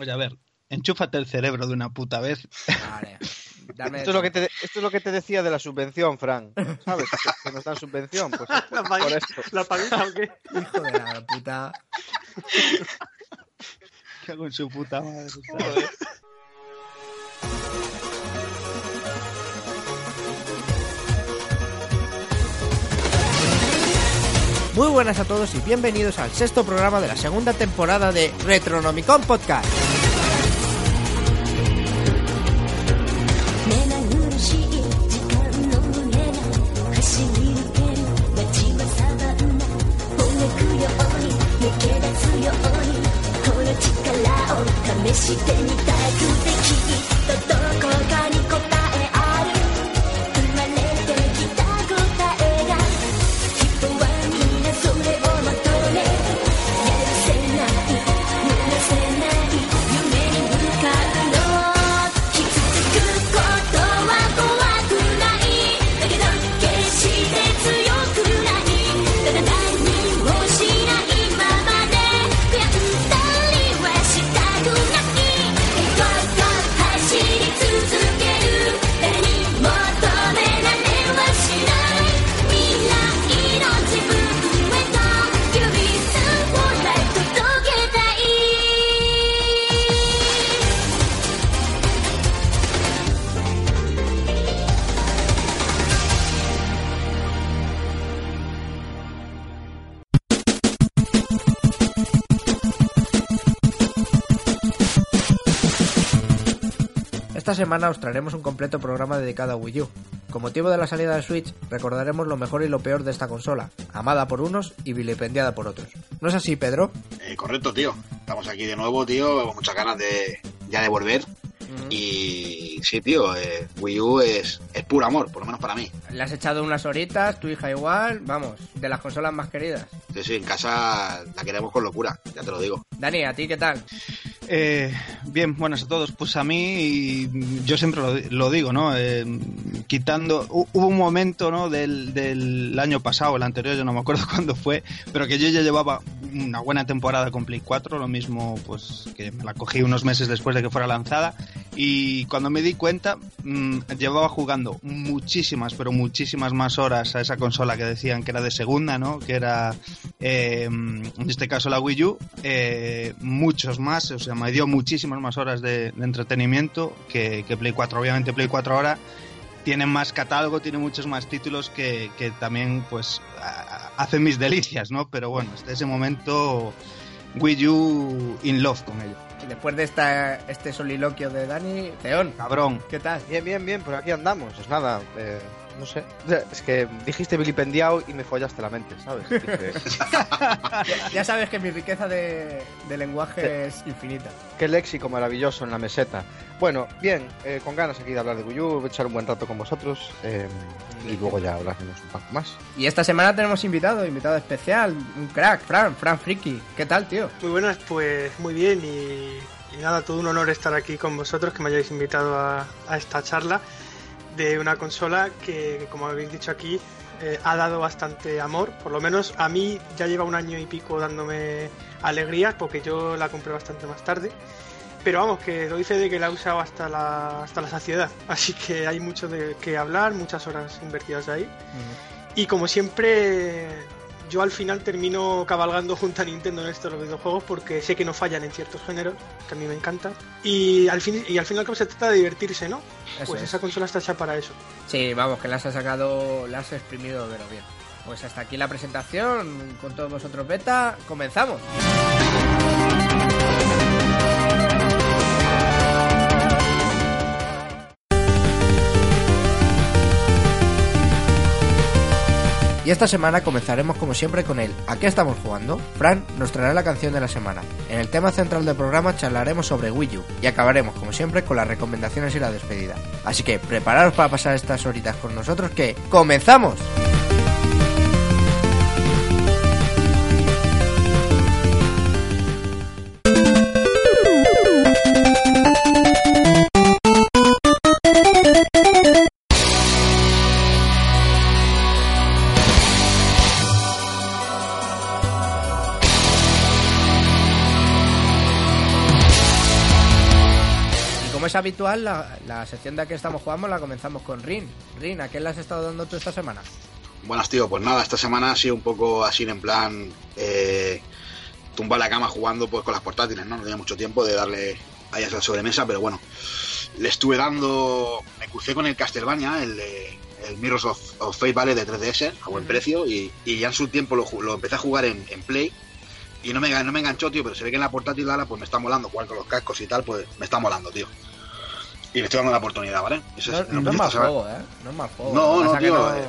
Oye, a ver, enchúfate el cerebro de una puta vez. Vale. Dame Esto es, lo que te, esto es lo que te decía de la subvención, Fran. ¿Sabes? Que, que nos dan subvención. Pues, ¿La, por paguita, esto. ¿La paguita o qué? hijo de la puta. Cago en su puta madre. ¿sabes? Muy buenas a todos y bienvenidos al sexto programa de la segunda temporada de Retronomicon Podcast. Semana os traeremos un completo programa dedicado a Wii U. Con motivo de la salida de Switch, recordaremos lo mejor y lo peor de esta consola, amada por unos y vilipendiada por otros. ¿No es así, Pedro? Eh, correcto, tío. Estamos aquí de nuevo, tío, con muchas ganas de ya de volver. Y sí, tío, eh, Wii U es, es puro amor, por lo menos para mí. Le has echado unas horitas, tu hija igual, vamos, de las consolas más queridas. Sí, sí, en casa la queremos con locura, ya te lo digo. Dani, ¿a ti qué tal? Eh, bien, buenas a todos. Pues a mí, yo siempre lo, digo, ¿no? Eh, quitando. hu- Hubo un momento, ¿no? Del, del año pasado, el anterior, yo no me acuerdo cuándo fue, pero que yo ya llevaba una buena temporada con Play 4, lo mismo, pues que me la cogí unos meses después de que fuera lanzada. Y cuando me di cuenta, mm, llevaba jugando muchísimas, pero muchísimas más horas a esa consola que decían que era de segunda, ¿no? Que era, eh, en este caso, la Wii U. eh, muchos más, o sea, me dio muchísimas más horas de, entretenimiento que, que Play 4. Obviamente, Play 4 ahora tiene más catálogo, tiene muchos más títulos que, que también, pues, hacen mis delicias, ¿no? Pero bueno, hasta ese momento, Wii U in love con ello. Después de esta, este soliloquio de Dani, León, Cabrón. ¿qué tal? Bien, bien, bien, por aquí andamos. Pues nada, eh, no sé. Es que dijiste vilipendiado y me follaste la mente, ¿sabes? Dije, Ya, sabes que mi riqueza de, de lenguaje es infinita. Qué léxico maravilloso en la meseta. Bueno, bien, eh, con ganas aquí de hablar de a echar un buen rato con vosotros eh, y luego ya hablaremos un poco más. Y esta semana tenemos invitado, invitado especial, un crack, Fran, Fran Friki. ¿Qué tal, tío? Muy buenas, pues muy bien y, y nada, todo un honor estar aquí con vosotros, que me hayáis invitado a, a esta charla de una consola que, como habéis dicho aquí, eh, ha dado bastante amor, por lo menos a mí ya lleva un año y pico dándome alegrías porque yo la compré bastante más tarde. Pero vamos, que doy fe de que la he usado hasta la, hasta la saciedad. Así que hay mucho de que hablar, muchas horas invertidas ahí. Y como siempre, yo al final termino cabalgando junto a Nintendo en estos los videojuegos porque sé que no fallan en ciertos géneros, que a mí me encantan. Y al, fin, y al final se trata de divertirse, ¿no? Eso pues es. esa consola está hecha para eso. Sí, vamos, que las has sacado, las has exprimido de lo bien. Pues hasta aquí la presentación, con todos vosotros beta, comenzamos. Y esta semana comenzaremos como siempre con el ¿A qué estamos jugando? Fran nos traerá la canción de la semana. En el tema central del programa charlaremos sobre Wii U y acabaremos como siempre con las recomendaciones y la despedida. Así que prepararos para pasar estas horitas con nosotros que ¡comenzamos! Habitual, la, la sección de aquí estamos jugando la comenzamos con Rin. Rin, ¿a qué le has estado dando tú esta semana? Buenas, tío. Pues nada, esta semana ha sido un poco así en plan eh, tumbar la cama jugando pues con las portátiles, ¿no? No tenía mucho tiempo de darle a la sobremesa, pero bueno. Le estuve dando... Me crucé con el Castlevania, el, de- el Mirrors of, of Fate, ¿vale? De 3DS, a buen precio, y, y ya en su tiempo lo, lo empecé a jugar en, en Play. Y no me, no me enganchó, tío, pero se ve que en la portátil ahora pues me está molando, jugar con los cascos y tal, pues me está molando, tío. Y le estoy dando la oportunidad, ¿vale? Eso No, es- no es mal juego, ¿eh? No es mal juego. No, no, tío, no- eh,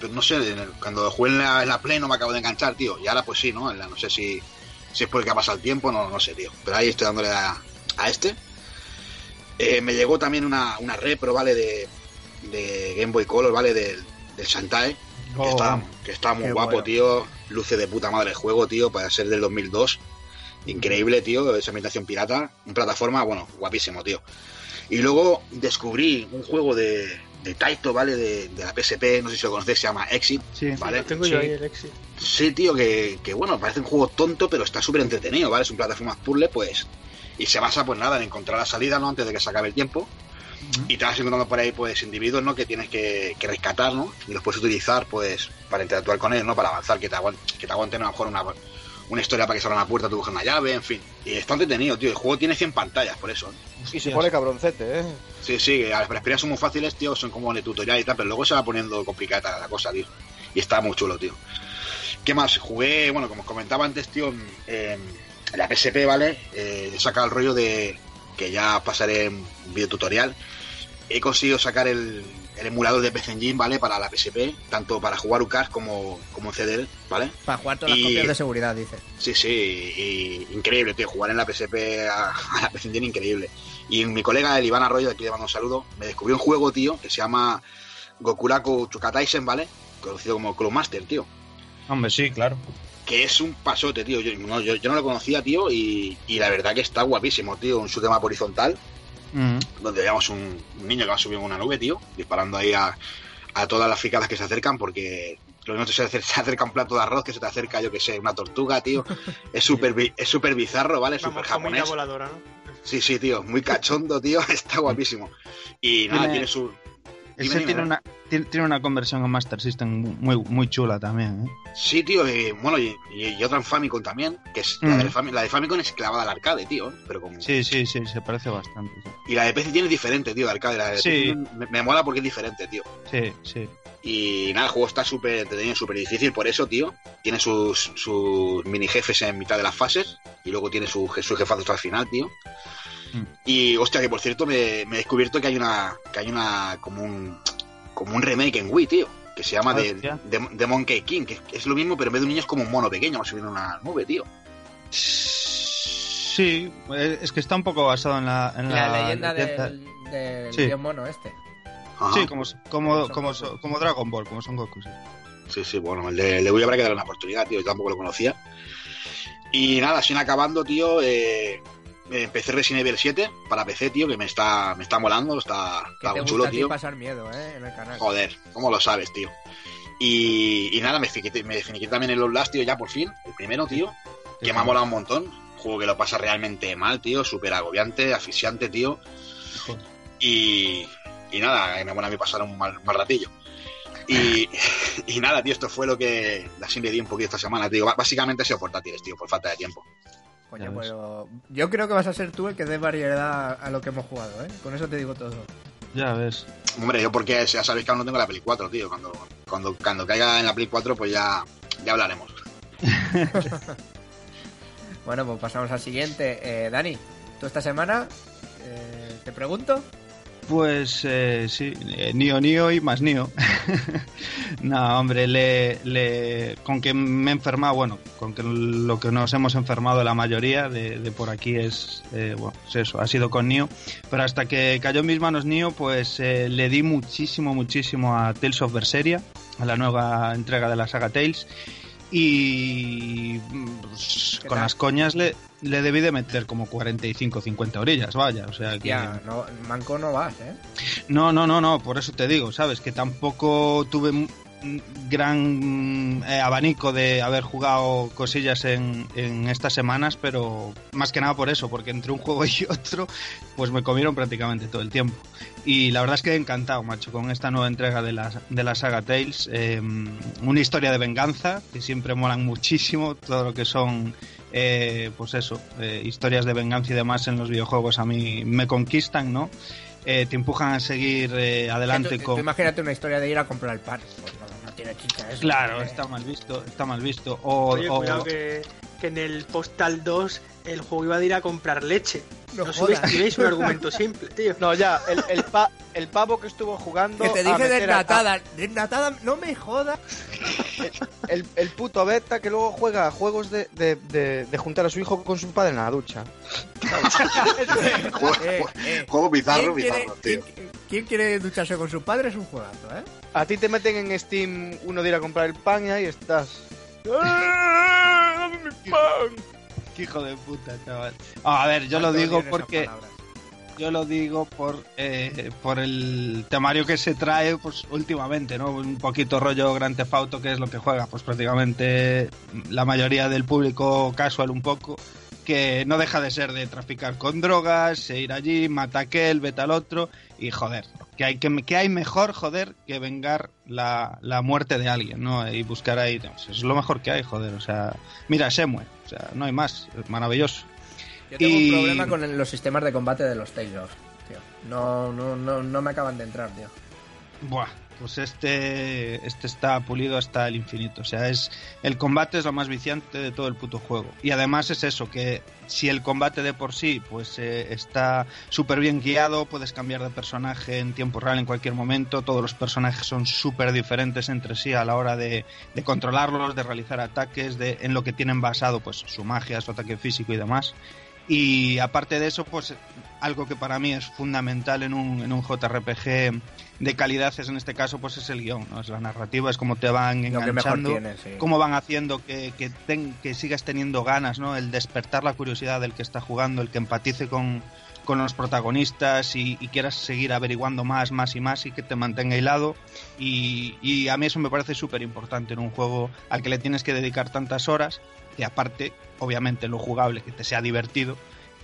pero no sé, en cuando jugué en la, en la Play no me acabo de enganchar, tío. Y ahora pues sí, ¿no? En la- no sé si, si es porque ha pasado el tiempo, no, no sé, tío. Pero ahí estoy dándole a, a este. Eh, me llegó también una, una repro, ¿vale? De, de Game Boy Color, ¿vale? Del, del Shantae. Que, Oh. está, que está muy guapo, bueno. tío. Luce de puta madre el juego, tío, para ser del 2002. Increíble, tío. Esa imitación pirata. Un plataforma, bueno, guapísimo, tío. Y luego descubrí un juego de, de Taito, ¿vale? De, de la PSP, no sé si lo conocéis, se llama Exit, Sí. ¿vale? Lo tengo Sí. yo ahí, el Exit. Sí, tío, que, que bueno, parece un juego tonto, pero está súper entretenido, ¿vale? Es un plataforma puzzle, pues. Y se basa, pues nada, en encontrar la salida, ¿no? Antes de que se acabe el tiempo. Y te vas encontrando por ahí, pues, individuos, ¿no? Que tienes que, que rescatar, ¿no? Y los puedes utilizar, pues, para interactuar con ellos, ¿no? Para avanzar, que te, aguan- que te aguanten a lo mejor una, una historia para que se abra una puerta, tú coges una llave, en fin. Y está entretenido, tío. El juego tiene 100 pantallas, por eso, ¿eh? Y se pone cabroncete, ¿eh? Sí, sí, las primeras son muy fáciles, tío, son como de tutorial y tal, pero luego se va poniendo complicada la cosa, tío. Y está muy chulo, tío. ¿Qué más? Jugué, bueno, como os comentaba antes, tío, en, la PSP, ¿vale? Eh, he sacado el rollo de que ya pasaré en videotutorial. He conseguido sacar el, el emulador de PC Engine, ¿vale? Para la PSP, tanto para jugar UCAS como, como en CD, ¿vale? Para jugar todas las Y- copias de seguridad, dice. Sí, sí, y increíble, tío. Jugar en la PSP a, a la PC Engine, increíble. Y mi colega, el Iván Arroyo, de aquí le mando un saludo, me descubrió un juego, tío, que se llama Gokuraku Chukataisen, ¿vale? Conocido como Club Master, tío. Hombre, sí, claro. Que es un pasote, tío. Yo no, yo, yo no lo conocía, tío, y, y la verdad que está guapísimo, tío. Un shoot'em up donde veamos un, un niño que va subiendo una nube, tío, disparando ahí a, a todas las ficadas que se acercan, porque lo mismo se acerca, se acerca un plato de arroz que se te acerca, yo que sé, una tortuga, tío. Es súper bi- es súper bizarro, ¿vale? Súper japonés. voladora, ¿no? Sí, sí, tío, muy cachondo, tío, está guapísimo. Y nada, Tiene- tiene su... Dime, Ese dime, tiene ¿no? una, tiene, una conversión en Master System muy, muy chula también, ¿eh? Sí, tío, y, bueno, y, y- otra en Famicom también, que es la, Mm. de la de Famicom es clavada al arcade, tío, pero como... Sí, sí, sí, se parece bastante. sí. Y la de PC tiene diferente, tío, de arcade. La de Sí. PC me, me mola porque es diferente, tío. Sí, sí. Y nada, el juego está súper entretenido, súper difícil, por eso, tío. Tiene sus, sus mini jefes en mitad de las fases y luego tiene su, sus jefazos al final, tío. Mm. Y hostia, que por cierto me, me he descubierto que hay una. que hay una. como un. Como un remake en Wii, tío. Que se llama de, de, de Monkey King, que es lo mismo, pero en vez de un niño es como un mono pequeño, va subiendo una nube, tío. Sí, es que está un poco basado en la, en La, la leyenda leyenda- del, del Sí. dios mono este. Ajá. Sí, como, como, como, como Dragon Ball, como son Goku. sí. Sí, sí, bueno, el de, le voy a habrá que darle una oportunidad, tío. Yo tampoco lo conocía. Y nada, sin acabando, tío, eh, empecé Resident Evil 7 para PC, tío, que me está, me está molando, está, está muy chulo, tío. pasar miedo, ¿eh? En el canal. Joder, ¿cómo lo sabes, tío? Y, y nada, me finiquité, me finiquité también el Outlast, tío, ya por fin, el primero, tío, que me ha molado un montón. Juego que lo pasa realmente mal, tío, súper agobiante, asfixiante, tío. Y, y nada, me mola a mí pasar un mal, mal ratillo. Y, y nada, tío, esto fue lo que así me di un poquito esta semana, tío. Básicamente ha sido portátiles, tío, por falta de tiempo. Coño, pero yo creo que vas a ser tú el que dé variedad a lo que hemos jugado, ¿eh? Con eso te digo todo. Ya ves. Hombre, yo porque ya sabéis que aún no tengo la Play 4, tío. Cuando, cuando, cuando caiga en la Play 4, pues ya, ya hablaremos. Bueno, pues pasamos al siguiente. Eh, Dani, tú esta semana, eh, te pregunto. Pues eh, sí, eh, Nio Nio y más Nio. no, hombre, le, le, con que me he enfermado, bueno, con que lo que nos hemos enfermado la mayoría de, de por aquí es, eh, bueno, es eso, ha sido con Nio. Pero hasta que cayó en mis manos Nio, pues eh, le di muchísimo, muchísimo a Tales of Berseria, a la nueva entrega de la saga Tales. Y pues, ¿Qué con tal? las coñas le, le debí de meter como 45 50 orillas, vaya. O sea que. Ya, no, manco no vas, ¿eh? No, no, no, no, por eso te digo, ¿sabes? Que tampoco tuve gran eh, abanico de haber jugado cosillas en, en estas semanas, pero más que nada por eso, porque entre un juego y otro, pues me comieron prácticamente todo el tiempo. Y la verdad es que he encantado, macho, con esta nueva entrega de la, de la saga Tales. Eh, una historia de venganza, que siempre molan muchísimo, todo lo que son, eh, pues eso, eh, historias de venganza y demás en los videojuegos a mí me conquistan, ¿no? Eh, te empujan a seguir eh, adelante Tú- tú con... imagínate una historia de ir a comprar el pan. Pues no, no tiene chicha eso. Claro, está mal visto, está mal visto. O, Oye, o- cuidado que, que en el Postal 2 el juego iba de ir a comprar leche. No No, subestiméis un argumento simple, tío. No, ya, el, el, pa- el pavo que estuvo jugando. Que te dije a- desnatada. Desnatada, no me jodas. El, el puto beta que luego juega a juegos de, de, de, de juntar a su hijo con su padre en la ducha. Juego, Eh, eh. juego bizarro, ¿Quién quiere, bizarro, tío. quién- quién quiere ducharse con su padre? Es un juegazo, ¿eh? A ti te meten en Steam uno de ir a comprar el pan y ahí estás. Qué hijo de puta, chaval. Ah, a ver, yo lo digo porque yo lo digo por eh, por el temario que se trae pues últimamente, ¿no? Un poquito rollo Grand Theft Auto que es lo que juega, pues prácticamente la mayoría del público casual un poco que no deja de ser de traficar con drogas, e ir allí, mata a aquel, vete al otro y joder, que hay que, que hay mejor joder que vengar la, la muerte de alguien, ¿no? Y buscar ahí, no, es lo mejor que hay, joder, o sea, mira, Semue, o sea, no hay más, es maravilloso. Yo tengo Y- un problema con los sistemas de combate de los Tales tío. No, no, no, no me acaban de entrar, tío. Buah, pues este, este está pulido hasta el infinito. O sea, es el combate es lo más viciante de todo el puto juego. Y además es eso, que si el combate de por sí pues eh, está súper bien guiado, puedes cambiar de personaje en tiempo real en cualquier momento. Todos los personajes son súper diferentes entre sí a la hora de, de controlarlos, de realizar ataques, de en lo que tienen basado pues su magia, su ataque físico y demás. Y aparte de eso, pues algo que para mí es fundamental en un, en un JRPG de calidad es en este caso pues es el guion, ¿no? es la narrativa, es como te van enganchando, sí. cómo van haciendo que, que, ten- que sigas teniendo ganas, ¿no? el despertar la curiosidad del que está jugando, el que empatice con, con los protagonistas y, y quieras seguir averiguando más, más y más y que te mantenga hilado. Y, y a mí eso me parece súper importante en un juego al que le tienes que dedicar tantas horas, que aparte, obviamente, lo jugable, que te sea divertido,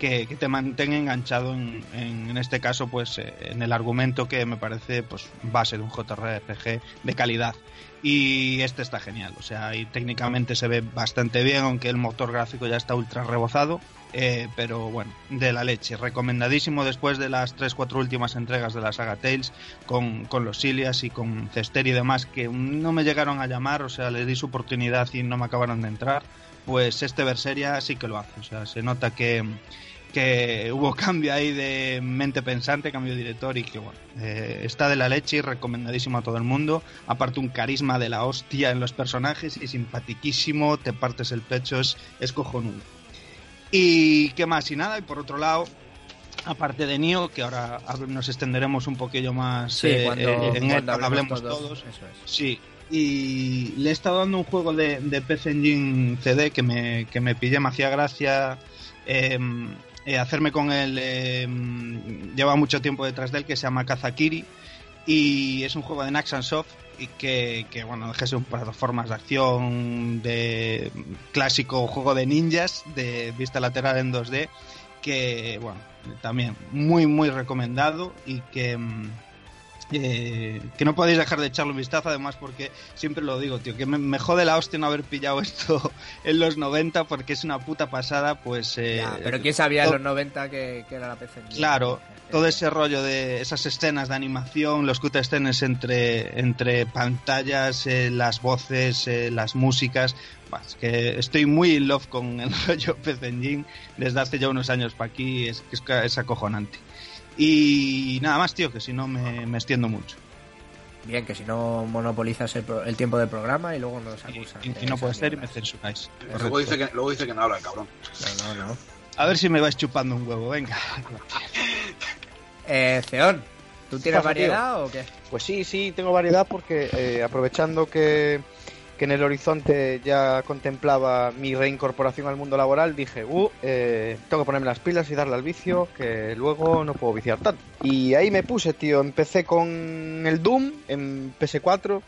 que, te mantenga enganchado en, en, este caso, pues eh, en el argumento que me parece pues base de un JRPG de calidad. Y este está genial, o sea, y técnicamente se ve bastante bien, aunque el motor gráfico ya está ultra rebozado. Eh, pero bueno, de la leche. Recomendadísimo después de las 3-4 últimas entregas de la saga Tales, con, con los Silias y con Cester y demás, que no me llegaron a llamar, o sea, les di su oportunidad y no me acabaron de entrar. Pues este Berseria sí que lo hace, o sea, se nota que, que hubo cambio ahí de mente pensante, cambio de director y que bueno, eh, está de la leche y recomendadísimo a todo el mundo. Aparte un carisma de la hostia en los personajes y simpatiquísimo, te partes el pecho, es, es cojonudo. Y qué más y nada, y por otro lado, aparte de Nio, que ahora nos extenderemos un poquillo más Sí, eh, cuando, eh, en cuando hablemos todos. todos. Eso es. Sí, y le he estado dando un juego de, de PC Engine CD que me, que me pillé, me hacía gracia eh, eh, hacerme con él. eh, lleva mucho tiempo detrás de él, que se llama Kazakiri. Y es un juego de Naxxon Soft y que, que bueno, deje ser un plataformas de acción de clásico juego de ninjas de vista lateral en 2D que bueno también muy muy recomendado y que mm, eh, que no podéis dejar de echarle un vistazo además porque siempre lo digo tío que me, me jode la hostia no haber pillado esto en los 90 porque es una puta pasada pues eh, Ya, pero quién sabía en los 90 que, que era la PC. Claro, todo ese rollo de esas escenas de animación, los cutscenes entre, entre pantallas, eh, las voces, eh, las músicas. Es que estoy muy in love con el rollo PC Engine desde hace ya unos años para aquí, es, es, es acojonante. Y nada más, tío, que si no me, me extiendo mucho. Bien, que si no monopolizas el, pro- el tiempo del programa y luego nos acusan. y- y no puede ser y me censuráis. Luego dice, que, luego dice que no habla el cabrón. No, no, no. A ver si me vais chupando un huevo, venga. Eh, Ceón, ¿tú tienes tío? variedad o qué? Pues sí, sí, tengo variedad porque eh, aprovechando que, que en el horizonte ya contemplaba mi reincorporación al mundo laboral, dije, uh, eh, tengo que ponerme las pilas y darle al vicio, que luego no puedo viciar tanto. Y ahí me puse, tío, empecé con el Doom en PS4,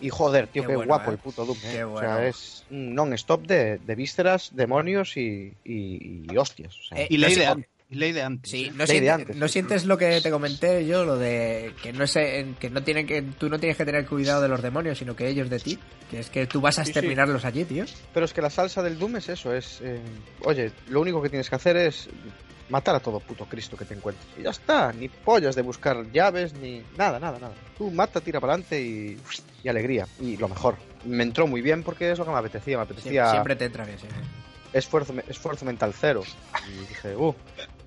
Y joder, tío, Qué qué, bueno, guapo eh. el puto Doom. eh. Qué O sea, es un non-stop de, de vísceras, demonios y, y- y hostias. o sea. Eh, Y ley no ley de antes. Sí, no, Ley de sientes, antes. no sientes lo que te comenté yo, lo de que no sé, que no tienen que tú no tienes que tener cuidado de los demonios, sino que ellos de ti, que es que tú vas a Sí, sí. exterminarlos allí, tío. Pero es que la salsa del Doom es eso, es... eh, oye, lo único que tienes que hacer es matar a todo puto Cristo que te encuentres. Y ya está, ni pollas de buscar llaves, ni nada, nada, nada. Tú mata, tira para adelante y, y alegría. Y lo mejor, me entró muy bien porque es lo que me apetecía. Me Siempre, apetecía siempre te entra bien, sí. esfuerzo, esfuerzo mental cero. Y dije, uh,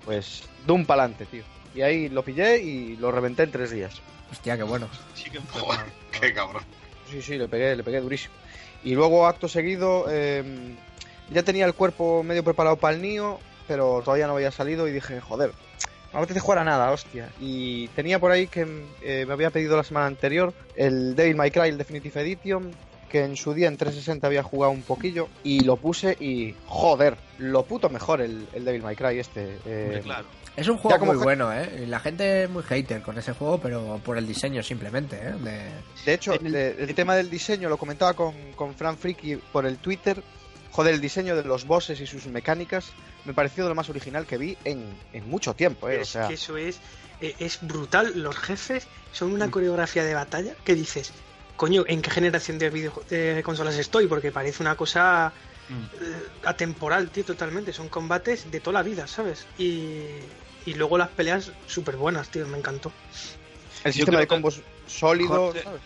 pues Doom para adelante, tío. Y ahí lo pillé y lo reventé en tres días. Hostia, qué bueno. Sí Joder, qué cabrón. Sí, sí, le pegué, le pegué durísimo. Y luego, acto seguido, eh, ya tenía el cuerpo medio preparado para el Nio, pero todavía no había salido y dije, joder, no me apetece jugar a nada, hostia. Y tenía por ahí que eh, me había pedido la semana anterior el Devil May Cry, el Definitive Edition, que en su día en 360 había jugado un poquillo, y lo puse y, joder, lo puto mejor el, el Devil May Cry este. eh, claro. Es un juego como muy bueno, ¿eh? La gente es muy hater con ese juego, pero por el diseño simplemente, ¿eh? De- De hecho, el- de- el tema del diseño lo comentaba con, con Fran Friki por el Twitter. Joder, el diseño de los bosses y sus mecánicas me pareció de lo más original que vi en, en mucho tiempo, ¿eh? O es sea, que eso es, eh, es brutal. Los jefes son una coreografía de batalla que dices, coño, ¿en qué generación de, video, de consolas estoy? Porque parece una cosa Mm. eh, atemporal, tío, totalmente. Son combates de toda la vida, ¿sabes? Y, y luego las peleas súper buenas, tío, me encantó. el sistema de que- combos sólido, Jorge- ¿sabes?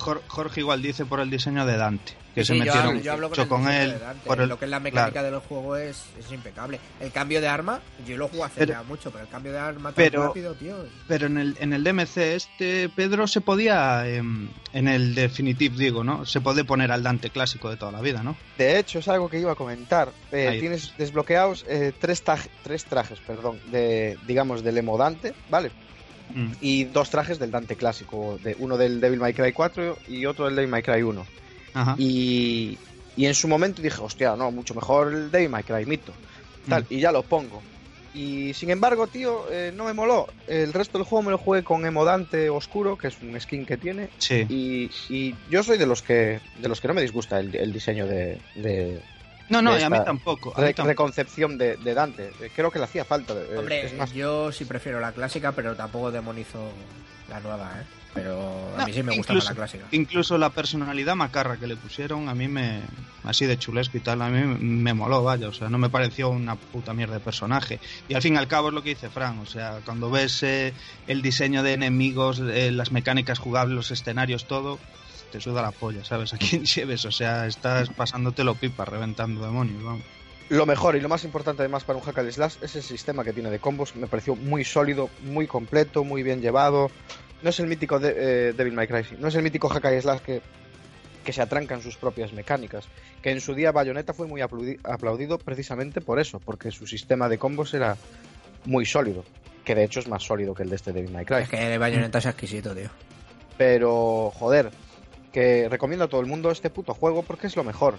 Jor- Jorge igual dice por el diseño de Dante, que Sí, se yo metieron hablo- yo hablo con diseño él. de Dante, por el- Lo que es la mecánica claro. del juego es, es impecable. El cambio de arma, yo lo juego hace Pero- ya mucho, pero el cambio de arma tan pero- rápido, tío. Pero en el, en el DMC este, Pedro, se podía, em, en el Definitive digo, ¿no? Se puede poner al Dante clásico de toda la vida, ¿no? De hecho, es algo que iba a comentar. Eh, tienes desbloqueados eh, tres, taj- tres trajes, perdón, de, digamos, del emo Dante, ¿vale? Mm. Y dos trajes del Dante clásico, de, uno del Devil May Cry 4 y otro del Devil May Cry 1. Ajá. Y, y en su momento dije, hostia, no, mucho mejor el Devil May Cry mito. Tal, Mm. y ya lo pongo. Y sin embargo, tío, eh, no me moló. El resto del juego me lo jugué con Emo Dante Oscuro, que es un skin que tiene. Sí. Y, y yo soy de los que de los que no me disgusta el, el diseño de, de No, no, a mí tampoco. a mí re- tampoco. reconcepción de, de Dante. Creo que le hacía falta. Hombre, es más, yo sí prefiero la clásica, pero tampoco demonizo la nueva, ¿eh? Pero a No, mí sí me gusta la clásica. Incluso la personalidad macarra que le pusieron, a mí me. Así de chulesco y tal, a mí me moló, vaya. O sea, no me pareció una puta mierda de personaje. Y al fin y al cabo es lo que dice Fran. O sea, cuando ves eh, el diseño de enemigos, eh, las mecánicas jugables, los escenarios, todo, te suda la polla, ¿sabes? A quién lleves. O sea, estás pasándotelo pipa, reventando demonios, vamos. lo mejor y lo más importante además para un hack and slash es el sistema que tiene de combos. Me pareció muy sólido, muy completo, muy bien llevado. No es el mítico de, eh, Devil May Cry, no es el mítico hack and slash que, que se atranca en sus propias mecánicas. Que en su día Bayonetta fue muy aplaudi- aplaudido precisamente por eso, porque su sistema de combos era muy sólido. Que de hecho es más sólido que el de este Devil May Cry. Es que Bayonetta es exquisito, tío. Pero, joder, que recomiendo a todo el mundo este puto juego porque es lo mejor.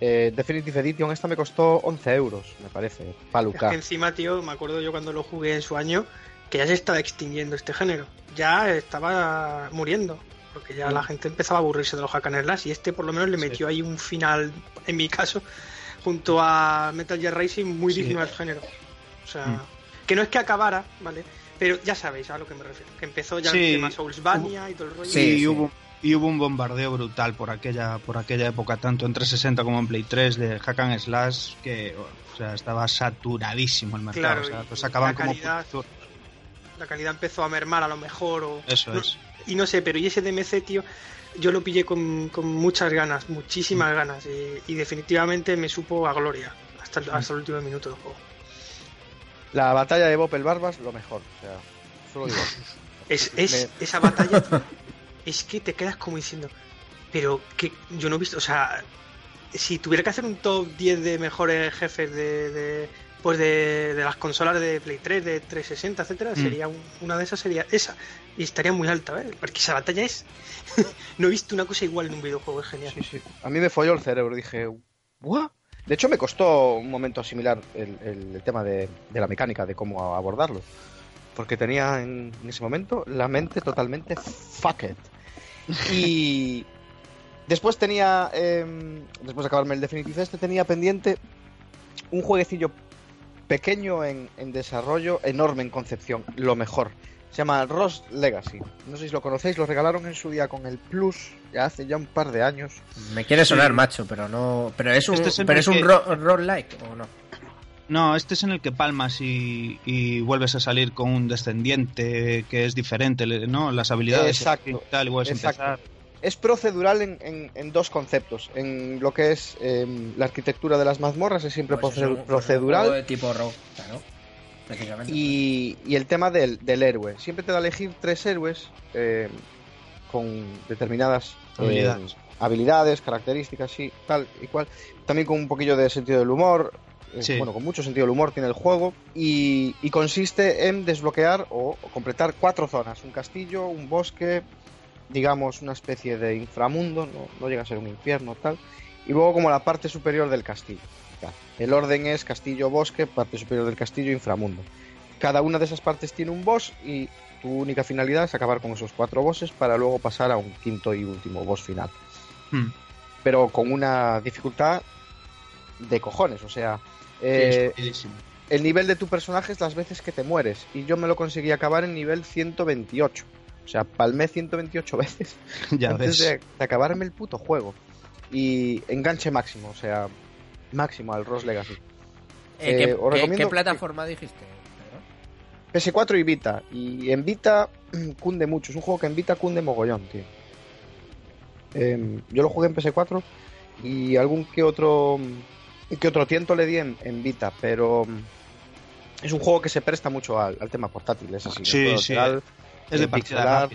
Eh, Definitive Edition, esta me costó 11 euros, me parece, Es paluca. que encima, tío, me acuerdo yo cuando lo jugué en su año, que ya se estaba extinguiendo este género. Ya estaba muriendo. Porque ya la gente empezaba a aburrirse de los hack and slash y este por lo menos le Sí. metió ahí un final, en mi caso, junto a Metal Gear Racing muy Sí. digno del género. O sea, Mm. que no es que acabara, ¿vale? Pero ya sabéis a lo que me refiero. Que empezó ya Sí. el tema Soulsvania y todo el rollo. Sí, y sí. hubo y hubo un bombardeo brutal por aquella por aquella época tanto en 360 como en Play 3 de hack and slash que o sea estaba saturadísimo el mercado Claro, o sea sacaban la como calidad- putos. La calidad empezó a mermar a lo mejor o... eso no- es Y no sé, pero y ese DMC, tío, yo lo pillé con, con muchas ganas, Mm. muchísimas ganas. Y, y definitivamente me supo a gloria hasta Mm. el, hasta el último minuto del juego. La batalla de Bob el Barbas, lo mejor. O sea, solo digo. Es, es Me- esa batalla, es que te quedas como diciendo, pero que yo no he visto, o sea, si tuviera que hacer un top 10 de mejores jefes de, de, pues de, de las consolas de Play 3, de 360, etcétera, Mm. sería un- una de esas sería esa y estaría muy alta, ¿eh? Porque esa batalla es no he visto una cosa igual en un videojuego, es genial. Sí, sí. A mí me folló el cerebro. Dije, ¿what? De hecho, me costó un momento asimilar el, el- el tema de, de la mecánica, de cómo abordarlo. Porque tenía en, en ese momento la mente totalmente fucked. Y, Después tenía, eh, después de acabarme el Definitive este, tenía pendiente un jueguecillo pequeño en, en desarrollo, enorme en concepción, lo mejor. Se llama Ross Legacy. No sé si lo conocéis, lo regalaron en su día con el Plus, ya hace ya un par de años. Me quiere sonar, macho, pero no. Pero es un, Este es pero es un que- roguelike, ¿o no? No, este es en el que palmas y, y vuelves a salir con un descendiente que es diferente, le- ¿no? Las habilidades Exacto, y tal, exacto. empezar. Es procedural en, en- en dos conceptos. En lo que es em, la arquitectura de las mazmorras es siempre Pues es proce- un- pues es un procedural. juego de tipo rogue, claro. Y, y el tema del, del héroe. Siempre te da a elegir tres héroes eh, con determinadas eh, Habilidades. habilidades, características, sí, tal y cual. También con un poquillo de sentido del humor. Sí. Bueno, con mucho sentido del humor tiene el juego. Y, y consiste en desbloquear o, o completar cuatro zonas: un castillo, un bosque, digamos, una especie de inframundo, no, no llega a ser un infierno, tal. Y luego, como la parte superior del castillo. El orden es castillo-bosque, parte superior del castillo, inframundo. Cada una de esas partes tiene un boss y tu única finalidad es acabar con esos cuatro bosses para luego pasar a un quinto y último boss final. Hmm. Pero con una dificultad de cojones, o sea, eh, el nivel de tu personaje es las veces que te mueres y yo me lo conseguí acabar en nivel 128. O sea, palmé 128 veces ya antes ves. de, de acabarme el puto juego. Y enganche máximo, o sea, máximo al Ross Legacy. Eh, ¿qué, eh, os qué- recomiendo qué que- plataforma dijiste? Pedro? PS4 y Vita. Y en Vita cunde mucho. Es un juego que en Vita cunde mogollón, tío. Em, yo lo jugué en PS4 y algún que otro que otro tiento le di en, en Vita, pero mm, es un juego que se presta mucho al, al tema portátil, es así. Sí, sí, lateral Es de partida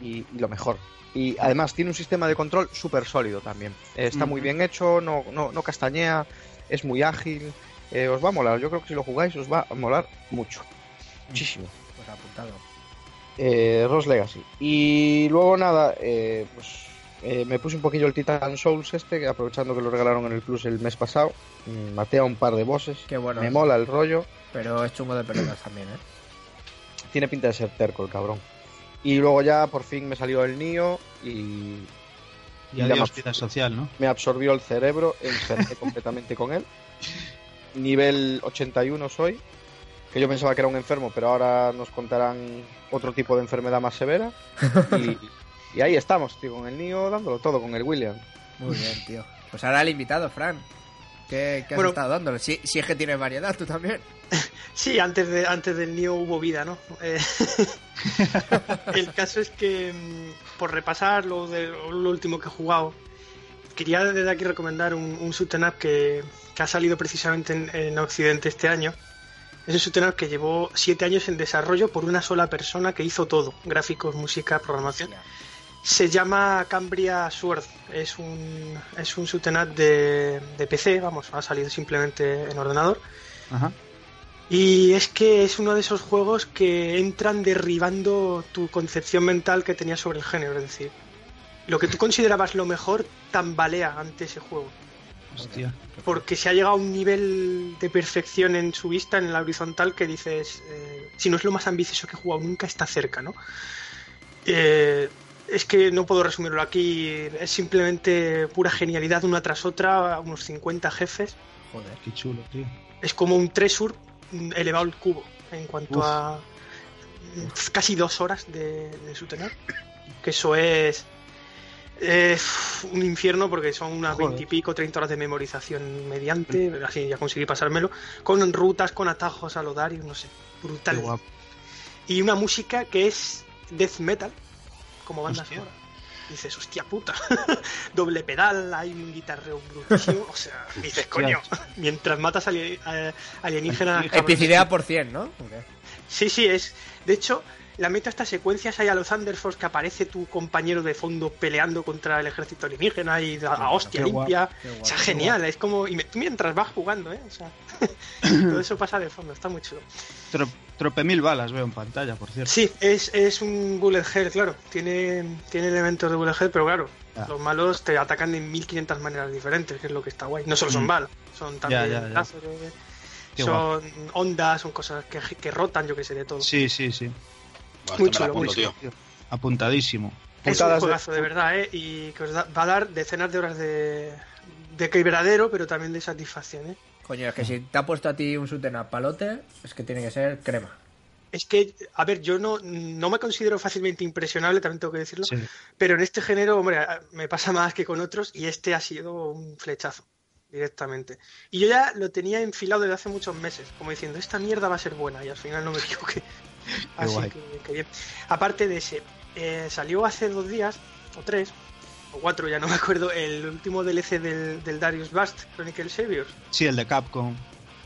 y, y lo mejor. Y además tiene un sistema de control súper sólido también. Está muy bien hecho, no, no, no castañea, es muy ágil. eh, os va a molar, yo creo que si lo jugáis os va a molar mucho. Muchísimo. Pues apuntado. Eh, Ross Legacy. Y luego nada, eh, pues eh, me puse un poquillo el Titan Souls este, aprovechando que lo regalaron en el Plus el mes pasado. Mm, Maté a un par de bosses. Qué bueno. Me mola el rollo. Pero es chungo de pelotas también, ¿eh? Tiene pinta de ser terco el cabrón. Y luego ya por fin me salió el Nio y Y y adiós vida social, ¿no? me absorbió el cerebro, enfermé completamente con él. Nivel 81 soy, que yo pensaba que era un enfermo, pero ahora nos contarán otro tipo de enfermedad más severa. Y, y ahí estamos, tío, con el Nio dándolo todo, con el William. Muy bien, tío. Pues ahora el invitado, Fran. ¿Qué, qué has Bueno. estado dándole? Si, si es que tienes variedad, tú también. Sí, antes, de, antes del Nio hubo vida, ¿no? Eh, el caso es que, mm, por repasar lo, de, lo último que he jugado, quería desde aquí recomendar un, un up que, que ha salido precisamente en, en Occidente este año. Es un up que llevó siete años en desarrollo por una sola persona que hizo todo: gráficos, música, programación. Se llama Cambria Sword. Es un, es un up de, de PC, vamos, ha salido simplemente en ordenador. Ajá. Y es que es uno de esos juegos que entran derribando tu concepción mental que tenías sobre el género. Es decir, lo que tú considerabas lo mejor tambalea ante ese juego. Hostia. Porque se ha llegado a un nivel de perfección en su vista, en la horizontal, que dices, eh, si no es lo más ambicioso que he jugado nunca, está cerca, ¿no? Eh, es que no puedo resumirlo aquí, es simplemente pura genialidad una tras otra, unos 50 jefes. Joder. Qué chulo, tío. Es como un Tresur elevado al cubo en cuanto Uf. a casi dos horas de, de su tener. Que eso es un infierno porque son unas veintipico, treinta horas de memorización mediante, así ya conseguí pasármelo, con rutas, con atajos a lo Darius, no sé, brutal. Y una música que es death metal, como banda sonora. Dices, hostia puta, doble pedal, hay un guitarreo brutísimo, o sea, dices, coño, mientras matas a- alienígenas... Epicidad por 100, ¿no? Ok. Sí, sí, es. De hecho, la meta estas secuencias hay a los Force que aparece tu compañero de fondo peleando contra el ejército alienígena y a, a hostia qué guapo, limpia. o sea, genial, es como. Y me- tú mientras vas jugando, ¿eh? O sea, todo eso pasa de fondo, está muy chulo. Tro- trope mil balas veo en pantalla, por cierto. Sí, es, es un bullet hell, claro. Tiene, tiene elementos de bullet hell, pero claro, Ah. los malos te atacan de 1500 maneras diferentes, que es lo que está guay. No solo son Mm. balas, son también ya, ya. láseres, Qué son ondas, son cosas que, que rotan, yo que sé, de todo. Sí, sí, sí. Bueno, Muy chulo, tío. Apuntadísimo. un Putadas de- juegazo de verdad, ¿eh? Y que os da- va a dar decenas de horas de, de quebradero, pero también de satisfacción, ¿eh? Coño, es que si te ha puesto a ti un shoot a palote, es que tiene que ser crema. Es que, a ver, yo no, no me considero fácilmente impresionable, también tengo que decirlo, Sí. pero en este género, hombre, me pasa más que con otros y este ha sido un flechazo directamente. Y yo ya lo tenía enfilado desde hace muchos meses, como diciendo, esta mierda va a ser buena y al final no me equivoqué. Así guay. que, que bien. Aparte de ese, eh, salió hace dos días, o tres, o cuatro, ya no me acuerdo, el último DLC del, del Darius Bust, Chronicle Saviors, Sí, el de Capcom.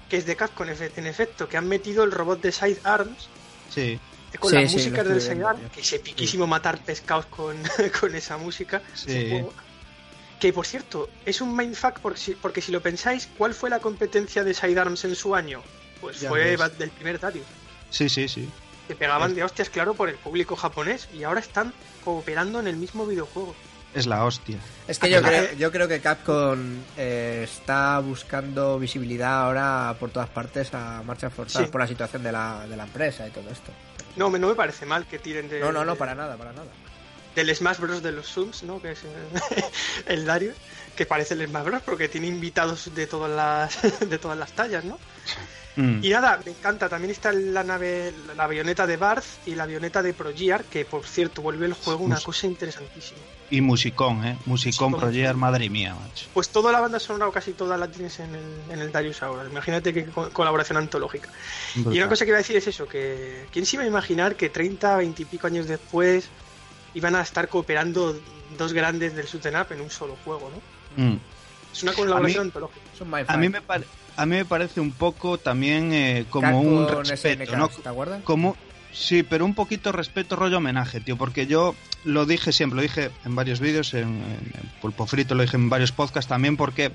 que es de Capcom en efe- en efecto, que han metido el robot de Sidearms Sí, eh, con Sí, las sí, músicas del Sidearm, tío. que es epiquísimo matar pescados con, con esa música. Juego. Que por cierto, es un mindfuck porque si, porque si lo pensáis, ¿cuál fue la competencia de Sidearms en su año? Pues Ya fue ves. del primer Darius. sí, sí, sí. Que pegaban de hostias, claro, por el público japonés y ahora están cooperando en el mismo videojuego. Es la hostia. Es que yo creo, eh. yo creo que Capcom eh, está buscando visibilidad ahora por todas partes a marcha forzada Sí. por la situación de la, de la empresa y todo esto. No, me- no me parece mal que tiren de, No, no, no, de- para nada, para nada. del Smash Bros. de los Zooms, ¿no? Que es el, el Darius, que parece el Smash Bros. porque tiene invitados de todas las, de todas las tallas, ¿no? Mm. Y nada, me encanta. También está la nave, la avioneta de Barth y la avioneta de Progear, que por cierto vuelve el juego una Mus- cosa interesantísima. Y musicón, ¿eh? Musicón Musicón. Proger, madre mía, macho. Pues toda la banda sonora, o casi toda la tienes en el, en el Darius ahora. Imagínate que co- colaboración antológica. Y una cosa que iba a decir es eso, que quién se iba a imaginar que 30, 20 y pico años después iban a estar cooperando dos grandes del up en un solo juego, ¿no? Mm. Es una colaboración A mí- antológica. A mí me pare- a mí me parece un poco también eh, como un respeto, ¿no? ¿te acuerdas? Como sí, pero un poquito respeto rollo homenaje, tío, porque yo lo dije siempre, lo dije en varios vídeos, en, en Pulpo Frito, lo dije en varios podcasts también, porque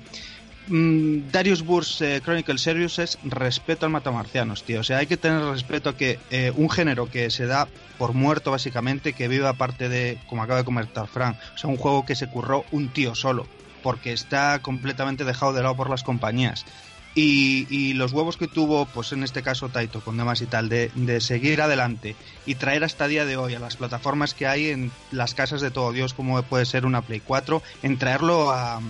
mm, Darius Burst eh, Chronicle Series es respeto al matamarcianos, tío. O sea, hay que tener respeto a que eh, un género que se da por muerto, básicamente, que vive aparte de, como acaba de comentar Frank, o sea, un juego que se curró un tío solo, porque está completamente dejado de lado por las compañías. Y, y los huevos que tuvo, pues en este caso Taito, con demás y tal, de, de seguir adelante y traer hasta día de hoy a las plataformas que hay en las casas de todo Dios, como puede ser una Play 4, en traerlo a,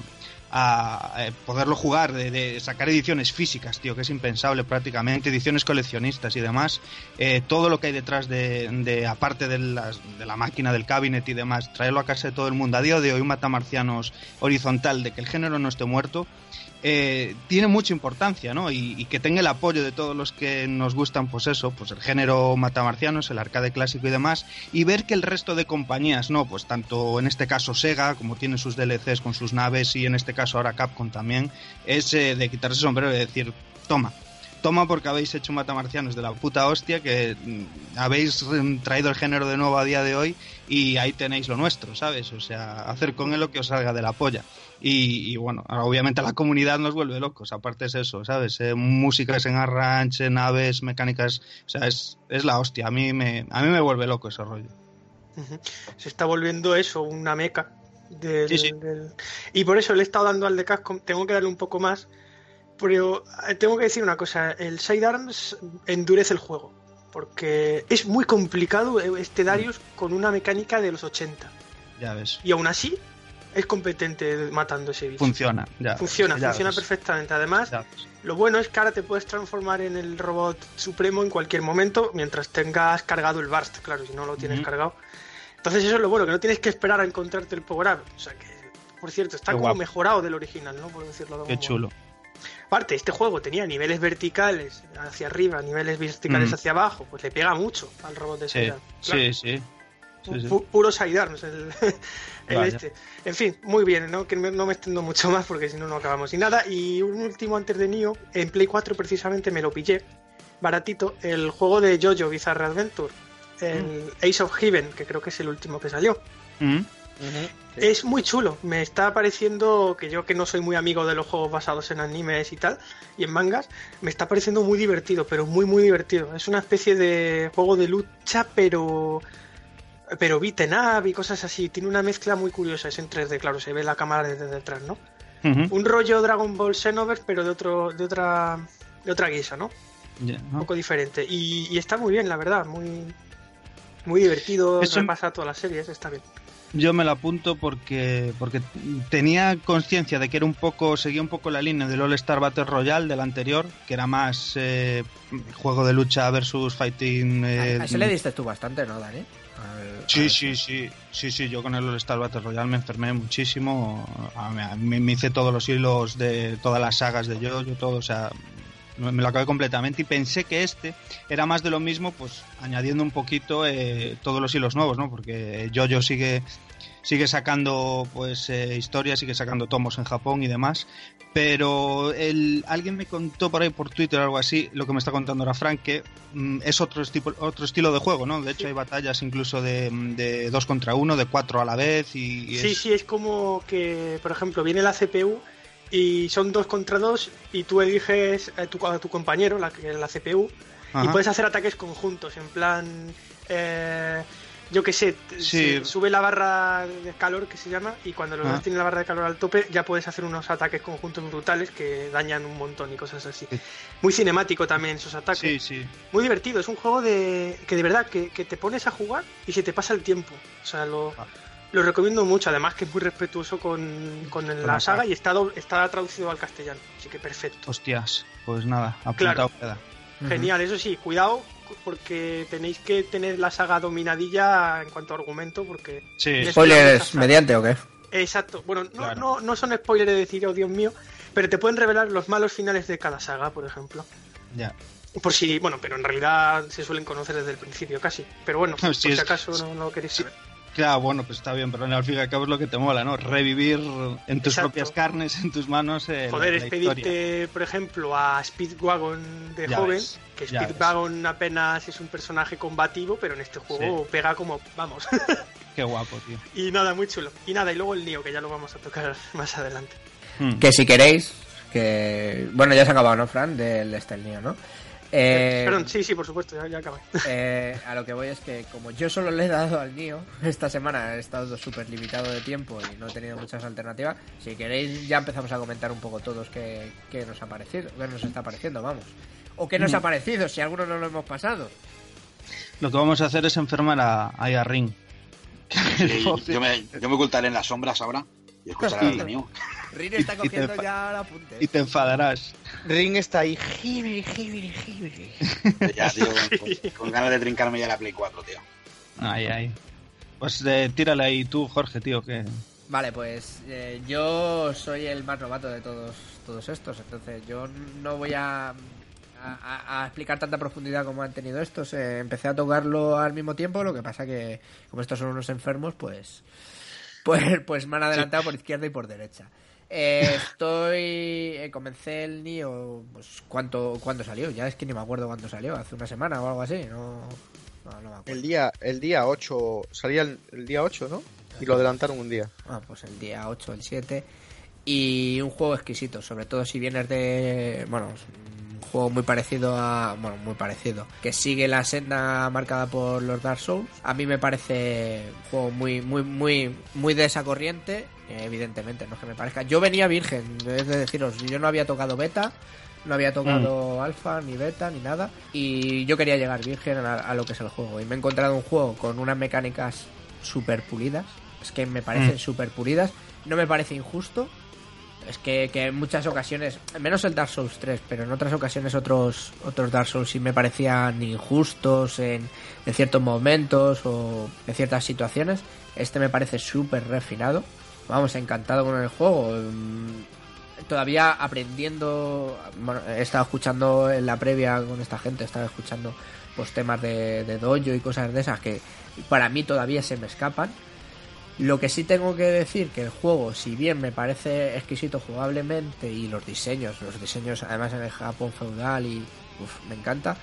a, eh, poderlo jugar, de, sacar ediciones físicas, tío, que es impensable prácticamente, ediciones coleccionistas y demás, eh, todo lo que hay detrás de, aparte de, las- de la máquina, del cabinet y demás, traerlo a casa de todo el mundo. A día de hoy, matamarcianos horizontal de que el género no esté muerto, eh, tiene mucha importancia, ¿no? Y, que tenga el apoyo de todos los que nos gustan, pues eso, pues el género matamarcianos, el arcade clásico y demás, y ver que el resto de compañías, ¿no? Pues tanto en este caso Sega, como tiene sus DLCs con sus naves, y en este caso ahora Capcom también, es eh, de quitarse sombrero y decir, toma. Toma porque habéis hecho matamarcianos de la puta hostia, que mm, habéis mm, traído el género de nuevo a día de hoy y ahí tenéis lo nuestro, ¿sabes? O sea, hacer con él lo que os salga de la polla. Y, y bueno, ahora obviamente la comunidad nos vuelve locos, aparte es eso, ¿sabes? Eh, músicas en arranche, naves, mecánicas, o sea, es, es la hostia, a mí, me, a mí me vuelve loco ese rollo. Se está volviendo eso, una meca. Del, Sí, sí. del- Y por eso le he estado dando al de Capcom, tengo que darle un poco más. Pero eh, tengo que decir una cosa, el Sidearms endurece el juego. Porque es muy complicado eh, este Darius con una mecánica de los 80. Ya ves, Y aún así es competente matando ese bicho. funciona, ya. Funciona, ya funciona ves, perfectamente. Además, ves. lo bueno es que ahora te puedes transformar en el robot supremo en cualquier momento mientras tengas cargado el burst, claro, si no lo tienes cargado. Entonces eso es lo bueno, que no tienes que esperar a encontrarte el power up. O sea que, por cierto, está Qué como guapo. mejorado del original, ¿no? Por decirlo de Qué modo. chulo. Aparte, este juego tenía niveles verticales hacia arriba, niveles verticales Mm. hacia abajo, pues le pega mucho al robot de Sí. Claro. sí, sí. Pu- Puro sidearms el, este. En fin, muy bien, ¿no? que me- no me extendo mucho más porque si no, no acabamos. Y nada, y un último antes de Nioh, en Play 4 precisamente me lo pillé, baratito, el juego de Jojo Bizarre Adventure, el Ace of Heaven, que creo que es el último que salió. Mm. Es muy chulo, me está pareciendo que yo que no soy muy amigo de los juegos basados en animes y tal, y en mangas, me está pareciendo muy divertido, pero muy muy divertido. Es una especie de juego de lucha, pero pero beaten up y cosas así. Tiene una mezcla muy curiosa, es en 3D, claro, se ve la cámara desde detrás, ¿no? Un rollo Dragon Ball Xenoverse, pero de otro de otra de otra guisa, ¿no? Ya, Un ¿no? poco diferente y, y está muy bien, la verdad, muy muy divertido, Eso- repasa todas las series, está bien. yo me lo apunto porque porque tenía conciencia de que era un poco seguía un poco la línea del All Star Battle Royale del anterior, que era más eh, juego de lucha versus fighting. eh, a ese le diste tú bastante, ¿no, Dani? Sí, sí, sí, sí, sí, yo con el All Star Battle Royale me enfermé muchísimo, a- me, hice todos los hilos de todas las sagas de Jojo, todo, o sea, me lo acabé completamente y pensé que este era más de lo mismo, pues añadiendo un poquito eh, todos los hilos nuevos, ¿no? Porque Jojo sigue sigue sacando pues eh, historias, sigue sacando tomos en Japón y demás, pero el, alguien me contó por ahí por Twitter o algo así, lo que me está contando ahora Frank, que mm, es otro, tipo, otro estilo de juego, ¿no? De hecho hay batallas incluso de, de dos contra uno, de cuatro a la vez y, y Sí, es- sí, es como que, por ejemplo, viene la CPU y son dos contra dos y tú eliges a tu, a tu compañero, la, la CPU, y puedes hacer ataques conjuntos, en plan, eh, yo qué sé, Sí. se sube la barra de calor que se llama y cuando los Ah. dos tienen la barra de calor al tope ya puedes hacer unos ataques conjuntos brutales que dañan un montón y cosas así. Sí. Muy cinemático también esos ataques. Sí, sí. Muy divertido, es un juego de que de verdad que, que te pones a jugar y se te pasa el tiempo. O sea, lo, Ah. lo recomiendo mucho, además que es muy respetuoso con, con la la saga saga. y está, do- está traducido al castellano, así que perfecto. Hostias, pues nada, apuntado Claro. queda. Genial, eso sí, cuidado porque tenéis que tener la saga dominadilla en cuanto a argumento, porque... Sí, ¿Spoilers mediante o qué? Exacto, bueno, no, Claro. no, no son spoilers de decir, oh Dios mío, pero te pueden revelar los malos finales de cada saga, por ejemplo. ya. Por si, bueno, pero en realidad se suelen conocer desde el principio casi. Pero bueno, Sí, por si acaso no, no lo queréis saber. Claro, bueno, pues está bien, pero al fin y al cabo es lo que te mola, ¿no? Revivir en tus Exacto. propias carnes, en tus manos. eh, Joder, la- es la historia. pedirte, por ejemplo, a Speedwagon de Ya joven, ves, que. Speedwagon apenas es un personaje combativo, pero en este juego pega como, vamos. Qué guapo, tío. y nada, muy chulo. Y nada, y luego el Nio, que ya lo vamos a tocar más adelante. Hmm. Que si queréis, que... Bueno, ya se ha acabado, ¿no, Fran? Del Estelnio, ¿no? Eh, Perdón, sí, sí, por supuesto, ya, ya acabé. eh, a lo que voy es que como yo solo le he dado al Nio, esta semana he estado súper limitado de tiempo y no he tenido muchas alternativas. Si queréis ya empezamos a comentar un poco todos qué, qué nos ha parecido, qué nos está pareciendo, vamos. O qué nos ha parecido, si alguno no lo hemos pasado. Lo que vamos a hacer es enfermar a, a. Sí, yo, me, yo me ocultaré en las sombras ahora y escucharé Sí. al mío. Rin está cogiendo ya el apunte. Y te enfadarás. Ring está ahí. Jibiri, jibiri, jibiri. Ya, tío, con, con ganas de trincarme ya la Play 4, tío. Ay, ay. Pues eh, tírale ahí tú, Jorge, tío, que... Vale, pues eh, yo soy el más novato de todos, todos estos, entonces yo no voy a, a, a- a explicar tanta profundidad como han tenido estos. Eh, empecé a tocarlo al mismo tiempo, lo que pasa que como estos son unos enfermos, pues pues, pues me han adelantado por izquierda y por derecha. Eh, estoy. eh, comencé el Nio. Pues, ¿cuánto, ¿Cuándo salió? Ya es que ni me acuerdo cuándo salió. Hace una semana o algo así. No, no, no me acuerdo. El día, el día 8, salía el, el día 8, ¿no? Y lo adelantaron un día. Ah, pues el día 8, el 7. Y un juego exquisito, sobre todo si vienes de. Bueno, un juego muy parecido a. Bueno, muy parecido. Que sigue la senda marcada por los Dark Souls. A mí me parece un juego muy, muy, muy, muy de esa corriente. Evidentemente, no es que me parezca. Yo venía virgen, es de deciros, yo no había tocado beta. No había tocado alfa, ni beta, ni nada. Y yo quería llegar virgen a, a lo que es el juego. Y me he encontrado un juego con unas mecánicas super pulidas. Es que me parecen Mm. super pulidas. No me parece injusto. Es que, que en muchas ocasiones, menos el Dark Souls 3, pero en otras ocasiones otros, otros Dark Souls sí me parecían injustos en, ciertos momentos o en ciertas situaciones. Este me parece súper refinado. Vamos, encantado con el juego. Mm, Todavía aprendiendo, bueno, he estado escuchando en la previa con esta gente, he estado escuchando pues temas de, de dojo y cosas de esas que para mí todavía se me escapan. Lo que sí tengo que decir que el juego, si bien me parece exquisito jugablemente y los diseños, los diseños además en el Japón feudal y uf, me encanta,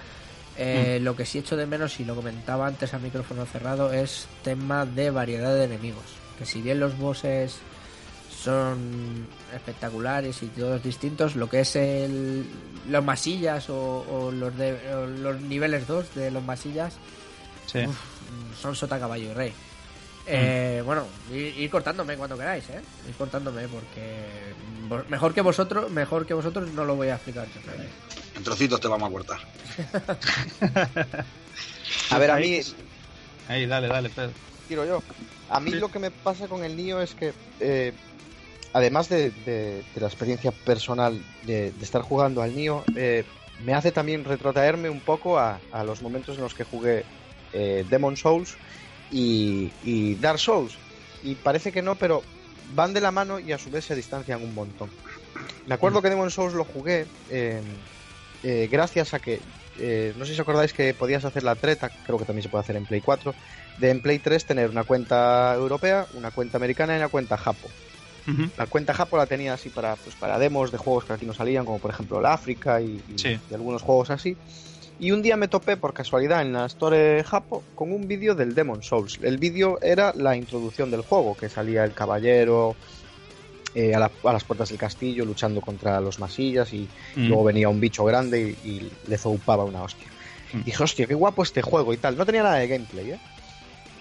eh, lo que sí echo de menos y lo comentaba antes a micrófono cerrado es tema de variedad de enemigos. Que si bien los bosses son espectaculares y todos distintos, lo que es el, los masillas o, o los, de, o los niveles 2 de los masillas Sí. Uf, son sota caballo y rey. Eh, Bueno, ir, ir cortándome cuando queráis, ¿eh? Ir cortándome porque mejor que vosotros, mejor que vosotros no lo voy a explicar creo. En trocitos te vamos a cortar. A ver, a mí, Ahí, dale, dale, Pedro. tiro yo. A mí lo que me pasa con el Nio es que, eh, además de, de- de la experiencia personal de, de estar jugando al Nio, eh, me hace también retrotraerme un poco a, a los momentos en los que jugué eh, Demon Souls y, y Dark Souls. Y parece que no, pero van de la mano y a su vez se distancian un montón. Me acuerdo que Demon Souls lo jugué eh, eh, gracias a que, eh, no sé si os acordáis que podías hacer la treta, creo que también se puede hacer en Play 4, de en Play 3 tener una cuenta europea, una cuenta americana y una cuenta japo. La cuenta japo la tenía así para, pues, para demos de juegos que aquí no salían, como por ejemplo el África y, y- Sí. y algunos juegos así. Y un día me topé por casualidad en la Store Japo con un vídeo del Demon Souls. El vídeo era la introducción del juego, que salía el caballero eh, a, la- a las puertas del castillo luchando contra los masillas y Mm. luego venía un bicho grande y, y le zoupaba una hostia. Mm. Dije, hostia, qué guapo este juego y tal. No tenía nada de gameplay, ¿eh?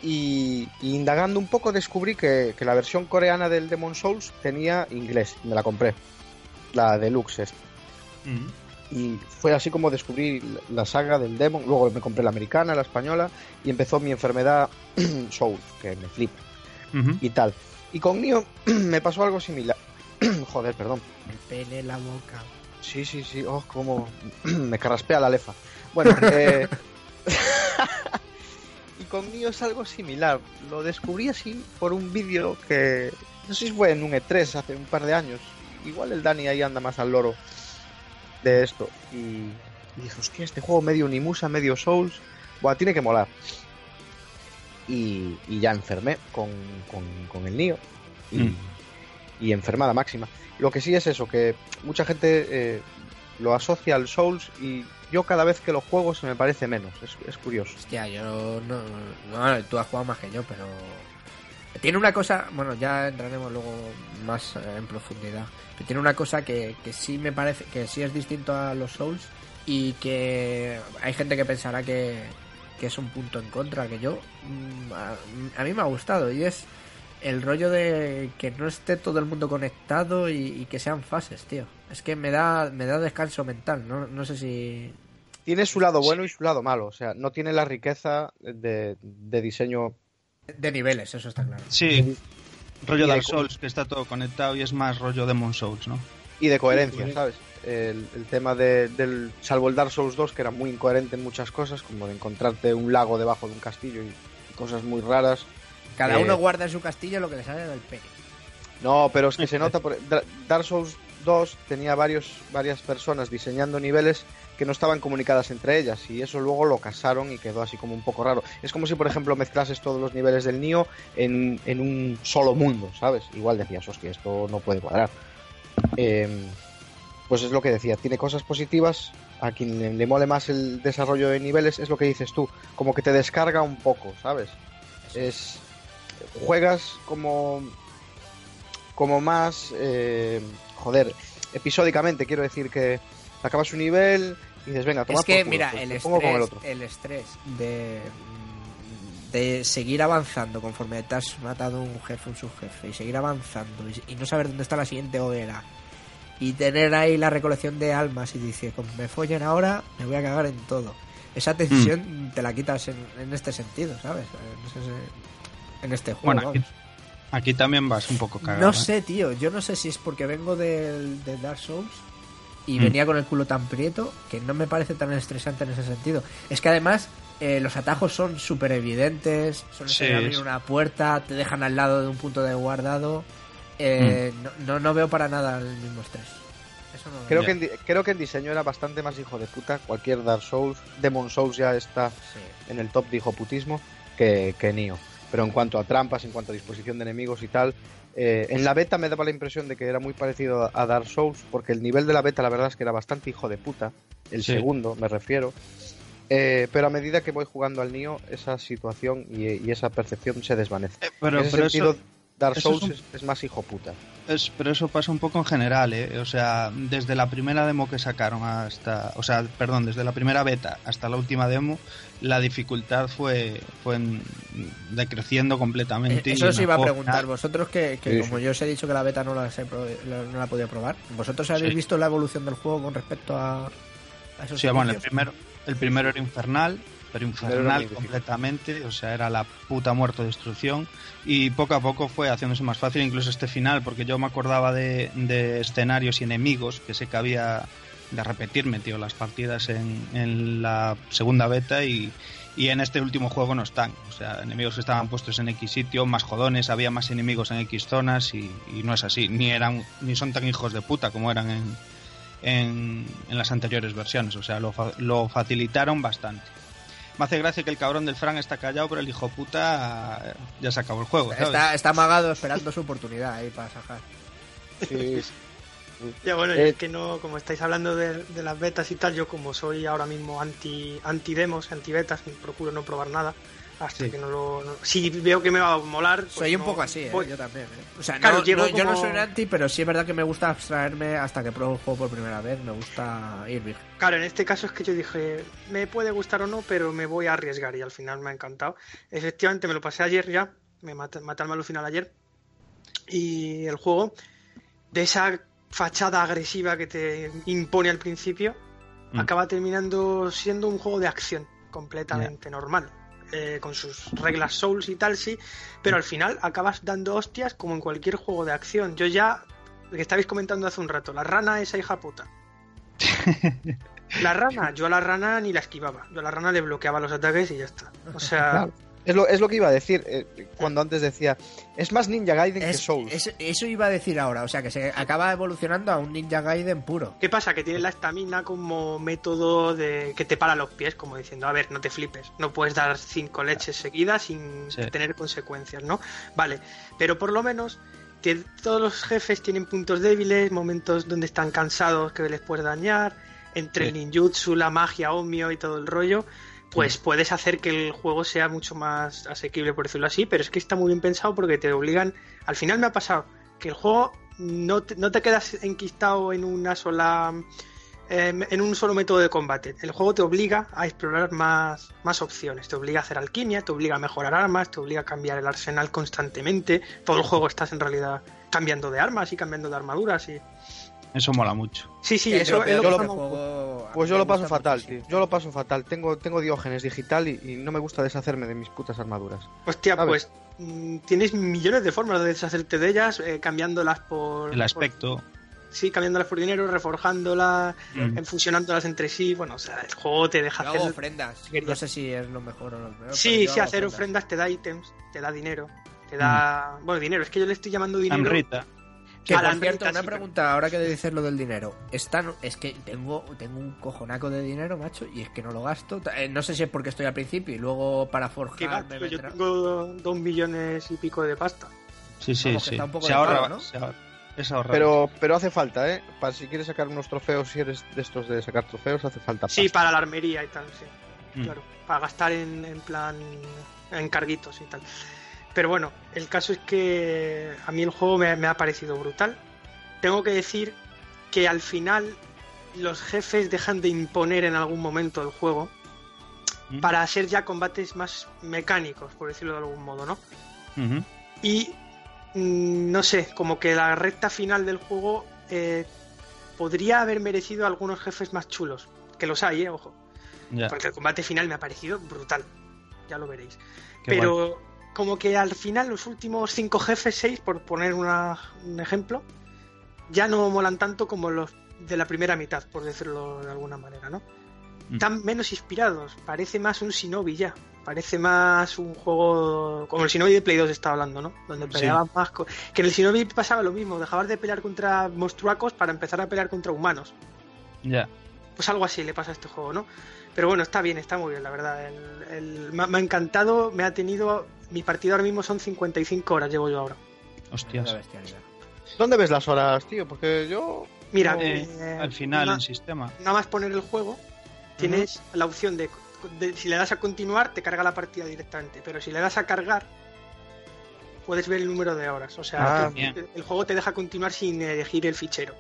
Y, y indagando un poco descubrí que, que la versión coreana del Demon Souls tenía inglés. Me la compré. La deluxe esta. Mm. Y fue así como descubrí la saga del Demon. Luego me compré la americana, la española. Y empezó mi enfermedad Souls, que me flipa. Y tal. Y con Nioh me pasó algo similar. Joder, perdón. El pene en la boca. Sí, sí, sí. Oh, como me carraspea la lefa. Bueno, eh... y conmigo es algo similar. Lo descubrí así por un vídeo que no sé si fue en un E3 hace un par de años. Igual el Dani ahí anda más al loro de esto. Y, y dije, hostia, este juego medio Nimusa, medio Souls. Buah, tiene que molar. Y, y ya enfermé con, con, con el Nio. Y, Mm. y enfermada máxima. Lo que sí es eso, que mucha gente eh, lo asocia al Souls y yo cada vez que lo juego se me parece menos. Es, es curioso. Hostia, yo no, no. Tú has jugado más que yo, pero. Tiene una cosa. Bueno, ya entraremos luego más eh, en profundidad. Pero tiene una cosa que, que sí me parece. Que sí es distinto a los Souls. Y que hay gente que pensará que, que es un punto en contra. Que yo. mm, A, a mí me ha gustado. Y es el rollo de que no esté todo el mundo conectado y, y que sean fases, tío. Es que me da, me da descanso mental. No, no sé si. Tiene su lado bueno y su lado malo. O sea, no tiene la riqueza de, de diseño. De niveles, eso está claro. Sí, rollo Y de Dark Souls, que está todo conectado y es más rollo Demon Souls, ¿no? Y de coherencia, ¿sabes? El, el tema de, del. Salvo el Dark Souls 2, que era muy incoherente en muchas cosas, como de encontrarte un lago debajo de un castillo y, y cosas muy raras. Cada Eh, uno guarda en su castillo lo que le sale del pene. No, pero es que se nota. Por... Dar- Dark Souls 2 tenía varios, varias personas diseñando niveles que no estaban comunicadas entre ellas y eso luego lo casaron y quedó así como un poco raro. Es como si, por ejemplo, mezclases todos los niveles del Nio en, en un solo mundo, ¿sabes? Igual decías, hostia, esto no puede cuadrar. Eh, pues es lo que decía, tiene cosas positivas. A quien le, le mole más el desarrollo de niveles es lo que dices tú, como que te descarga un poco, ¿sabes? Es juegas como como más eh, joder episódicamente quiero decir que acabas un nivel y dices venga toma Es que, por culo, mira, pues el pongo con el estrés, otro el estrés de, de seguir avanzando conforme te has matado un jefe, un subjefe, y seguir avanzando y, y no saber dónde está la siguiente hoguera, y tener ahí la recolección de almas y dices, como me follen ahora, me voy a cagar en todo. Esa tensión te la quitas en, en este sentido, ¿sabes? En, ese- en este juego. Bueno, aquí, también vas un poco cagado. No ¿eh? sé, tío. Yo no sé si es porque vengo del, de Dark Souls y Mm. venía con el culo tan prieto que no me parece tan estresante en ese sentido. Es que además eh, los atajos son súper evidentes, son Sí, abrir es- una puerta, te dejan al lado de un punto de guardado. Eh, Mm. no, no, no veo para nada el mismo estrés. Eso no creo que en, creo que en diseño era bastante más hijo de puta cualquier Dark Souls Demon Souls ya está sí. en el top de hijoputismo que, que Nioh pero en cuanto a trampas en cuanto a disposición de enemigos y tal eh, en la beta me daba la impresión de que era muy parecido a Dark Souls porque el nivel de la beta la verdad es que era bastante hijo de puta el Sí. segundo me refiero. Eh, pero a medida que voy jugando al Nioh esa situación y, y esa percepción se desvanece. Eh, Pero, en ese pero sentido eso, Dark es Souls un- es, es más hijo puta es- pero eso pasa un poco en general, ¿eh? O sea, desde la primera demo que sacaron hasta... O sea, perdón, desde la primera beta hasta la última demo, la dificultad fue, fue en- decreciendo completamente. Eh, y Eso os iba a preguntar. Vosotros que, que Sí, como yo os he dicho que la beta no la, he no la he podido probar, ¿vosotros habéis Sí. visto la evolución del juego con respecto a, a esos Sí, bueno, el primero, el primero era infernal pero infernal completamente, o sea, era la puta muerte o destrucción. Y poco a poco fue haciéndose más fácil incluso este final, porque yo me acordaba de, de escenarios y enemigos que sé que había de repetirme, tío, las partidas en, en la segunda beta y, y en este último juego no están, o sea, enemigos que estaban puestos en X sitio, más jodones, había más enemigos en X zonas y, y no es así, ni eran ni son tan hijos de puta como eran en, en, en las anteriores versiones, o sea, lo, lo facilitaron bastante. Me hace gracia que el cabrón del Fran está callado, pero el hijo puta eh, ya se acabó el juego. ¿sabes? Está, está amagado esperando su oportunidad ahí para sacar. Sí, Ya bueno, Eh, es que no, como estáis hablando de, de las betas y tal, yo como soy ahora mismo anti anti demos, anti betas, procuro no probar nada hasta Sí. que no lo. no- si veo que me va a molar. pues Soy un no- poco así, ¿eh? voy. yo también. ¿eh? O sea, Claro, no- yo no soy un anti, pero sí es verdad que me gusta abstraerme hasta que pruebo el juego por primera vez. Me gusta ir virgen. Claro, en este caso es que yo dije, me puede gustar o no, pero me voy a arriesgar y al final me ha encantado. Efectivamente, me lo pasé ayer ya, me maté, maté al malo final ayer. Y el juego, de esa fachada agresiva que te impone al principio, Mm. acaba terminando siendo un juego de acción completamente normal. Eh, con sus reglas Souls y tal, sí, pero al final acabas dando hostias como en cualquier juego de acción. Yo ya, lo que estabais comentando hace un rato, la rana esa hija puta. La rana, yo a la rana ni la esquivaba. Yo a la rana le bloqueaba los ataques y ya está. O sea, Claro. Es lo, es lo que iba a decir eh, cuando antes decía, es más Ninja Gaiden que Souls. es- eso iba a decir ahora. O sea, que se acaba evolucionando a un Ninja Gaiden puro. ¿qué pasa? Que tiene la estamina como método de que te para los pies, como diciendo, a ver, no te flipes, no puedes dar cinco leches seguidas sin Sí. tener consecuencias, ¿no? Vale, pero por lo menos que todos los jefes tienen puntos débiles, momentos donde están cansados que les puedes dañar, entre Sí. el ninjutsu, la magia, omio y todo el rollo, pues puedes hacer que el juego sea mucho más asequible, por decirlo así, pero es que está muy bien pensado porque te obligan, al final me ha pasado que el juego no te, no te quedas enquistado en una sola eh, en un solo método de combate. El juego te obliga a explorar más, más opciones. Te obliga a hacer alquimia, te obliga a mejorar armas, te obliga a cambiar el arsenal constantemente. Todo el juego estás en realidad cambiando de armas y cambiando de armaduras. Y... Eso mola mucho. Sí, sí, eso es lo yo lo- juego Pues yo lo paso fatal, muchísimo. tío. Yo lo paso fatal. Tengo, tengo diógenes digital y, y no me gusta deshacerme de mis putas armaduras. Hostia, ¿sabes? pues mm, tienes millones de formas de deshacerte de ellas, eh, cambiándolas por... El aspecto. por- sí, cambiándolas por dinero, reforjándolas, Mm. fusionándolas entre sí. Bueno, o sea, el juego te deja Yo hacer... hago ofrendas. No sé si es lo mejor o lo peor. Sí, pero sí, hago hacer ofrendas te da ítems, te da dinero, te da... Bueno, dinero, es que yo le estoy llamando dinero... Anrita. Que por cierto, una pregunta ahora que dices lo del dinero. Están, es que tengo, tengo un cojonaco de dinero, macho, y es que no lo gasto. Eh, no sé si es porque estoy al principio y luego para forjar yo tengo dos millones y pico de pasta. Sí, sí, Vamos, sí. está un poco Se ahorra, ¿no? se ahorra- es ahorrar. Pero, pero hace falta, ¿eh? Para si quieres sacar unos trofeos, si eres de estos de sacar trofeos, hace falta. Sí, para la armería y tal, sí. Mm. Claro, para gastar en, en plan en carguitos y tal. Pero bueno, el caso es que a mí el juego me, me ha parecido brutal. Tengo que decir que al final los jefes dejan de imponer en algún momento el juego Mm. para hacer ya combates más mecánicos, por decirlo de algún modo, ¿no? Y mm, no sé, como que la recta final del juego eh, podría haber merecido algunos jefes más chulos. Que los hay, eh, ojo. Porque el combate final me ha parecido brutal. Ya lo veréis. qué Pero como que al final los últimos cinco jefes, seis, por poner una- un ejemplo, ya no molan tanto como los de la primera mitad, por decirlo de alguna manera, ¿no? Mm. Están menos inspirados. Parece más un Shinobi ya. Parece más un juego como el Shinobi de Play 2 está hablando, ¿no? Donde Sí. peleabas más... co- Que en el Shinobi pasaba lo mismo. Dejabas de pelear contra monstruacos para empezar a pelear contra humanos. Ya. Pues algo así le pasa a este juego, ¿no? Pero bueno, está bien, está muy bien, la verdad. El, el- me ha encantado, me ha tenido... Mi partido ahora mismo son 55 horas, llevo yo ahora. Hostias. ¿Dónde ves las horas, tío? Porque yo. Mira, No, Eh, eh, al final, na- en sistema. nada más poner el juego, tienes la opción de, de- Si le das a continuar, te carga la partida directamente. Pero si le das a cargar, puedes ver el número de horas. O sea, Ah, el juego te deja continuar sin elegir el fichero.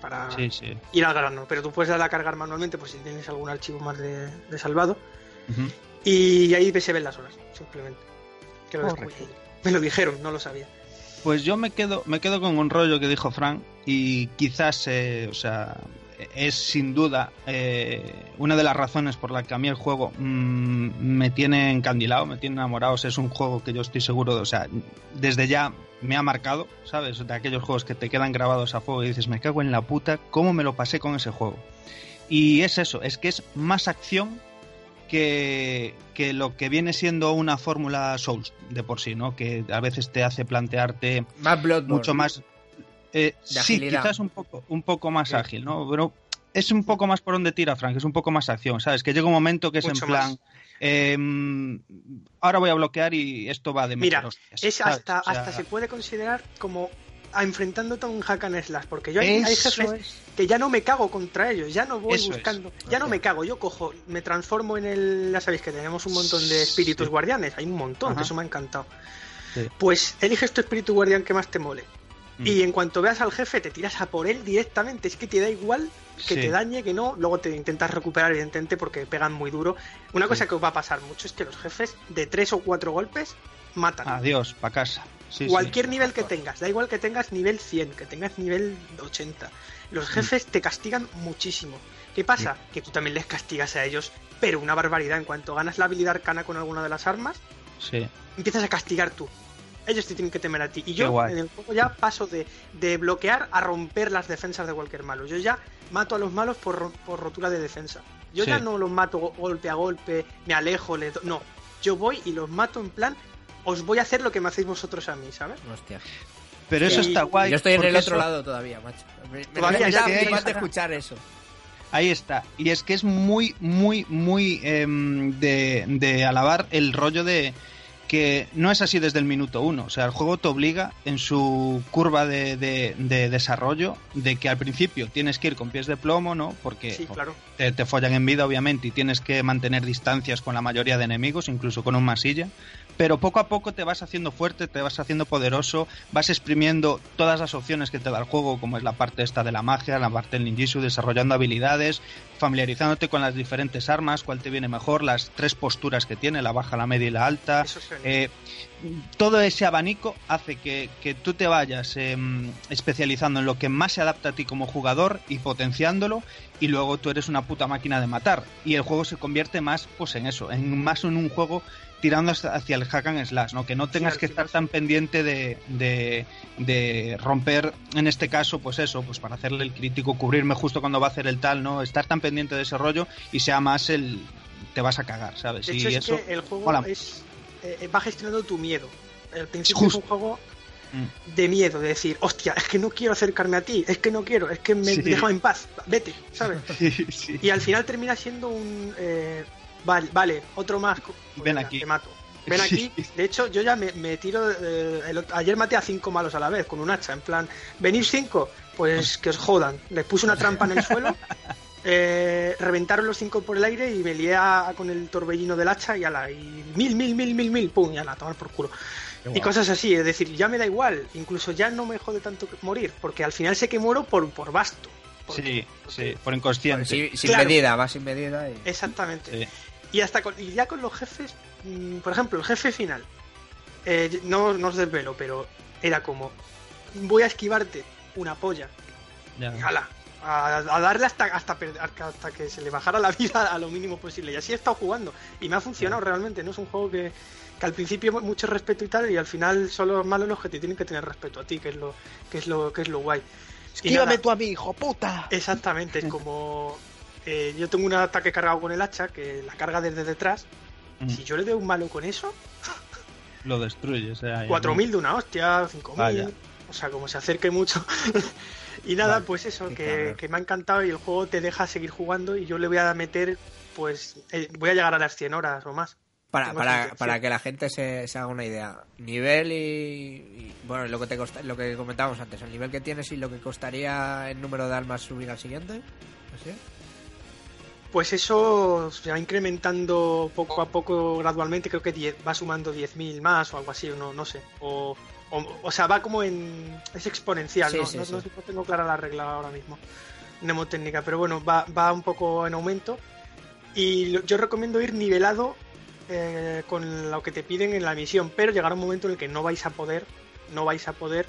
Para Sí, sí. ir al grano. Pero tú puedes darle a cargar manualmente, pues si tienes algún archivo más de, de salvado. Y ahí se ven las horas, simplemente. Que lo Correcto. descubrí. Me lo dijeron, no lo sabía. Pues yo me quedo, me quedo con un rollo que dijo Frank y quizás, eh, o sea, es sin duda eh, una de las razones por la que a mí el juego mm, me tiene encandilado, me tiene enamorado. O sea, es un juego que yo estoy seguro de, o sea, desde ya me ha marcado, ¿sabes? De aquellos juegos que te quedan grabados a fuego y dices, me cago en la puta, ¿cómo me lo pasé con ese juego? Y es eso, es que es más acción que, que lo que viene siendo una fórmula Souls de por sí, ¿no? Que a veces te hace plantearte Más mucho más. eh, sí, quizás un poco, un poco más Sí. ágil, ¿no? Pero es un poco más por donde tira, Frank, es un poco más acción, ¿sabes? Que llega un momento que es Mucho en plan. eh, ahora voy a bloquear y esto va de Mira, hostias, es ¿sabes? hasta, O sea, hasta se puede considerar como a enfrentándote a un hack and slash, porque yo hay, hay jefes es. que ya no me cago contra ellos, ya no voy Eso es. buscando, ya no me cago, yo cojo, me transformo en el, ya sabéis que tenemos un montón de espíritus Sí. guardianes, hay un montón, Ajá. que eso me ha encantado. Sí. Pues eliges tu espíritu guardián que más te mole. Mm. Y en cuanto veas al jefe, te tiras a por él directamente. Es que te da igual que Sí. te dañe, que no. Luego te intentas recuperar, evidentemente, porque pegan muy duro. Una cosa que os va a pasar mucho es que los jefes, de tres o cuatro golpes, matan. Adiós, pa' casa. Sí, sí. Cualquier nivel que tengas, da igual que tengas nivel 100, que tengas nivel 80. Los Mm. jefes te castigan muchísimo. ¿Qué pasa? Que tú también les castigas a ellos, pero una barbaridad. En cuanto ganas la habilidad arcana con alguna de las armas, Sí. empiezas a castigar tú. Ellos te tienen que temer a ti. Y yo en el juego ya paso de, de bloquear a romper las defensas de cualquier malo. Yo ya mato a los malos por, por rotura de defensa. Yo Sí. ya no los mato go- golpe a golpe, me alejo, les do- No, yo voy y los mato en plan, os voy a hacer lo que me hacéis vosotros a mí, ¿sabes? Hostia. Pero eso está guay. Yo estoy en el otro eso- lado todavía, macho. Me, me Todavía me ya escuchar eso. Ahí está. Y es que es muy, muy, muy em, de, de alabar el rollo de que no es así desde el minuto uno. O sea, el juego te obliga en su curva de, de- de desarrollo de que al principio tienes que ir con pies de plomo, ¿no? Porque Sí, claro. te, te follan en vida, obviamente, y tienes que mantener distancias con la mayoría de enemigos, incluso con un masilla. Pero poco a poco te vas haciendo fuerte, te vas haciendo poderoso, vas exprimiendo todas las opciones que te da el juego, como es la parte esta de la magia, la parte del ninjitsu, desarrollando habilidades, familiarizándote con las diferentes armas, cuál te viene mejor, las tres posturas que tiene, la baja, la media y la alta. Eh, todo ese abanico hace que, que tú te vayas eh, especializando en lo que más se adapta a ti como jugador y potenciándolo y luego tú eres una puta máquina de matar y el juego se convierte más pues en eso, en más en un juego tirando hacia el hack and slash, ¿no? Que no tengas que estar tan pendiente de, de, de romper, en este caso, pues eso, pues para hacerle el crítico, cubrirme justo cuando va a hacer el tal, ¿no? Estar tan pendiente de ese rollo y sea más el... te vas a cagar, ¿sabes? De y es eso... que el juego es, eh, va gestionando tu miedo. Al principio es un juego Mm. de miedo, de decir, hostia, es que no quiero acercarme a ti, es que no quiero, es que me Sí. en paz, vete, ¿sabes? Sí, sí. Y al final termina siendo un... eh, vale, vale, otro más. Pues Ven venga, aquí. Te mato. Ven aquí. De hecho, yo ya me, me tiro... eh, el ayer maté a cinco malos a la vez con un hacha, en plan, ¿venís cinco? Pues que os jodan. Les puse una trampa en el suelo. eh, reventaron los cinco por el aire y me lié a- con el torbellino del hacha y ala, y mil, mil, mil, mil, mil, pum, y ala, tomar por culo. Y cosas así, es decir, ya me da igual, incluso ya no me jode tanto que morir, porque al final sé que muero por, por basto. Porque- Sí, porque- sí, por inconsciente. Sí, sin Claro. medida, va sin medida. Y... Exactamente. Sí. Y hasta con, y ya con los jefes, mm, por ejemplo, el jefe final, eh, no, no os desvelo, pero era como, voy a esquivarte una polla, Ya. y ala, a, a darle hasta, hasta, hasta que se le bajara la vida a lo mínimo posible. Y así he estado jugando. Y me ha funcionado realmente, no es un juego que, que al principio mucho respeto y tal, y al final son los malos los que te tienen que tener respeto a ti, que es lo, que es lo, que es lo guay. Esquívame tú a mí, hijo puta. Exactamente, es como... eh, yo tengo un ataque cargado con el hacha que la carga desde detrás. Mm. Si yo le doy un malo con eso, Lo destruye. O sea, ya 4.000 de una hostia, Vaya. 5.000, o sea, como se acerque mucho. y nada, Vale. pues eso, que, que me ha encantado y el juego te deja seguir jugando y yo le voy a meter, pues, eh, voy a llegar a las 100 horas o más. Para, para, para que la gente se, se haga una idea. Nivel y, y, bueno, lo que te costa, lo que comentábamos antes, el nivel que tienes y lo que costaría el número de almas subir al siguiente. ¿Así? Pues eso se va incrementando poco a poco gradualmente, creo que 10 va sumando 10.000 más o algo así, no, no sé. O, o, o sea, va como en... es exponencial, Sí, ¿no? sí, no, sí. no- tengo clara la regla ahora mismo, mnemotécnica, pero bueno, va, va un poco en aumento. Y lo- yo recomiendo ir nivelado eh, con lo que te piden en la misión, pero llegará un momento en el que no vais a poder, no vais a poder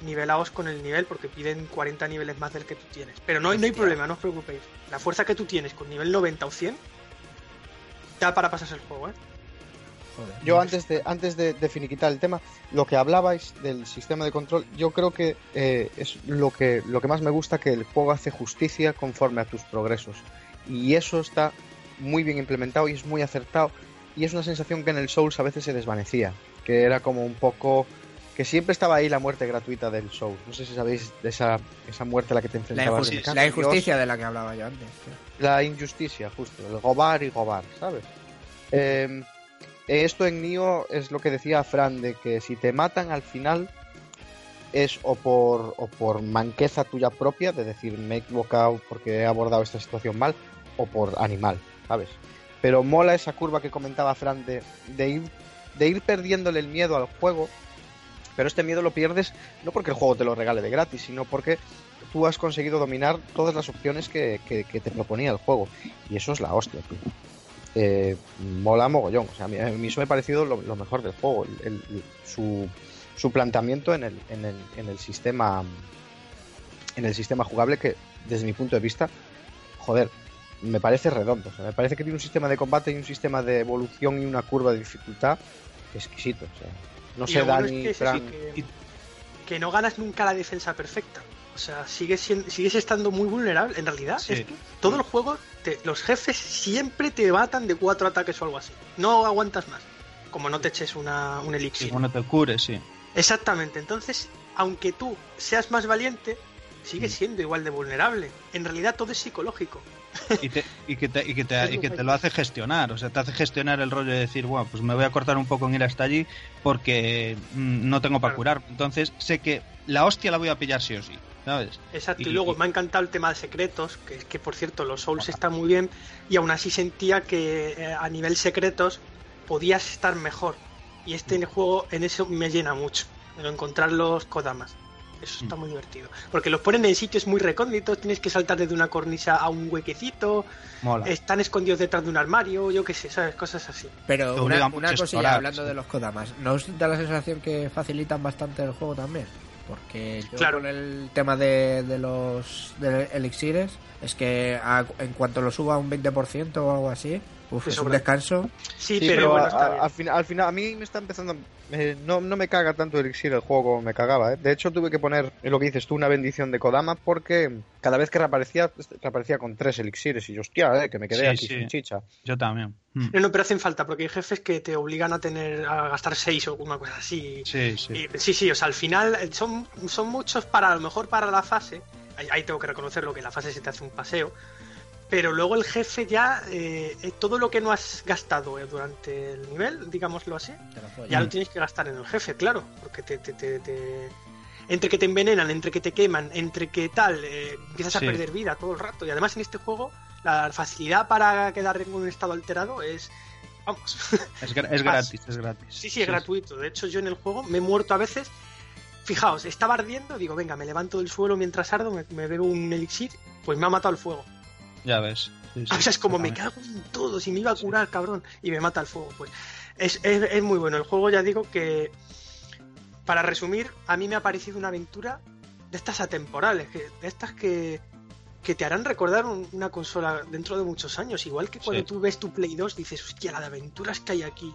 nivelados con el nivel porque piden 40 niveles más del que tú tienes. Pero no, hay- no hay problema, no os preocupéis. La fuerza que tú tienes con nivel 90 o 100 da para pasarse el juego, ¿eh? Joder. Yo antes de antes de, de finiquitar el tema, lo que hablabais del sistema de control, yo creo que eh, es lo que lo que más me gusta que el juego hace justicia conforme a tus progresos y eso está muy bien implementado y es muy acertado y es una sensación que en el Souls a veces se desvanecía, que era como un poco que siempre estaba ahí la muerte gratuita del Souls. No sé si sabéis de esa esa muerte a la que te La, enfrentabas. injusti- en la injusticia de la que hablaba yo antes. tío. la injusticia, justo, el gobar y gobar, ¿sabes? Eh, esto en Nioh es lo que decía Fran, de que si te matan al final es o por, o por manqueza tuya propia, de decir me he equivocado porque he abordado esta situación mal, o por animal, ¿sabes? Pero mola esa curva que comentaba Fran de, de ir, de ir perdiéndole el miedo al juego, pero este miedo lo pierdes no porque el juego te lo regale de gratis, sino porque tú has conseguido dominar todas las opciones que, que- que te proponía el juego. Y eso es la hostia, tío. Eh, mola mogollón. O sea, a mí, a mí eso me ha parecido lo, lo mejor del juego. el- el- su, su planteamiento en el, en, el, en el sistema en el sistema jugable que, desde mi punto de vista, joder, me parece redondo. O sea, me parece que tiene un sistema de combate y un sistema de evolución y una curva de dificultad exquisito. O sea, no Y sé, lo bueno es Dani, que, es eso, Fran. que, que no ganas nunca la defensa perfecta. O sea, sigues, siendo- sigues estando muy vulnerable. En realidad, Sí. es que todo el juego, te- los jefes siempre te matan de cuatro ataques o algo así. No aguantas más. Como no te eches una, un elixir. no te cures, sí. Exactamente. Entonces, aunque tú seas más valiente, Mm. sigues siendo igual de vulnerable. En realidad, todo es psicológico. Y, te- y que, te, y, que te, y que te lo hace gestionar, o sea, te hace gestionar el rollo de decir, bueno, pues me voy a cortar un poco en ir hasta allí porque mm, no tengo para Claro. curar. Entonces sé que la hostia la voy a pillar sí o sí, ¿sabes? Exacto, y, Y- luego y- me ha encantado el tema de secretos, que, que por cierto los Souls están muy bien, y aún así sentía que eh, a nivel secretos podías estar mejor. Y este juego en eso me llena mucho, en encontrar los Kodamas. Eso está Mm. muy divertido. Porque los ponen en sitios muy recónditos, tienes que saltar desde una cornisa a un huequecito, Mola. están escondidos detrás de un armario, yo qué sé, ¿sabes? Cosas así. Pero una, una a cosilla, explorar, hablando sí. de los Kodamas, ¿no os da la sensación que facilitan bastante el juego también? Porque yo Claro. con el tema de, de los de elixires, es que a- en cuanto lo suba a un 20% o algo así, uf, es un descanso. Sí, Sí, pero, pero, bueno, a- está a- bien. al, final, al final a mí me está empezando eh, no, no me caga tanto Elixir el juego como me cagaba ¿eh? de hecho tuve que poner lo que dices tú una bendición de Kodama porque cada vez que reaparecía reaparecía con tres elixires y yo hostia eh, que me quedé Sí, aquí sí. sin chicha Yo también. Mm. No, no, pero hacen falta, porque hay jefes que te obligan a tener a gastar seis o una cosa así. Sí, sí. Y- sí, sí, o sea, al final eh, son, son muchos para, a lo mejor para la fase, ahí, ahí tengo que reconocerlo, que la fase se te hace un paseo, pero luego el jefe ya, eh, eh, todo lo que no has gastado eh, durante el nivel, digámoslo así, ya lo tienes que gastar en el jefe, claro, porque te... te- te- te- Entre que te envenenan, entre que te queman, entre que tal, eh, empiezas a perder vida todo el rato. Y además en este juego, la facilidad para quedar en un estado alterado es... Vamos, Es, gra- es gratis, es gratis. Sí, sí, es gratuito. De hecho, yo en el juego me he muerto a veces. Fijaos, estaba ardiendo, digo, venga, me levanto del suelo mientras ardo, me, me bebo un elixir, pues me ha matado el fuego. Ya ves. Sí, sí, o sea, es como me cago en todo, si me iba a curar, cabrón, y me mata el fuego. Pues es, es, es muy bueno. El juego, ya digo que, para resumir, a mí me ha parecido una aventura de estas atemporales, que, de estas que, que te harán recordar un- una consola dentro de muchos años. Igual que cuando Sí. tú ves tu Play 2, dices, hostia, la de aventuras que hay aquí,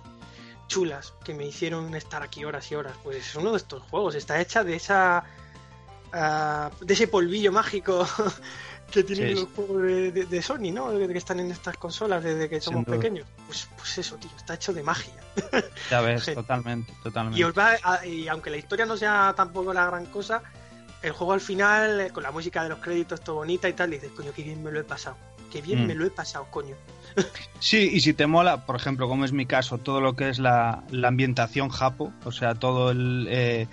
chulas, que me hicieron estar aquí horas y horas. Pues es uno de estos juegos, está hecha de esa. ah, de ese polvillo mágico que tienen Sí, los juegos de, de- de Sony, ¿no? Que están en estas consolas desde que somos pequeños. Pues, pues eso, tío, está hecho de magia. Ya ves, Sí. totalmente, totalmente. Y, os va a- y aunque la historia no sea tampoco la gran cosa, el juego al final, eh, con la música de los créditos, todo bonita y tal, dices, coño, qué bien me lo he pasado. Qué bien Mm. me lo he pasado, coño. Sí, y si te mola, por ejemplo, como es mi caso, todo lo que es la, ambientación japo, o sea, todo el... Eh,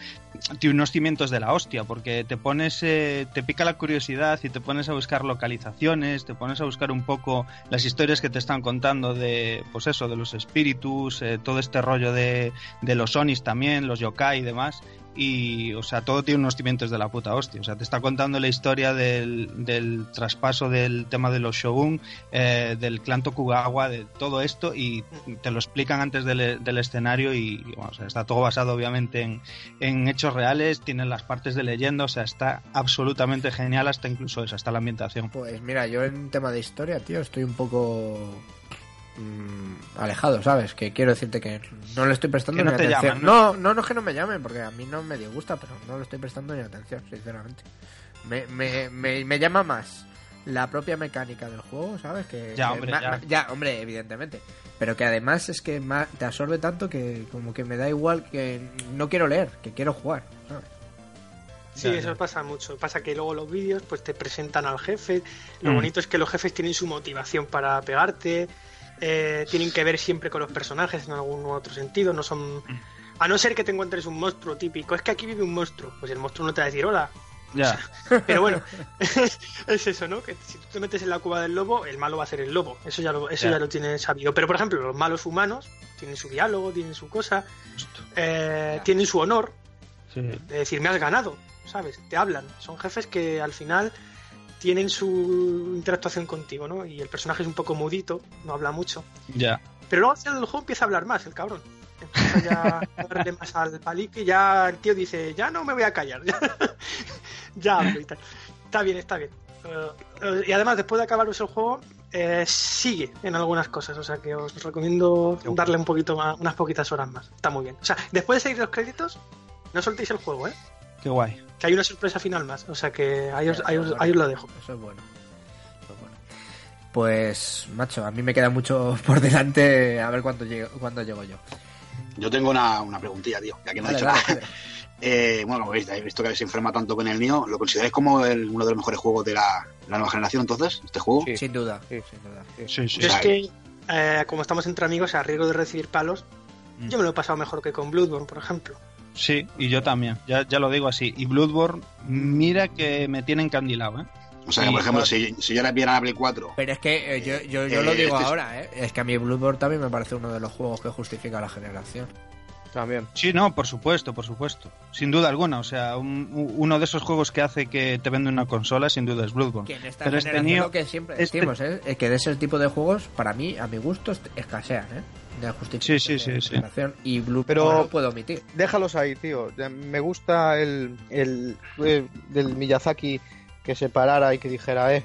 tiene unos cimientos de la hostia, porque te pones, eh, te pica la curiosidad y te pones a buscar localizaciones, te pones a buscar un poco las historias que te están contando de, pues eso, de los espíritus, eh, todo este rollo de, de los onis también, los yokai y demás, y, o sea, todo tiene unos cimientos de la puta hostia. O sea, te está contando la historia del, del traspaso del tema de los shogun, eh, del clan Tokugawa, de todo esto y te lo explican antes del, del escenario y, bueno, o sea, está todo basado obviamente en, en hechos reales, tienen las partes de leyenda, o sea, está absolutamente genial hasta incluso eso, hasta la ambientación. Pues mira, yo en tema de historia, tío, estoy un poco mm, alejado, ¿sabes? Que quiero decirte que no le estoy prestando Que no ni te atención. llaman, ¿no? no, no, es que no me llamen, porque a mí no me disgusta, pero no le estoy prestando ni atención, sinceramente. Me, me, me, me llama más la propia mecánica del juego, ¿sabes? Que, Ya, que hombre, ma- ya. hombre, evidentemente. Pero que además es que ma- te absorbe tanto que como que me da igual que no quiero leer, que quiero jugar, ¿sabes? Sí, Ya, eso ya. pasa mucho. Pasa que luego los vídeos pues te presentan al jefe. Lo Mm. bonito es que los jefes tienen su motivación para pegarte. Eh, tienen que ver siempre con los personajes en algún otro sentido. No son. A no ser que te encuentres un monstruo típico. Es que aquí vive un monstruo. Pues el monstruo no te va a decir hola. Ya, Pero bueno, es eso, ¿no? Que si tú te metes en la cueva del lobo, el malo va a ser el lobo. Eso ya lo, eso Ya. ya lo tienes sabido. Pero por ejemplo, los malos humanos tienen su diálogo, tienen su cosa, eh, tienen su honor. sí. de decir, me has ganado, ¿sabes? Te hablan. Son jefes que al final tienen su interactuación contigo, ¿no? Y el personaje es un poco mudito, no habla mucho. ya. Pero luego al final del juego empieza a hablar más, el cabrón. Empieza ya a darle más al palique y ya el tío dice, ya no me voy a callar. ya hablo y tal. Está bien, está bien. Eh, eh, y además, después de acabaros el juego, eh, sigue en algunas cosas. O sea que os recomiendo darle un poquito más, unas poquitas horas más. Está muy bien. O sea, después de seguir los créditos, no soltéis el juego, ¿eh? Qué guay. Que hay una sorpresa final más. O sea que ahí os, ahí os- Bueno, ahí os lo dejo. Eso es bueno. Eso es bueno. Pues, macho, a mí me queda mucho por delante a ver cuánto llego, cuándo llego yo. Yo tengo una, una preguntilla, tío, ya que no he dicho nada. Eh, bueno, como veis, habéis visto que se enferma tanto con el Nio. ¿Lo consideráis como el- uno de los mejores juegos de la, la nueva generación entonces? ¿Este juego? Sí. Sin duda, Sí. sin duda. Sí, sí. Yo es que, eh, como estamos entre amigos, a riesgo de recibir palos, Mm. yo me lo he pasado mejor que con Bloodborne, por ejemplo. Sí, y yo también, ya, ya lo digo así. Y Bloodborne, mira que me tiene encandilado, ¿eh? O sea, que, por ejemplo, si, si yo le viera la Play 4, Pero es que eh, yo, yo, yo Eh, lo digo este es- ahora, ¿eh? Es que a mí Bloodborne también me parece uno de los juegos que justifica la generación. También. Sí, no, por supuesto, por supuesto. Sin duda alguna, o sea, un- uno de esos juegos que hace que te vende una consola, sin duda es Bloodborne. Que en esta Pero este generación Nioh- lo que siempre este- decimos, ¿eh? Es que de ese tipo de juegos, para mí, a mi gusto, escasean, ¿eh? De justificación Sí, sí, sí, de sí. generación. Y Bloodborne Pero- no lo puedo omitir. Déjalos ahí, tío. Me gusta el, el eh, del Miyazaki que se parara y que dijera, eh,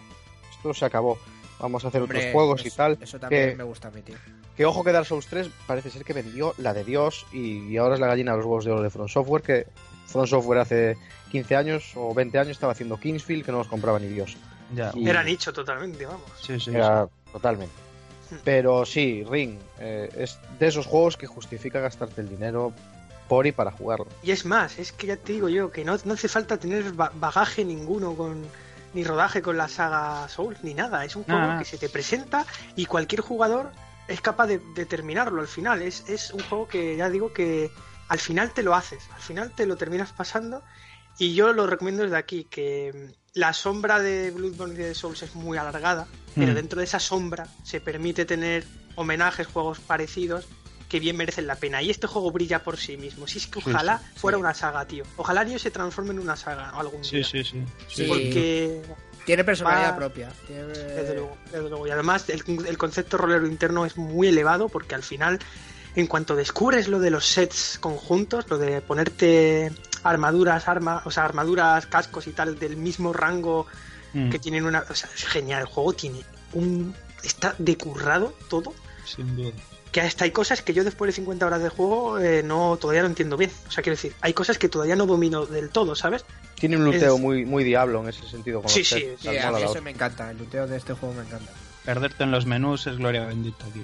esto se acabó. Vamos a hacer Hombre, otros juegos y tal. Eso también que- me gusta omitir. Que ojo que Dark Souls 3 parece ser que vendió la de Dios y, y ahora es la gallina de los huevos de oro de From Software, que From Software hace 15 años o 20 años estaba haciendo Kingsfield que no los compraba ni Dios. Ya, Y- Era nicho totalmente, vamos. sí, sí. Era totalmente. Pero sí, Ring eh, es de esos juegos que justifica gastarte el dinero por y para jugarlo. Y es más, es que ya te digo yo, que no, no hace falta tener ba- bagaje ninguno con ni rodaje con la saga Souls ni nada. Es un juego que se te presenta y cualquier jugador es capaz de, de terminarlo al final. Es, es un juego que ya digo que al final te lo haces, al final te lo terminas pasando. Y yo lo recomiendo desde aquí, que mm, la sombra de Bloodborne y de Souls es muy alargada, pero Mm. dentro de esa sombra se permite tener homenajes, juegos parecidos que bien merecen la pena. Y este juego brilla por sí mismo. Si es que ojalá sí, fuera sí. una saga, tío. Ojalá Nioh se transforme en una saga algún Sí, día. sí, sí. Sí. Porque, Tiene personalidad Va- propia. Tiene- desde luego, desde luego. Y además el, el concepto rolero interno es muy elevado porque al final, en cuanto descubres lo de los sets conjuntos, lo de ponerte armaduras, armas, o sea, armaduras, cascos y tal del mismo rango Mm, que tienen una... O sea, es genial. El juego tiene un... Está decurrado todo. Sin duda. que hasta hay cosas que yo después de 50 horas de juego eh, no todavía no entiendo bien. O sea, quiero decir, hay cosas que todavía no domino del todo, ¿sabes? Tiene un luteo Es- muy, muy diablo en ese sentido. Con Sí, los sí, sets, Sí, tal, a mí eso me encanta. El luteo de este juego me encanta. Perderte en los menús es gloria bendita aquí.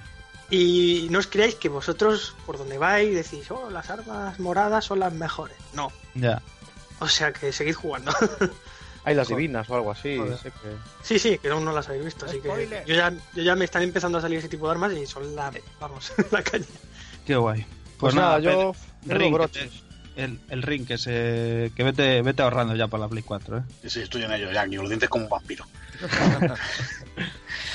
Y no os creáis que vosotros, por donde vais, decís, oh, las armas moradas son las mejores. No. Ya. O sea, que seguid jugando. Hay las divinas o algo así. Sé que- sí, sí, que aún no las habéis visto. Así que yo ya, yo ya me están empezando a salir ese tipo de armas y son la, vamos, la caña. Qué guay. Pues, nada, yo Ring, que el, el ring que se que vete vete ahorrando ya para la Play 4, ¿eh? sí, sí, estoy en ello, ya, ni los dientes como un vampiro.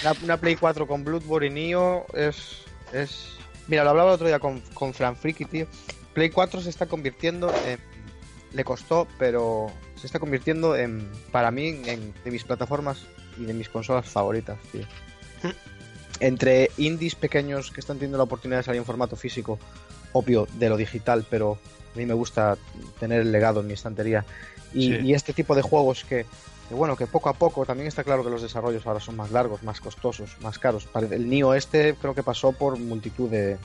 Una, una Play 4 con Bloodborne y Nioh es, es... Mira, lo hablaba el otro día con, con Fran Friki, tío. Play 4 se está convirtiendo en, le costó, pero se está convirtiendo en, para mí, en de mis plataformas y de mis consolas favoritas, tío. Entre indies pequeños que están teniendo la oportunidad de salir en formato físico, obvio, de lo digital, pero a mí me gusta tener el legado en mi estantería. Y, Sí. y este tipo de juegos que, que, bueno, que poco a poco, también está claro que los desarrollos ahora son más largos, más costosos, más caros. El Nio este creo que pasó por multitud de,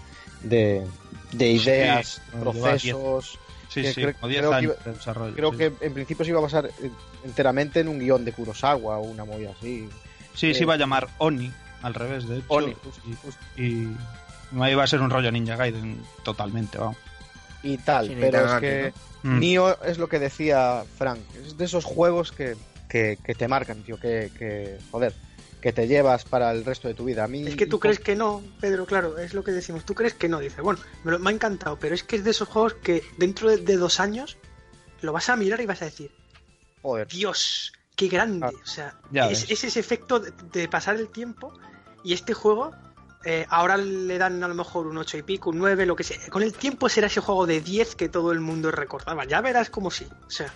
de, de ideas, procesos. Sí, que sí, creo- o 10 creo que años iba- de desarrollo. Creo sí. que en principio se iba a basar eh, enteramente en un guion de Kurosawa o una movida así. Sí, eh, se iba a llamar Oni, al revés, de hecho. Oni, y, y no iba a ser un rollo Ninja Gaiden totalmente, vamos. Y tal, pero es que Mm. Nio es lo que decía Frank, es de esos juegos que, que, que te marcan, tío, que, que, joder, que te llevas para el resto de tu vida. A mí Es que tú crees que no, Pedro, claro, es lo que decimos. Tú crees que no, dice. Bueno, me, lo- me ha encantado, pero es que es de esos juegos que dentro de, de dos años lo vas a mirar y vas a decir, joder, Dios, qué grande. Ah, o sea, es, ese efecto de, de pasar el tiempo y este juego. Eh, ahora le dan a lo mejor un 8 y pico, un 9, lo que sea. Con el tiempo será ese juego de 10 que todo el mundo recordaba. Ya verás como sí. O sea,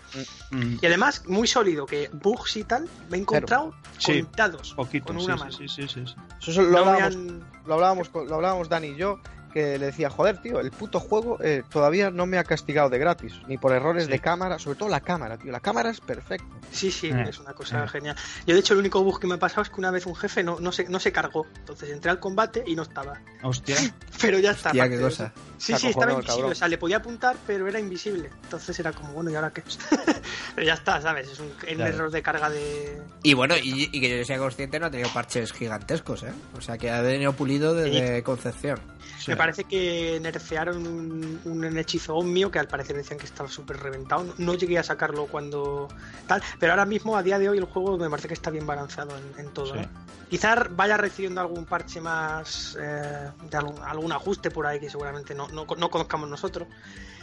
Mm, y además, muy sólido, que bugs y tal, me he encontrado Sí, contados poquito, con sí, una sí, mano. sí, sí, sí, sí. eso es- lo, No hablábamos, han- lo, hablábamos, con- lo hablábamos Dani y yo, que le decía, joder, tío, el puto juego eh, todavía no me ha castigado de gratis, ni por errores Sí. de cámara, sobre todo la cámara, tío, la cámara es perfecta. Sí, sí, Eh, es una cosa eh. genial. Yo, de hecho, el único bug que me ha pasado es que una vez un jefe no, no, se, no se cargó. Entonces entré al combate y no estaba. Hostia. Pero ya está. Hostia, qué cosa. Sí, sí, estaba invisible. cabrón. O sea, le podía apuntar, pero era invisible. Entonces era como, bueno, ¿y ahora qué? pero ya está, ¿sabes? Es un, es un Claro. error de carga de. Y bueno, y, y que yo sea consciente, no ha tenido parches gigantescos, ¿eh? O sea, que ha venido pulido desde concepción. Sí. Me parece que nerfearon un, un hechizo mío que al parecer decían que estaba súper reventado. No, no llegué a sacarlo cuando tal, pero ahora mismo, a día de hoy, el juego me parece que está bien balanceado en, en todo. Sí. ¿eh? Quizás vaya recibiendo algún parche más eh, de algún, algún ajuste por ahí que seguramente no, no, no conozcamos nosotros.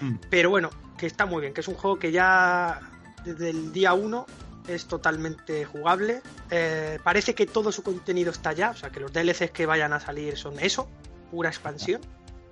Mm. Pero bueno, que está muy bien, que es un juego que ya desde el día 1 es totalmente jugable. Eh, parece que todo su contenido está ya, o sea que los DLCs que vayan a salir son eso, pura expansión.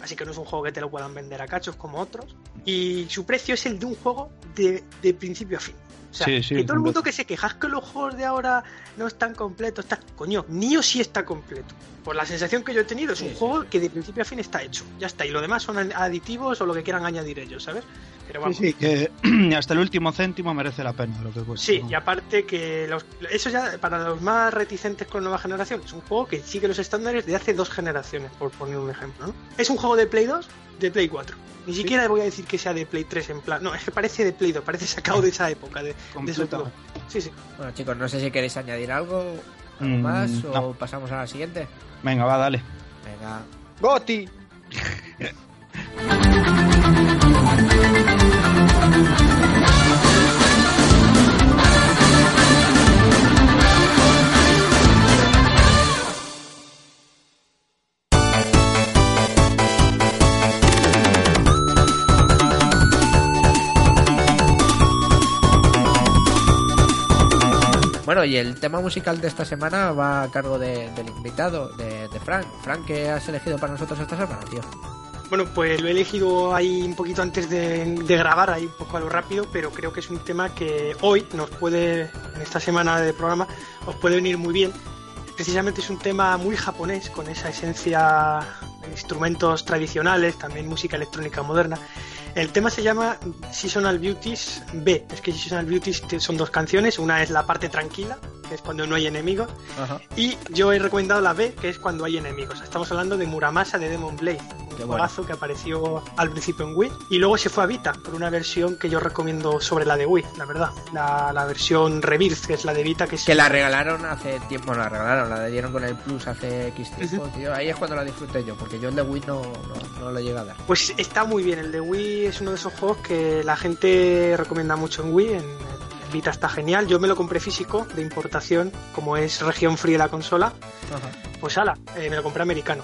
Así que no es un juego que te lo puedan vender a cachos como otros. Y su precio es el de un juego de, de principio a fin. O sea, Sí, sí, que todo el mundo que se queja "Es que los juegos de ahora no están completos, está... coño, Nio sí está completo. Por la sensación que yo he tenido, es un juego que de principio a fin está hecho. Ya está. Y lo demás son aditivos o lo que quieran añadir ellos, ¿sabes? Pero vamos. Sí, sí, que hasta el último céntimo merece la pena lo que cuesta. Sí, ¿no? y aparte que los, eso ya para los más reticentes con nueva generación es un juego que sigue los estándares de hace dos generaciones, por poner un ejemplo. ¿no? Es un juego de Play 2, de Play 4. Ni siquiera voy a decir que sea de Play 3 en plan. No, es que parece de Play 2, parece sacado de esa época, de, de esos Completamente. juegos. Sí, sí. Bueno, chicos, no sé si queréis añadir algo, algo Mm, más o pasamos a la siguiente. Venga, va, dale. Venga. ¡Goti! Y el tema musical de esta semana va a cargo de- del invitado, de, de Frank. Frank, ¿qué has elegido para nosotros esta semana, tío? Bueno, pues lo he elegido ahí un poquito antes de, de grabar, ahí un poco a lo rápido, pero creo que es un tema que hoy nos puede, en esta semana de programa, os puede venir muy bien. Precisamente es un tema muy japonés, con esa esencia de instrumentos tradicionales, también música electrónica moderna. El tema se llama Seasonal Beauties B. Es que Seasonal Beauties son dos canciones, una es la parte tranquila, que es cuando no hay enemigos, Ajá. y yo he recomendado la B, que es cuando hay enemigos. Estamos hablando de Muramasa de Demon Blade, un Qué bueno. que apareció al principio en Wii y luego se fue a Vita por una versión que yo recomiendo sobre la de Wii, la verdad. La, la versión Rebirth, que es la de Vita, que Que la regalaron hace tiempo, la regalaron, la dieron con el Plus hace X tiempo, tío. Ahí es cuando la disfruté yo, porque yo el de Wii no, no, no lo llegué a dar. Pues está muy bien, el de Wii es uno de esos juegos que la gente recomienda mucho en Wii, en, en Vita está genial. Yo me lo compré físico de importación, como es región free la consola, Ajá. pues ala, eh, me lo compré americano.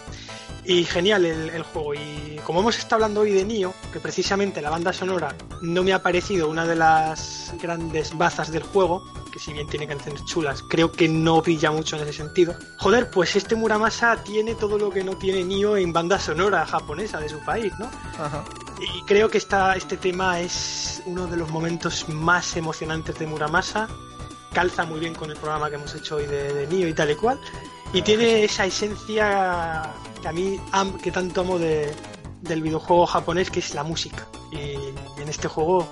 Y genial el, el juego. Y como hemos estado hablando hoy de Nio, que precisamente la banda sonora no me ha parecido una de las grandes bazas del juego, que si bien tiene canciones chulas, creo que no brilla mucho en ese sentido. Joder, pues este Muramasa tiene todo lo que no tiene Nio en banda sonora japonesa de su país, ¿no? Ajá. Y creo que esta, este tema es uno de los momentos más emocionantes de Muramasa. Calza muy bien con el programa que hemos hecho hoy de, de Nio y tal y cual. Y tiene esa esencia que a mí que tanto amo de- del videojuego japonés, que es la música. Y en este juego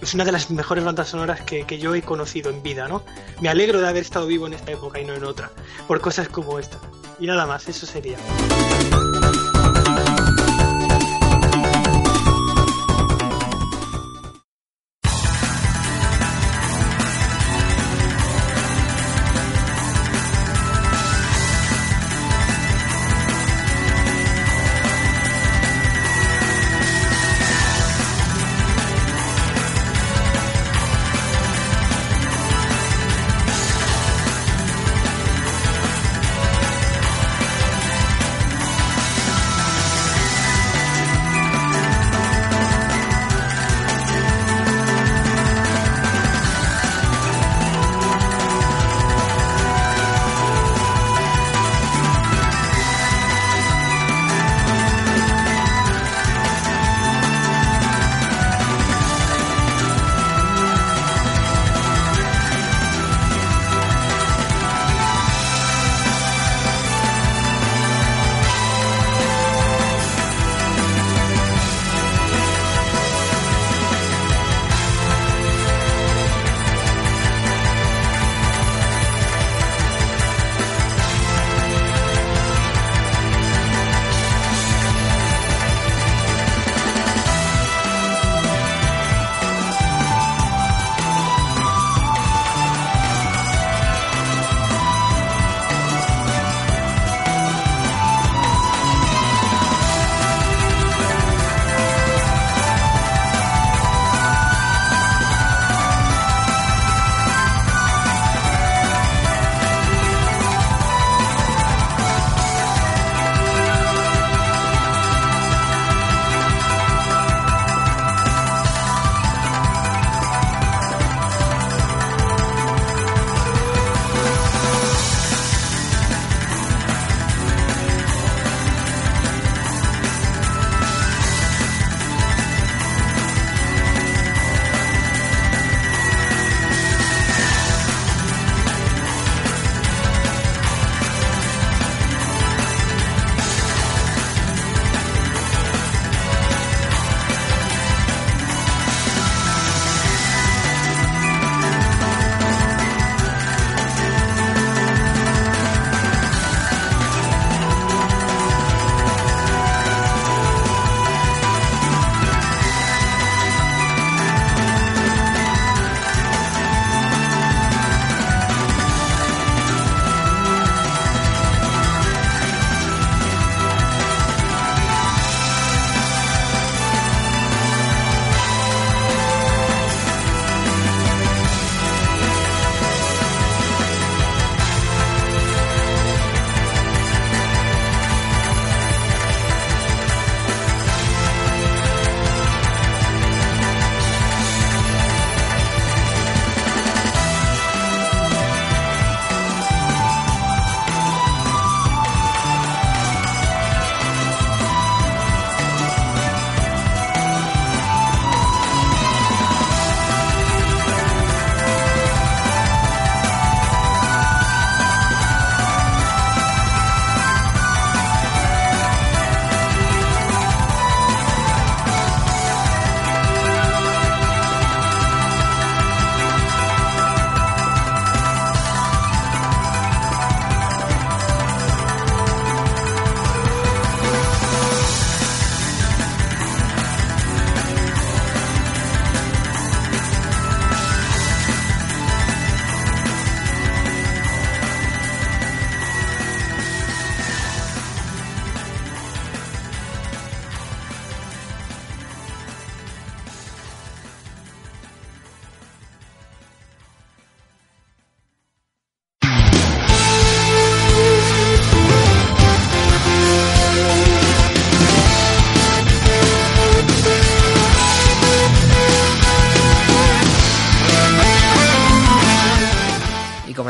es una de las mejores bandas sonoras que, que yo he conocido en vida, ¿no? Me alegro de haber estado vivo en esta época y no en otra, por cosas como esta. Y nada más, eso sería.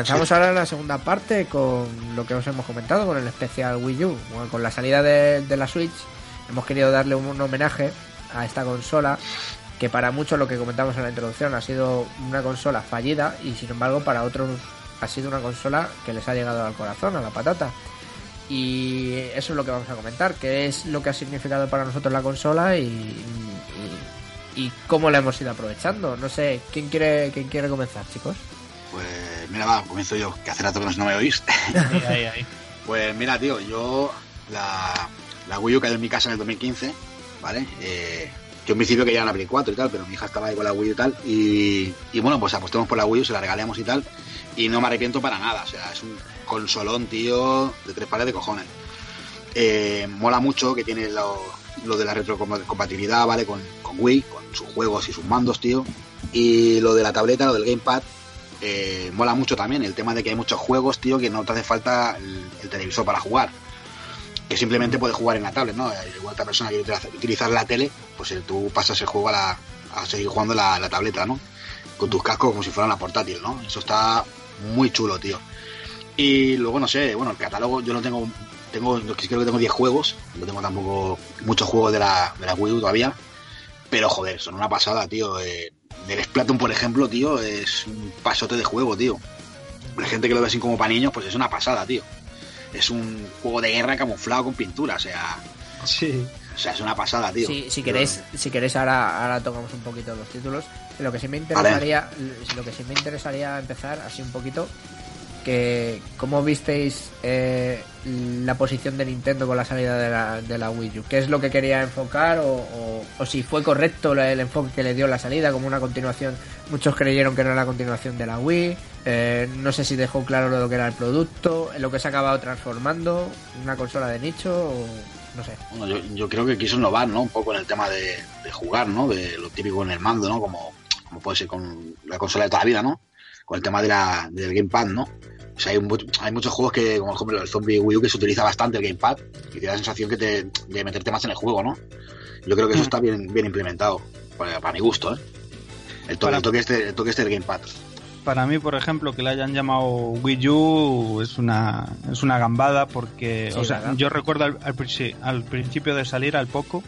Comenzamos ahora la segunda parte con lo que os hemos comentado, con el especial Wii U. Bueno, con la salida de, de la Switch hemos querido darle un, un homenaje a esta consola que para muchos lo que comentamos en la introducción ha sido una consola fallida y sin embargo para otros ha sido una consola que les ha llegado al corazón, a la patata. Y eso es lo que vamos a comentar, qué es lo que ha significado para nosotros la consola y, y, y cómo la hemos ido aprovechando. No sé, ¿quién quiere, quién quiere comenzar, chicos? Pues mira, va, comienzo yo, que hace rato que no me oís. Ahí, ahí, ahí. Pues mira, tío, yo la, la Wii U cayó en mi casa en el 2015, ¿vale? Eh, yo en principio quería la Play 4 y tal, pero mi hija estaba ahí con la Wii U y tal. Y, y bueno, pues apostamos por la Wii U, se la regalamos y tal. Y no me arrepiento para nada, o sea, es un consolón, tío, de tres pares de cojones. Eh, mola mucho que tiene lo, lo de la retrocompatibilidad, ¿vale? Con, con Wii, con sus juegos y sus mandos, tío. Y lo de la tableta, lo del Gamepad, eh, mola mucho también el tema de que hay muchos juegos, tío, que no te hace falta el, el televisor para jugar. Que simplemente puedes jugar en la tablet, ¿no? Igual otra persona que utilizar la tele, pues eh, tú pasas el juego a, la, seguir jugando la, la tableta, ¿no? Con tus cascos como si fuera una portátil, ¿no? Eso está muy chulo, tío. Y luego, no sé, bueno, el catálogo yo no tengo, tengo creo que tengo 10 juegos, no tengo tampoco muchos juegos de la, de la Wii U todavía, pero joder, son una pasada, tío. Eh, del Splatoon, por ejemplo, tío, es un pasote de juego, tío. La gente que lo ve así como para niños, pues es una pasada, tío. Es un juego de guerra camuflado con pintura, o sea, Sí. o sea, es una pasada, tío. Si, si queréis, si queréis ahora, ahora tocamos un poquito los títulos. Lo que sí me interesaría, lo que sí me interesaría empezar así un poquito, que cómo visteis eh, la posición de Nintendo con la salida de la, de la Wii U. ¿Qué es lo que quería enfocar o, si fue correcto el enfoque que le dio la salida como una continuación? Muchos creyeron que no era la continuación de la Wii. eh, no sé si dejó claro lo que era el producto, lo que se ha acabado transformando, una consola de nicho o no sé. Bueno, yo, creo que quiso innovar, ¿no? Un poco en el tema de, jugar, ¿no? De lo típico en el mando, ¿no? Como, como puede ser con la consola de toda la vida, ¿no? Con el tema de la, del gamepad, ¿no? O sea, hay, mu- hay muchos juegos que, como por ejemplo el Zombie Wii U, que se utiliza bastante el gamepad y te da la sensación que te, de meterte más en el juego, ¿no? Yo creo que eso está bien, bien implementado, para, para mi gusto, ¿eh? El, to- Para- el toque este, el toque este del gamepad. Para mí, por ejemplo, que le hayan llamado Wii U es una, es una gambada porque, Sí, o sea, ¿verdad? yo recuerdo al, al al principio de salir, al poco,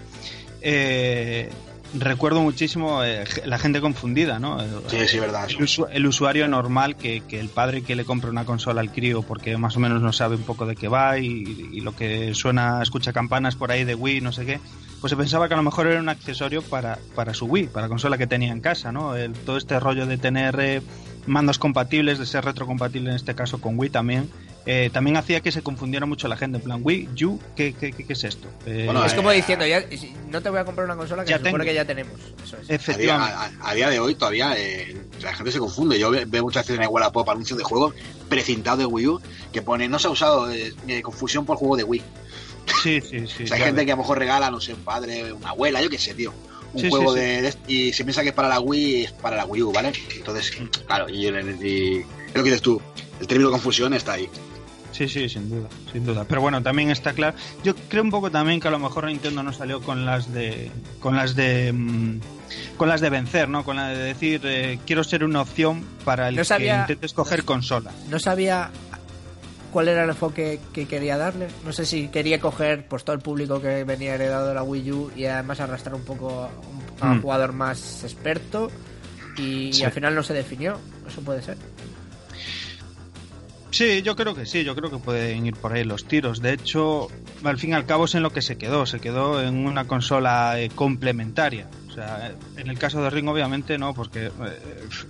eh, recuerdo muchísimo eh, la gente confundida, ¿no? Sí, sí, verdad. El, usu- el usuario normal que, que el padre que le compra una consola al crío porque más o menos no sabe un poco de qué va y, y lo que suena, escucha campanas por ahí de Wii, no sé qué, pues se pensaba que a lo mejor era un accesorio para, para su Wii, para la consola que tenía en casa, ¿no? El- todo este rollo de tener eh, mandos compatibles, de ser retrocompatible en este caso con Wii también, eh, también hacía que se confundiera mucho la gente, en plan, Wii, U, ¿qué, qué, qué- qué es esto? Eh, Bueno, es eh, como diciendo, ya, no te voy a comprar una consola que Ya se supone tengo. que ya tenemos. Eso es. A día, efectivamente. a- a día de hoy todavía eh, la gente se confunde. Yo ve- veo muchas veces en el Wallapop anuncios de juegos precintados de Wii U que pone no se ha usado eh, eh, confusión por juego de Wii. Sí, sí, sí. o sea, hay gente que a lo mejor regala, no sé, un padre, una abuela, yo qué sé, tío. Un Sí, juego sí, sí. de, de- y se piensa que es para la Wii es para la Wii U, ¿vale? Entonces, claro, y, y- lo que dices tú, el término confusión está ahí. Sí, sí, sin duda, sin duda. Pero bueno, también está claro. Yo creo un poco también que a lo mejor Nintendo no salió con las de, con las de, mm, con las de vencer, ¿no? Con la de decir eh, quiero ser una opción para el No sabía- que intentes coger consola. No sabía cuál era el enfoque que quería darle. No sé si quería coger pues todo el público que venía heredado de la Wii U y además arrastrar un poco a un, a un Mm. jugador más experto y, al final no se definió. Eso puede ser. Sí, yo creo que sí, yo creo que pueden ir por ahí los tiros. De hecho, al fin y al cabo es en lo que se quedó. Se quedó en una consola eh, complementaria. O sea, en el caso de Ring obviamente no, porque eh,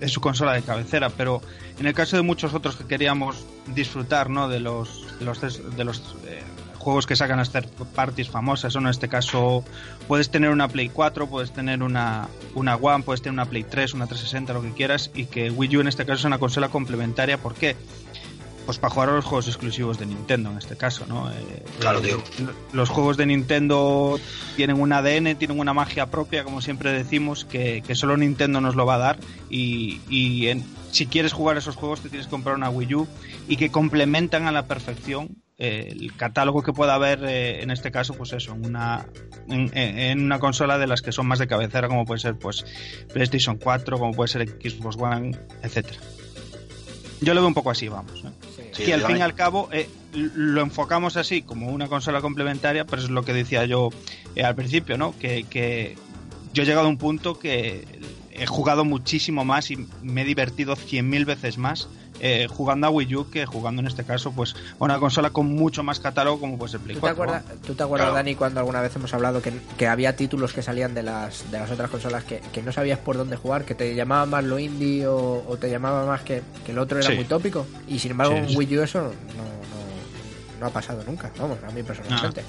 es su consola de cabecera, pero en el caso de muchos otros que queríamos disfrutar, ¿no? De los de los, de los eh, juegos que sacan las third parties famosas, o en este caso puedes tener una Play 4, puedes tener una, una One, puedes tener una Play 3, una 360, lo que quieras, y que Wii U en este caso es una consola complementaria. ¿Por qué? Pues para jugar a los juegos exclusivos de Nintendo en este caso, ¿no? Eh, Claro, tío. Los juegos de Nintendo tienen un ADN, tienen una magia propia, como siempre decimos, que, que solo Nintendo nos lo va a dar. Y, y en- si quieres jugar esos juegos, te tienes que comprar una Wii U y que complementan a la perfección eh, el catálogo que pueda haber eh, en este caso, pues eso, en una, en una consola de las que son más de cabecera, como puede ser pues PlayStation 4, como puede ser Xbox One, etcétera. Yo lo veo un poco así, vamos. ¿eh? Sí, que al fin y al cabo eh, lo enfocamos así como una consola complementaria, pero es lo que decía yo eh, al principio, ¿no? Que, que yo he llegado a un punto que he jugado muchísimo más y me he divertido 100.000 veces más eh, jugando a Wii U que jugando en este caso pues a una consola con mucho más catálogo como pues el Play ¿Tú te 4. acuerdas, ¿tú te acuerdas Claro. Dani, cuando alguna vez hemos hablado que, que había títulos que salían de las, de las otras consolas que, que no sabías por dónde jugar, que te llamaba más lo indie o, o te llamaba más que, que el otro era Sí. muy tópico? Y sin embargo, Sí, en sí. Wii U eso no, no, no ha pasado nunca, vamos, a mí personalmente.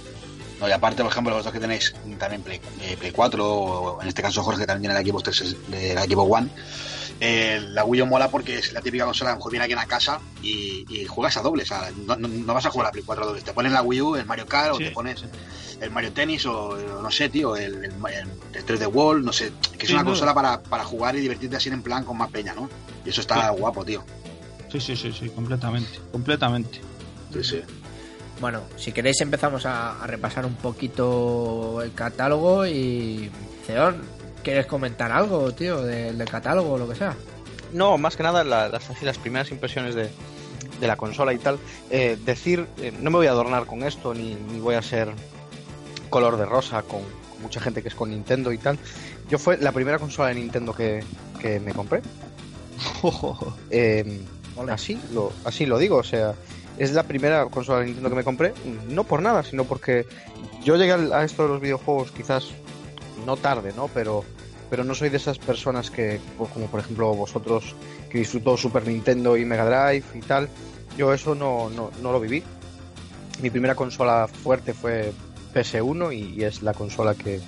No, y aparte, por ejemplo, vosotros que tenéis también Play, eh, Play 4, o en este caso Jorge que también tiene el equipo 3, el equipo One, eh, la Wii U mola porque es la típica consola, a lo mejor viene aquí a casa y, y juegas a doble, o sea, no, no- no vas a jugar a Play 4 a doble, te pones la Wii U, el Mario Kart, Sí, o te pones el Mario Tennis, o, o no sé, tío, el, el, el 3D World, no sé, que es Sí, una no. consola para, para jugar y divertirte así en plan con más peña, ¿no? Y eso está Sí. guapo, tío. Sí, sí, sí, sí, completamente, completamente. Sí, sí. Bueno, si queréis empezamos a, a repasar un poquito el catálogo y... Ceón, ¿quieres comentar algo, tío, del, catálogo o lo que sea? No, más que nada la- las, así, las primeras impresiones de, de la consola y tal. Eh, decir, eh, no me voy a adornar con esto, ni, ni voy a ser color de rosa con, con mucha gente que es con Nintendo y tal. Yo fue la primera consola de Nintendo que, que me compré. Eh, así, lo, así lo digo, o sea, es la primera consola de Nintendo que me compré, no por nada, sino porque yo llegué a esto de los videojuegos quizás no tarde, ¿no? Pero, pero no soy de esas personas que, como por ejemplo vosotros, que disfrutó Super Nintendo y Mega Drive y tal. Yo eso no, no, no lo viví. Mi primera consola fuerte fue PS1 y, y es la consola que,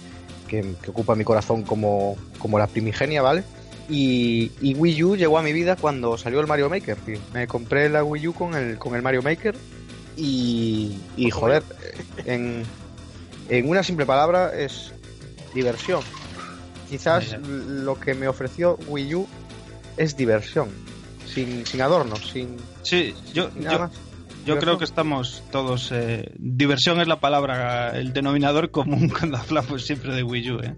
que- que ocupa mi corazón como, como la primigenia, ¿vale? Y, y Wii U llegó a mi vida cuando salió el Mario Maker, tío. Me compré la Wii U con el, con el Mario Maker y, y joder, en, en una simple palabra es diversión. Quizás lo que me ofreció Wii U es diversión, sin, sin adornos, sin, Sí, yo, sin nada yo, más. yo creo que estamos todos... eh, diversión es la palabra, el denominador común cuando hablamos siempre de Wii U, ¿eh?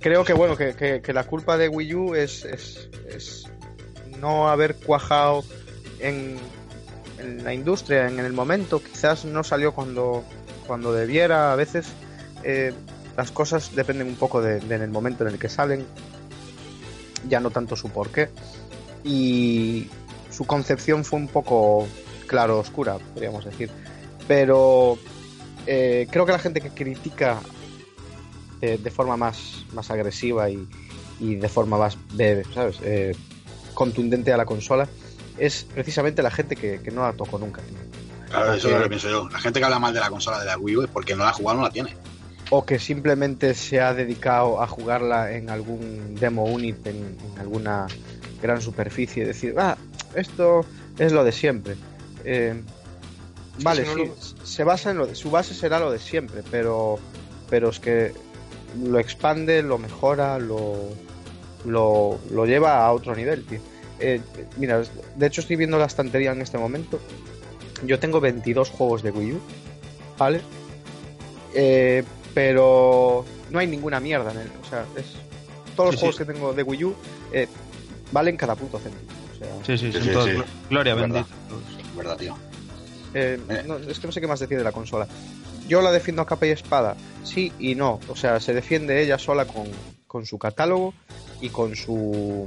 Creo que bueno, que, que- que la culpa de Wii U es, es, es no haber cuajado en, en la industria, en el momento. Quizás no salió cuando, cuando debiera. A veces eh, las cosas dependen un poco de, de en el momento en el que salen, ya no tanto su porqué. Y su concepción fue un poco claro oscura, podríamos decir. Pero eh, creo que la gente que critica eh, de forma más, más agresiva y, y de forma más de, ¿sabes? Eh, contundente a la consola es precisamente la gente que, que no la tocó nunca. tío. Claro, eso es lo que pienso yo. La gente que habla mal de la consola de la Wii U es porque no la ha jugado, no la tiene. O que simplemente se ha dedicado a jugarla en algún demo unit, en, en alguna gran superficie, y decir, ah, esto es lo de siempre. Eh, Sí, vale, si no sí, se basa en lo de, su base será lo de siempre, pero, pero es que lo expande, lo mejora, lo, lo, lo lleva a otro nivel, tío. Eh, mira, de hecho estoy viendo la estantería en este momento. Yo tengo 22 juegos de Wii U, ¿vale? Eh, pero no hay ninguna mierda en él. O sea, es, todos los Sí, juegos sí. que tengo de Wii U eh, valen cada puto céntimo. O sea, Sí, sí, Sí, todos Gloria Es verdad. bendita. verdad, tío. Eh, Eh. no, es que no sé qué más decir de la consola. Yo la defiendo a capa y espada, sí y no. O sea, se defiende ella sola con, con su catálogo y con su.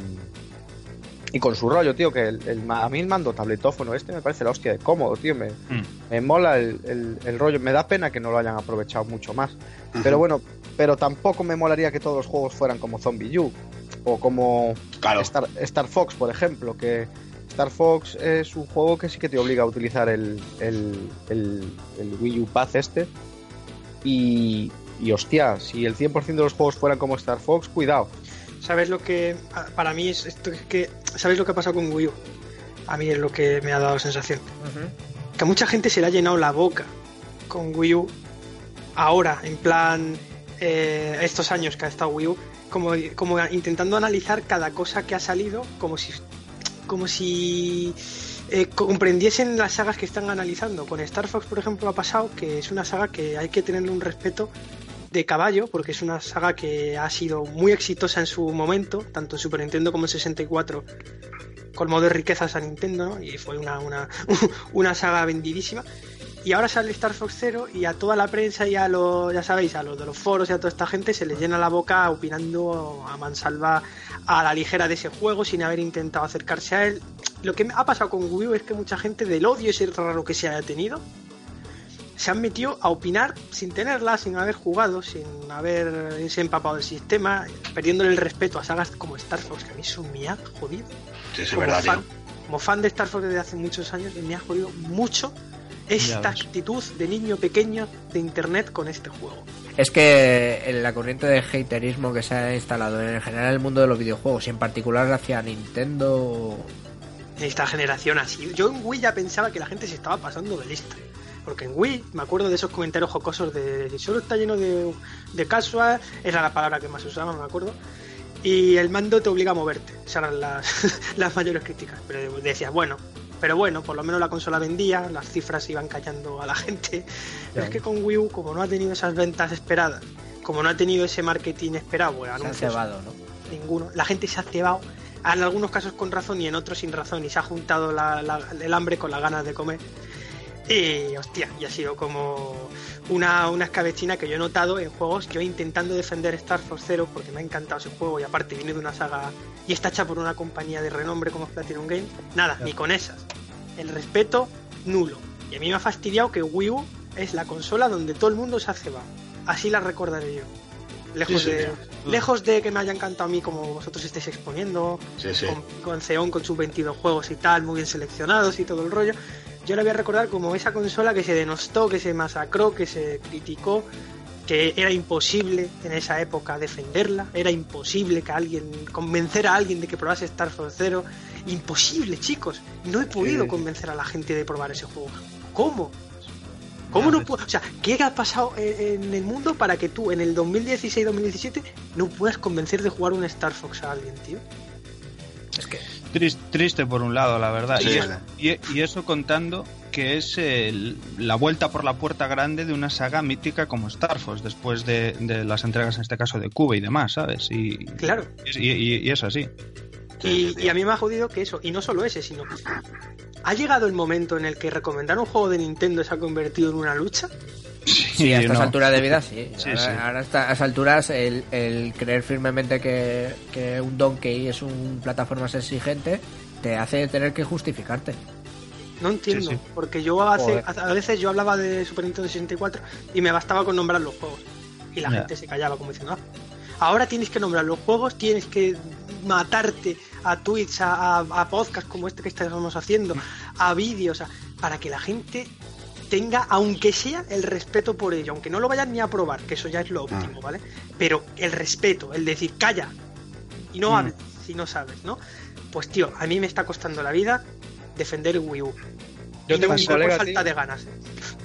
Y con su rollo, tío, que el, el ma- a mí el mando tabletófono este me parece la hostia de cómodo, tío. Me, Mm. me mola el, el- el rollo. Me da pena que no lo hayan aprovechado mucho más. Pero bueno, pero tampoco me molaría que todos los juegos fueran como Zombie U. O como Claro. Star, Star Fox, por ejemplo, que Star Fox es un juego que sí que te obliga a utilizar el, el, el, el Wii U Path este. Y, y hostia, si el 100% de los juegos fueran como Star Fox, cuidado. ¿Sabes lo que para mí es esto es que ¿sabes lo que ha pasado con Wii U? A mí es lo que me ha dado sensación. Que a mucha gente se le ha llenado la boca con Wii U ahora, en plan eh, estos años que ha estado Wii U, como, como intentando analizar cada cosa que ha salido, como si como si eh, comprendiesen las sagas que están analizando. Con Star Fox, por ejemplo, ha pasado que es una saga que hay que tenerle un respeto de caballo, porque es una saga que ha sido muy exitosa en su momento, tanto en Super Nintendo como en 64, colmó de riquezas a Nintendo, y fue una, una, una saga vendidísima. Y ahora sale Star Fox Zero y a toda la prensa y a los, ya sabéis, a los de los foros y a toda esta gente se les llena la boca opinando a mansalva a la ligera de ese juego sin haber intentado acercarse a él. Lo que ha pasado con Wii U es que mucha gente del odio ese raro que se haya tenido se han metido a opinar sin tenerla, sin haber jugado, sin haberse empapado del sistema, perdiéndole el respeto a sagas como Star Fox, que a mí eso me ha jodido. Sí, sí, es como, verdad, fan, como fan de Star Fox desde hace muchos años, me ha jodido mucho esta actitud de niño pequeño de internet con este juego. Es que en la corriente de haterismo que se ha instalado en general el mundo de los videojuegos y en particular hacia Nintendo En esta generación así. Yo en Wii ya pensaba que la gente se estaba pasando de lista. Porque en Wii me acuerdo de esos comentarios jocosos de "Si solo está lleno de, de casual, era la palabra que más usaba, me acuerdo. Y el mando te obliga a moverte. Esas eran las, las mayores críticas. Pero decías, bueno, pero bueno, por lo menos la consola vendía, las cifras iban callando a la gente. Pero es que con Wii U, como no ha tenido esas ventas esperadas, como no ha tenido ese marketing esperado, pues, se anuncios, cebado, ¿no? ninguno. La gente se ha cebado, en algunos casos con razón y en otros sin razón, y se ha juntado la- la- el hambre con las ganas de comer. Y hostia, y ha sido como una, una escabechina que yo he notado en juegos, yo intentando defender Star Fox Zero porque me ha encantado ese juego y aparte viene de una saga y está hecha por una compañía de renombre como es Platinum Games, nada, ni con esas. El respeto nulo. Y a mí me ha fastidiado que Wii U es la consola donde todo el mundo se ha cebado. Así la recordaré yo. Lejos, Sí, sí, de, sí. lejos de que me haya encantado a mí como vosotros estéis exponiendo, Sí, sí. con, con Xeon con sus 22 juegos y tal, muy bien seleccionados y todo el rollo. Yo la voy a recordar como esa consola que se denostó, que se masacró, que se criticó, que era imposible en esa época defenderla, era imposible que alguien convencer a alguien de que probase Star Fox Zero, imposible, chicos. No he podido Sí. convencer a la gente de probar ese juego. ¿Cómo? ¿Cómo no puedo? O sea, ¿qué ha pasado en, en el mundo para que tú en el 2016-2017 no puedas convencer de jugar un Star Fox a alguien, tío? Es que Tris- Triste por un lado, la verdad. Sí. Y, es- y- y eso contando que es el- la vuelta por la puerta grande de una saga mítica como Star Fox, después de, de las entregas, en este caso, de Cuba y demás, ¿sabes? Y, Claro. y, y- y es así. Y, y a mí me ha jodido que eso, y no solo ese, sino ha llegado el momento en el que recomendar un juego de Nintendo se ha convertido en una lucha. Sí, a estas no. alturas de vida, sí. Sí, ahora, sí. ahora a estas alturas, el, el creer firmemente que, que un Donkey es un plataformas exigente te hace tener que justificarte. No entiendo, Sí, sí. porque yo hace, a veces yo hablaba de Super Nintendo 64 y me bastaba con nombrar los juegos. Y la gente se callaba como diciendo, "Ah, ahora tienes que nombrar los juegos, tienes que matarte a tweets, a, a, a podcasts como este que estamos haciendo, a vídeos, a- para que la gente tenga, aunque sea, el respeto por ello, aunque no lo vayan ni a probar, que eso ya es lo óptimo, ¿vale? Pero el respeto, el decir, calla y no Mm. hables si no sabes, ¿no? Pues tío, a mí me está costando la vida defender el Wii U. Yo Y tengo un por colega, falta tío. de ganas. ¿eh?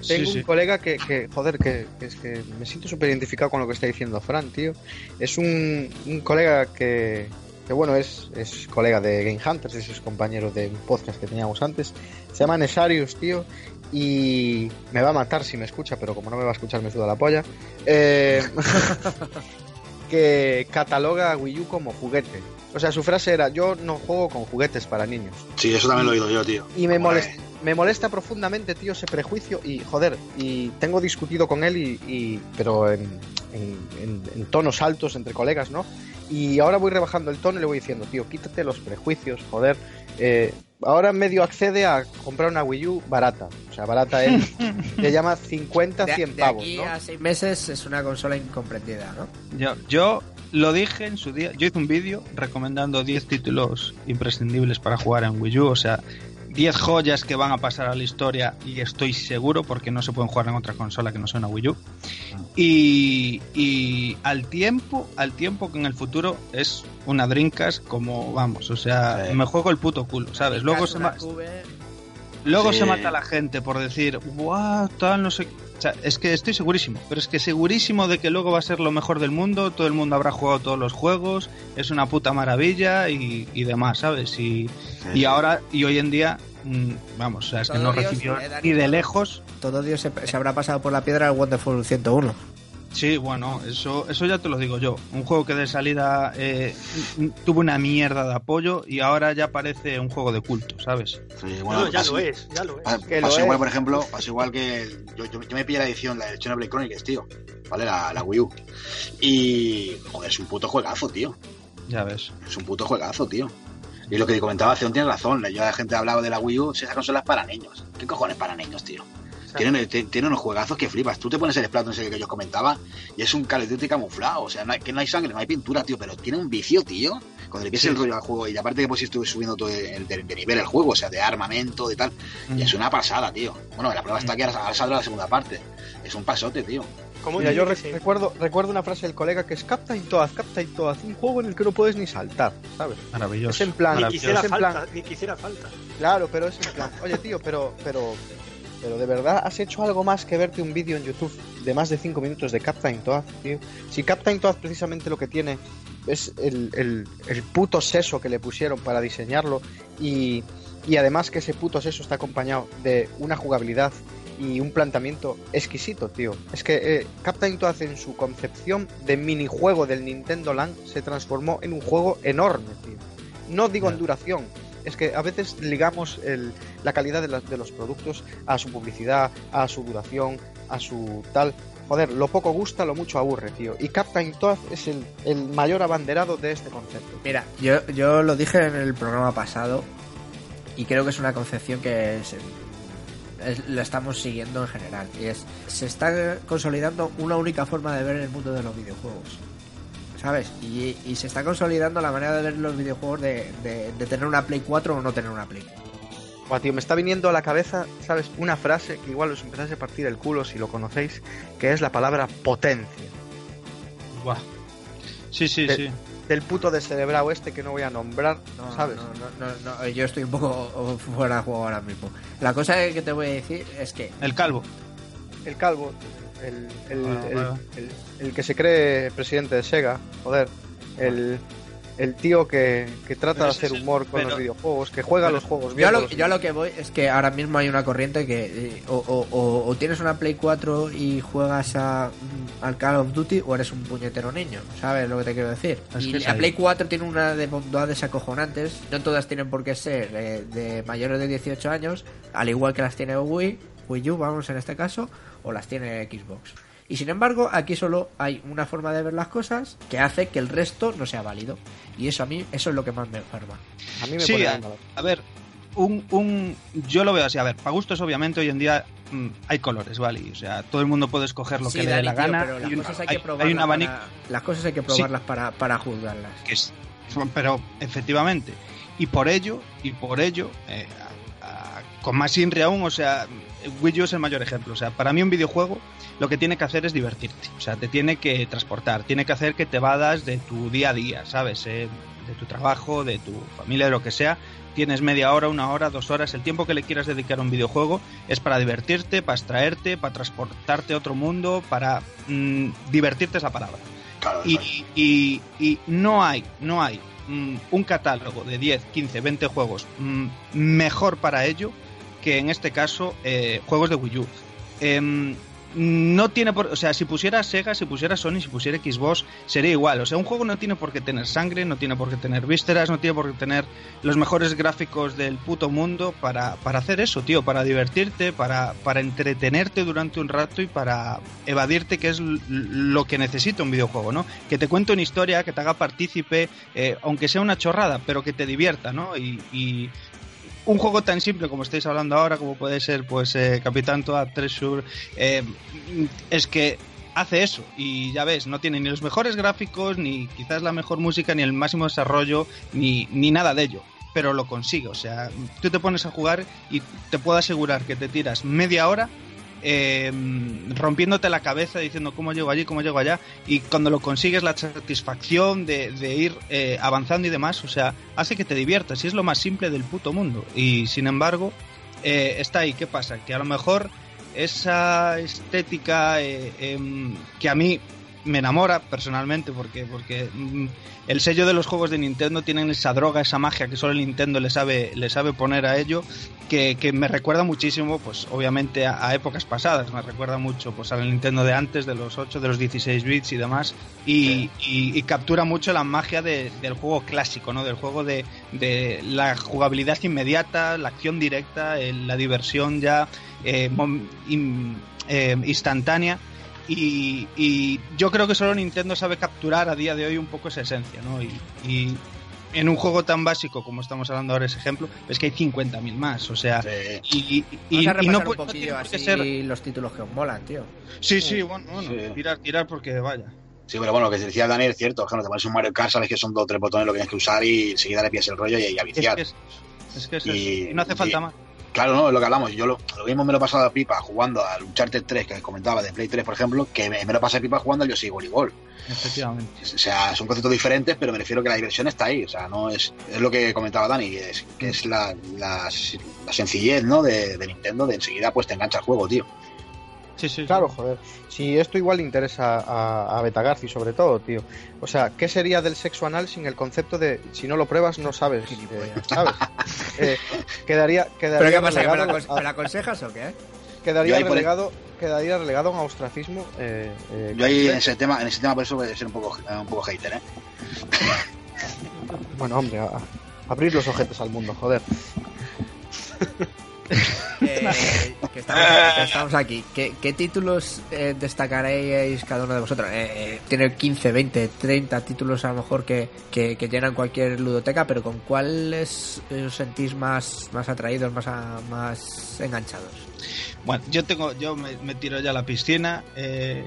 Tengo Sí, sí. un colega que, que, joder, que, que es que me siento súper identificado con lo que está diciendo Fran, tío. Es un, un colega que, que bueno, es, es colega de Game Hunters, es es compañero de un podcast que teníamos antes. Se llama Nesarius, tío, y me va a matar si me escucha, pero como no me va a escuchar me suda la polla. Eh, que cataloga a Wii U como juguete. O sea, su frase era, yo no juego con juguetes para niños. Sí, eso también lo he oído yo, tío. Y me molesta, me molesta profundamente, tío, ese prejuicio. Y joder, y tengo discutido con él, y, y- pero en, en- en- en tonos altos entre colegas, ¿no? Y ahora voy rebajando el tono y le voy diciendo, tío, quítate los prejuicios, joder. Eh, ahora medio accede a comprar una Wii U barata. O sea, barata él le llama 50, De, 100 de pavos, aquí ¿no? a seis meses es una consola incomprendida, ¿no? Yo, yo lo dije en su día. Yo hice un vídeo recomendando 10 títulos imprescindibles para jugar en Wii U. O sea, 10 joyas que van a pasar a la historia y estoy seguro porque no se pueden jugar en otra consola que no sea una Wii U. Y, y al tiempo, al tiempo que en el futuro es una Drinkas como vamos, o sea, Sí. me juego el puto culo, ¿sabes? Luego se, cube- luego Sí. se mata a la gente por decir, guau, tal, no sé. O sea, es que estoy segurísimo, pero es que segurísimo de que luego va a ser lo mejor del mundo, todo el mundo habrá jugado todos los juegos, es una puta maravilla y, y demás, ¿sabes? Y, y ahora, y hoy en día, mm, vamos, o sea, es que no Dios recibió ni de lejos. Todo Dios se, se habrá pasado por la piedra el Wonderful 101. Sí, bueno, eso, eso ya te lo digo yo. Un juego que de salida eh, tuvo una mierda de apoyo y ahora ya parece un juego de culto, ¿sabes? Sí, Bueno, ya pasó- lo es, ya lo es. pa- Que lo pasó igual, es. por ejemplo, pasó igual que yo, yo, yo me pillé la edición, la de Xenoblade Chronicles, tío. ¿Vale? La, la Wii U. Y, joder, es un puto juegazo, tío. Ya ves. Es un puto juegazo, tío. Y lo que comentaba Ceon tiene razón. Ya la gente hablaba de la Wii U, si esa consola es para niños. ¿Qué cojones para niños, tío? Tiene, tiene unos juegazos que flipas. Tú te pones el Splatoon ese que yo os comentaba y es un Call of Duty camuflado. O sea, no hay, que no hay sangre, no hay pintura, tío, pero tiene un vicio, tío. Cuando le piensas Sí. el rollo al juego y aparte que pues estuve subiendo todo el, de, de nivel el juego, o sea, de armamento, de tal. Y es una pasada, tío. Bueno, la prueba está que ahora, ahora saldrá la segunda parte. Es un pasote, tío. ¿cómo Mira, yo que re- sí? recuerdo, recuerdo una frase del colega que es Captain Toad, Captain Toad, un juego en el que no puedes ni saltar, ¿sabes? Maravilloso. Es en plan, Ni es quisiera en plan, falta, ni quisiera falta. claro, pero es en plan, oye tío, pero, pero, pero de verdad has hecho algo más que verte un vídeo en YouTube de más de 5 minutos de Captain Toad, tío. Si Captain Toad precisamente lo que tiene es el, el, el puto seso que le pusieron para diseñarlo y, y además que ese puto seso está acompañado de una jugabilidad y un planteamiento exquisito, tío. Es que eh, Captain Toad en su concepción de minijuego del Nintendo Land se transformó en un juego enorme, tío. No digo en duración, es que a veces ligamos el- la calidad de, los productos a su publicidad, a su duración, a su tal. Joder, lo poco gusta, lo mucho aburre, tío. Y Captain Toad es el, el mayor abanderado de este concepto. Mira, yo, yo lo dije en el programa pasado y creo que es una concepción que es, es- la estamos siguiendo en general. Y es, se está consolidando una única forma de ver el mundo de los videojuegos. ¿Sabes? Y, y se está consolidando la manera de ver los videojuegos de, de- de tener una Play 4 o no tener una Play 4. Buah, tío, me está viniendo a la cabeza, ¿sabes? Una frase que igual os empezáis a partir el culo si lo conocéis, que es la palabra potencia. Buah. Sí, sí, De- sí. Del puto descerebrado este que no voy a nombrar, No, ¿sabes? No, no, no, no, yo estoy un poco fuera de juego ahora mismo. La cosa que te voy a decir es que El calvo. El calvo, el, el, el- vale. el- el que se cree presidente de Sega, joder, el, el tío que, que trata de hacer humor con pero- los videojuegos, que juega pero- los juegos Yo lo, yo a lo que voy es que ahora mismo hay una corriente que eh, o, o- o- o tienes una Play 4 y juegas a, mm, al Call of Duty o eres un puñetero niño, ¿sabes lo que te quiero decir? Es y la. Play 4 tiene una de bondades acojonantes, no todas tienen por qué ser eh, de mayores de 18 años, al igual que las tiene Wii, Wii U, vamos en este caso, o las tiene Xbox. Y sin embargo, aquí solo hay una forma de ver las cosas que hace que el resto no sea válido. Y eso a mí, eso es lo que más me enferma. A mí me Sí, pone a, ver, un, un, yo lo veo así. A ver, para gustos, obviamente, hoy en día mm, hay colores, ¿vale? Y, O sea, todo el mundo puede escoger lo Sí, que le dé la tío, gana. pero las y cosas hay, hay- que probarlas hay un abanico para- las cosas hay que probarlas para, para juzgarlas. que es. Pero, efectivamente. Y por ello, y por ello, eh, con más INRI aún, o sea, Wii U es el mayor ejemplo. O sea, para mí un videojuego lo que tiene que hacer es divertirte. O sea, te tiene que transportar, tiene que hacer que te vadas de tu día a día, ¿sabes? Eh, de tu trabajo, de tu familia, de lo que sea. Tienes media hora, una hora, dos horas. El tiempo que le quieras dedicar a un videojuego es para divertirte, para extraerte, para transportarte a otro mundo, para mm, divertirte es la palabra. Claro, y- y no hay, no hay mm, un catálogo de 10, 15, 20 juegos mm, mejor para ello que en este caso eh, juegos de Wii U. Em, no tiene por, o sea, si pusiera Sega, si pusiera Sony, si pusiera Xbox, sería igual. O sea, un juego no tiene por qué tener sangre, no tiene por qué tener vísceras, no tiene por qué tener los mejores gráficos del puto mundo para, para hacer eso, tío, para divertirte, para, para entretenerte durante un rato y para evadirte, que es lo que necesita un videojuego, ¿no? Que te cuente una historia, que te haga partícipe, eh, aunque sea una chorrada, pero que te divierta, ¿no? Y, y un juego tan simple como estáis hablando ahora, como puede ser, pues, eh, Capitán Toad Treasure, eh, es que hace eso y ya ves, no tiene ni los mejores gráficos, ni quizás la mejor música, ni el máximo desarrollo, ni, ni nada de ello. Pero lo consigue, o sea, tú te pones a jugar y te puedo asegurar que te tiras media hora eh, rompiéndote la cabeza diciendo cómo llego allí, cómo llego allá, y cuando lo consigues la satisfacción de, de ir eh, avanzando y demás, o sea, hace que te diviertas y es lo más simple del puto mundo. Y sin embargo, eh, está ahí, ¿qué pasa? Que a lo mejor esa estética eh, em, que a mí me enamora personalmente porque, porque mm, el sello de los juegos de Nintendo tienen esa droga, esa magia que solo Nintendo le sabe, le sabe poner a ello, que, que me recuerda muchísimo, pues obviamente a, a épocas pasadas, me recuerda mucho pues al Nintendo de antes, de los 8, de los 16 bits y demás, y, y- y captura mucho la magia de- del juego clásico, ¿no? Del juego de, de la jugabilidad inmediata, la acción directa, el- la diversión ya eh, mom- in- eh, instantánea. Y, y yo creo que solo Nintendo sabe capturar a día de hoy un poco esa esencia, ¿no? Y, y en un juego tan básico como estamos hablando ahora, ese ejemplo, es que hay 50.000 más, o sea, Sí. y, y- Vamos a y no, un poquillo así ser... los títulos que os molan, tío. Sí, sí, bueno, bueno Sí. tirar, tirar porque vaya. Sí, pero bueno, lo que decía Daniel es cierto. Es que no te pones un Mario Kart, sabes que son dos o tres botones lo que tienes que usar y enseguida le pillas el rollo y, y a Es viciar. que es, es que es Y- eso. Y no hace falta y- más. Claro, no, es lo que hablamos. Yo lo, lo mismo me lo he pasado a pipa jugando al Uncharted 3 que comentaba de Play 3, por ejemplo, que me, me lo pasé a pipa jugando al Yoshi Voleibol. Efectivamente. O sea, son conceptos diferentes, pero me refiero que la diversión está ahí. O sea, no es, es lo que comentaba Dani, es, que es la, la, la sencillez, ¿no? De, de Nintendo, de enseguida pues te engancha el juego, tío. Sí, sí, sí. Claro, joder. Si esto igual le interesa a, a Betagarci sobre todo, tío. O sea, ¿qué sería del sexo anal sin el concepto de si no lo pruebas no sabes? eh, ¿Sabes? Eh, quedaría, quedaría ¿Pero qué pasa? ¿Me a- la aconsejas o qué? quedaría relegado, quedaría relegado a un ostracismo. eh, eh, Yo ahí en ese tema, en ese tema por eso voy a ser un poco, un poco hater, ¿eh? Bueno, hombre, a- a- abrir los ojetes al mundo, joder. Estamos, aquí. ¿Qué, títulos eh, destacaréis cada uno de vosotros? Eh, tiene 15, 20, 30 títulos a lo mejor que, que, llenan cualquier ludoteca, pero ¿con cuáles os sentís más, más atraídos, más, más enganchados? Bueno, yo tengo, yo me, me tiro ya a la piscina. eh,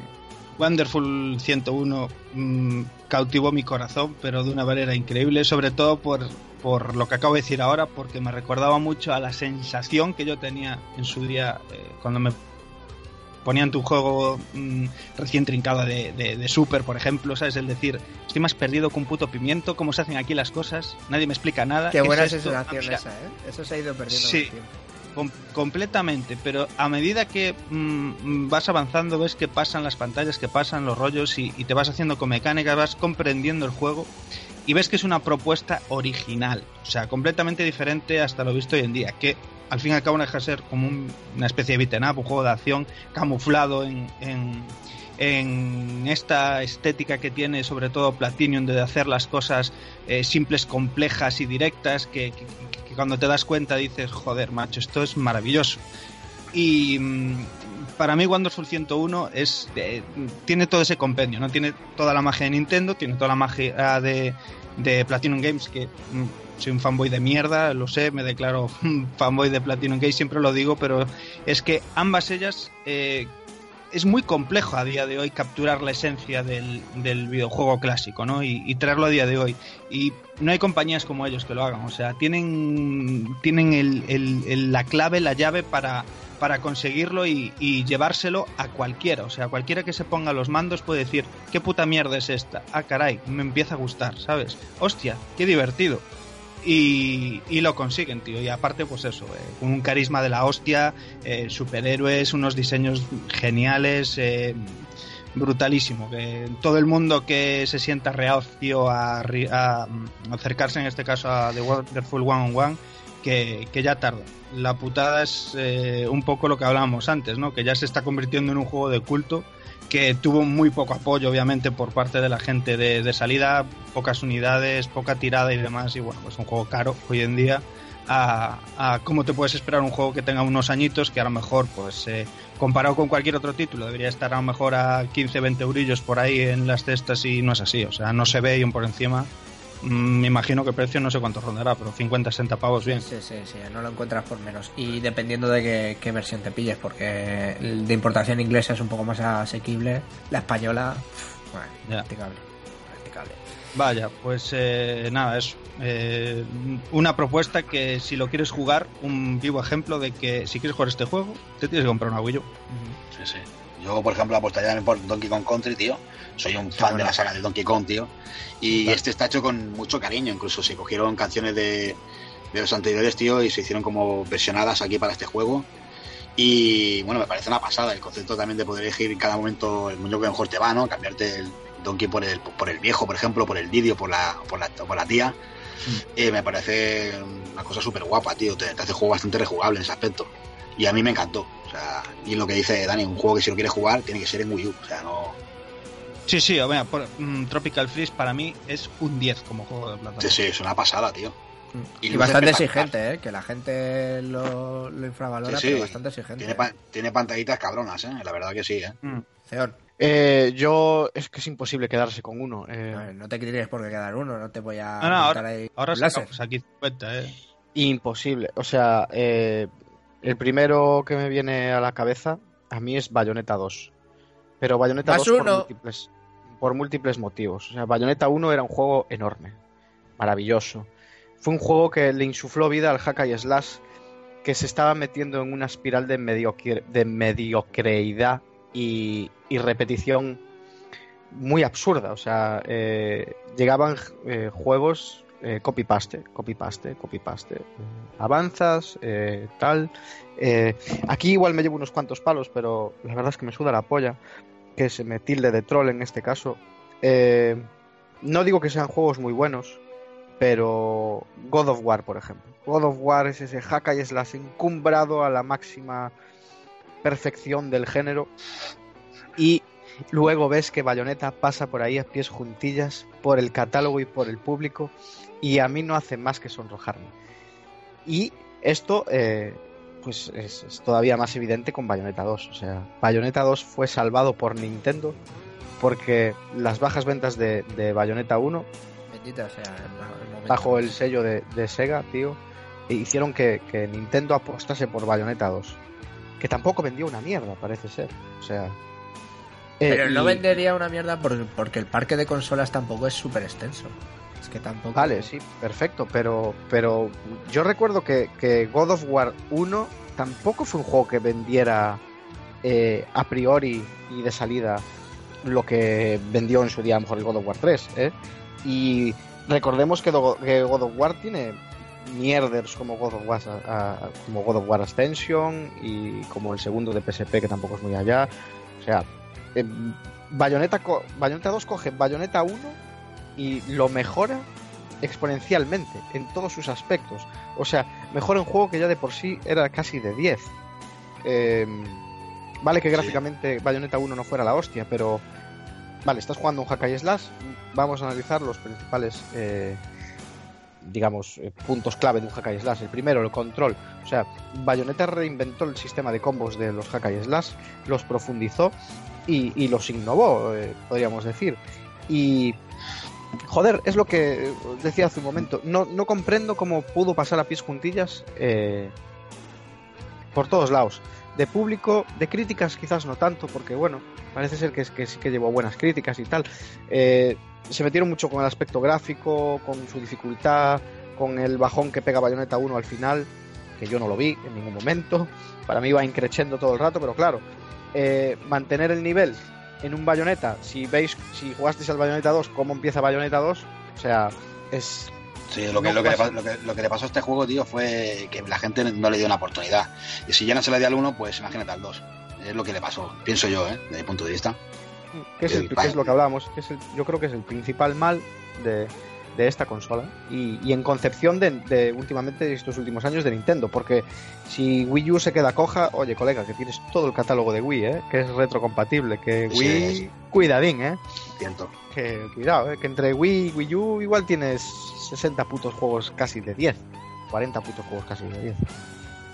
Wonderful 101 mm, cautivó mi corazón, pero de una manera increíble, sobre todo por, por lo que acabo de decir ahora, porque me recordaba mucho a la sensación que yo tenía en su día eh, cuando me ponían tu juego mm, recién trincado de, de- de Super, por ejemplo, ¿sabes? El decir, estoy más perdido que un puto pimiento, cómo se hacen aquí las cosas, nadie me explica nada. Qué ¿qué buena es esto? Ah, sensación esa, ¿eh? Eso se ha ido perdiendo Sí. el tiempo. Completamente, pero a medida que mm, vas avanzando, ves que pasan las pantallas, que pasan los rollos y, y te vas haciendo con mecánicas, vas comprendiendo el juego y ves que es una propuesta original, o sea, completamente diferente hasta lo visto hoy en día, que al fin y al cabo deja de ser como un- una especie de beat'em up, un juego de acción camuflado en, en, esta estética que tiene sobre todo Platinum de hacer las cosas eh, simples, complejas y directas que cuando te das cuenta dices, joder, macho, esto es maravilloso. Y mm, para mí Wonderful 101 es eh, tiene todo ese compendio, ¿no? Tiene toda la magia de Nintendo, tiene toda la magia de, de Platinum Games, que mm, soy un fanboy de mierda, lo sé, me declaro fanboy de Platinum Games, siempre lo digo, pero es que ambas ellas eh, es muy complejo a día de hoy capturar la esencia del, del videojuego clásico, ¿no? Y, traerlo a día de hoy. Y no hay compañías como ellos que lo hagan. O sea, tienen, tienen el- la clave, la llave para, para conseguirlo y, y llevárselo a cualquiera. O sea, cualquiera que se ponga los mandos puede decir, ¿qué puta mierda es esta? Ah, caray, me empieza a gustar, ¿sabes? Hostia, qué divertido. Y, lo consiguen, tío. Y aparte, pues eso, eh, un carisma de la hostia, eh, superhéroes, unos diseños geniales, eh, brutalísimo. Que todo el mundo que se sienta reacio a, a, mm, acercarse, en este caso, a The Wonderful One on One, que, que ya tarda. La putada es eh, un poco lo que hablábamos antes, ¿no? Que ya se está convirtiendo en un juego de culto que tuvo muy poco apoyo, obviamente, por parte de la gente de, de salida, pocas unidades, poca tirada y demás, y bueno, pues un juego caro hoy en día. A, cómo te puedes esperar un juego que tenga unos añitos que a lo mejor, pues eh, comparado con cualquier otro título, debería estar a lo mejor a 15, 20 eurillos por ahí en las cestas y no es así, o sea, no se ve y por encima. Mm, me imagino que el precio no sé cuánto rondará, pero 50, 60 pavos bien. Sí, sí, sí, no lo encuentras por menos. Y dependiendo de qué, qué versión te pilles, porque de importación inglesa es un poco más asequible, la española, bueno, practicable. practicable. Vaya, pues eh, nada, eso. Eh, una propuesta que si lo quieres jugar, un vivo ejemplo de que si quieres jugar este juego, te tienes que comprar una Wii U. Sí, sí. Yo, por ejemplo, apostaría por Donkey Kong Country, tío. Soy un fan de la saga de Donkey Kong, tío. Y este está hecho con mucho cariño. Incluso se cogieron canciones de, de los anteriores, tío, y se hicieron como versionadas aquí para este juego. Y bueno, me parece una pasada el concepto también de poder elegir en cada momento el muñeco que mejor te va, ¿no? Cambiarte el Donkey por el, por el viejo, por ejemplo, por el Didio, por la, por la, por la tía. Eh, me parece una cosa súper guapa, tío. Te, te hace juego bastante rejugable en ese aspecto. Y a mí me encantó. O sea, y lo que dice Dani, un juego que si lo quieres jugar tiene que ser en Wii U. O sea, no. Sí, sí, o sea, por- mm, Tropical Freeze para mí es un 10 como juego de plataforma. Sí, sí, es una pasada, tío. Y, luce bastante exigente, ¿eh? Que la gente lo, lo infravalora, Sí, sí. pero bastante exigente. Tiene, pa- tiene pantallitas cabronas, ¿eh? La verdad que sí, ¿eh? Mm. Ceón, Eh, yo es que es imposible quedarse con uno. eh, no te tienes por qué quedar uno, no te voy a No, no, ahora, ahí ahora sacamos aquí 50, eh. Imposible. O sea, eh, el primero que me viene a la cabeza a mí es Bayonetta 2. Pero Bayonetta Más 2 por uno. múltiples, por múltiples motivos. O sea, Bayonetta 1 era un juego enorme, maravilloso. Fue un juego que le insufló vida al hack y slash que se estaba metiendo en una espiral de, mediocre- de mediocreidad y, y repetición muy absurda. O sea, eh, llegaban eh, juegos eh, copy-paste, copy-paste, copy-paste. Eh, avanzas, eh, tal. Aquí igual me llevo unos cuantos palos, pero la verdad es que me suda la polla. Que se me tilde de troll en este caso. Eh, no digo que sean juegos muy buenos, pero God of War, por ejemplo. God of War es ese hack y slash encumbrado a la máxima perfección del género. Y luego ves que Bayonetta pasa por ahí a pies juntillas, por el catálogo y por el público, y a mí no hace más que sonrojarme. Y esto, eh, pues es, es todavía más evidente con Bayonetta 2. O sea, Bayonetta 2 fue salvado por Nintendo porque las bajas ventas de, de Bayonetta 1 Bendita sea el, el momento. bajo el sello de, de Sega, tío, e hicieron que, que Nintendo apostase por Bayonetta 2. Que tampoco vendió una mierda, parece ser. O sea. eh, Pero no y- vendería una mierda por- porque el parque de consolas tampoco es súper extenso. Que tampoco. Vale, sí, perfecto, pero, pero yo recuerdo que, que God of War 1 tampoco fue un juego que vendiera eh, a priori y de salida lo que vendió en su día a lo mejor el God of War 3. ¿eh? Y recordemos que, que God of War tiene mierders como God of War, como God of War Ascension y como el segundo de PSP que tampoco es muy allá. O sea, eh, Bayonetta, Bayonetta 2 coge Bayonetta 1 y lo mejora exponencialmente en todos sus aspectos. O sea, mejora un juego que ya de por sí era casi de 10. Eh, vale que Sí. gráficamente Bayonetta 1 no fuera la hostia, pero vale, estás jugando un hack and slash, vamos a analizar los principales eh, digamos, eh, puntos clave de un hack and slash. El primero, el control. O sea, Bayonetta reinventó el sistema de combos de los hack and slash, los profundizó y, y los innovó, eh, podríamos decir. Y Joder, es lo que decía hace un momento. No, no comprendo cómo pudo pasar a pies juntillas eh, por todos lados. De público, de críticas quizás no tanto, porque bueno, parece ser que, que sí que llevó buenas críticas y tal. Eh, se metieron mucho con el aspecto gráfico, con su dificultad, con el bajón que pega Bayonetta 1 al final, que yo no lo vi en ningún momento. Para mí iba increciendo todo el rato, pero claro, eh, mantener el nivel en un Bayonetta, si veis, si jugasteis al Bayonetta 2, cómo empieza Bayonetta 2, o sea, es... Sí, lo que, No lo, que le, lo, que, lo que le pasó a este juego, tío, fue que la gente no le dio una oportunidad. Y si ya no se le dio al 1, pues imagínate al 2. Es lo que le pasó, pienso yo, ¿eh? Desde mi punto de vista. que es, el- El que pa- es lo que hablábamos, que es el- yo creo que es el principal mal de, de esta consola y, y en concepción de, de últimamente de estos últimos años de Nintendo, porque si Wii U se queda coja, oye colega, que tienes todo el catálogo de Wii, ¿eh? que es retrocompatible, que Sí, Wii, sí. cuidadín, ¿eh? Siento. que cuidado, ¿eh? que entre Wii y Wii U igual tienes 60 putos juegos casi de 10, 40 putos juegos casi de 10.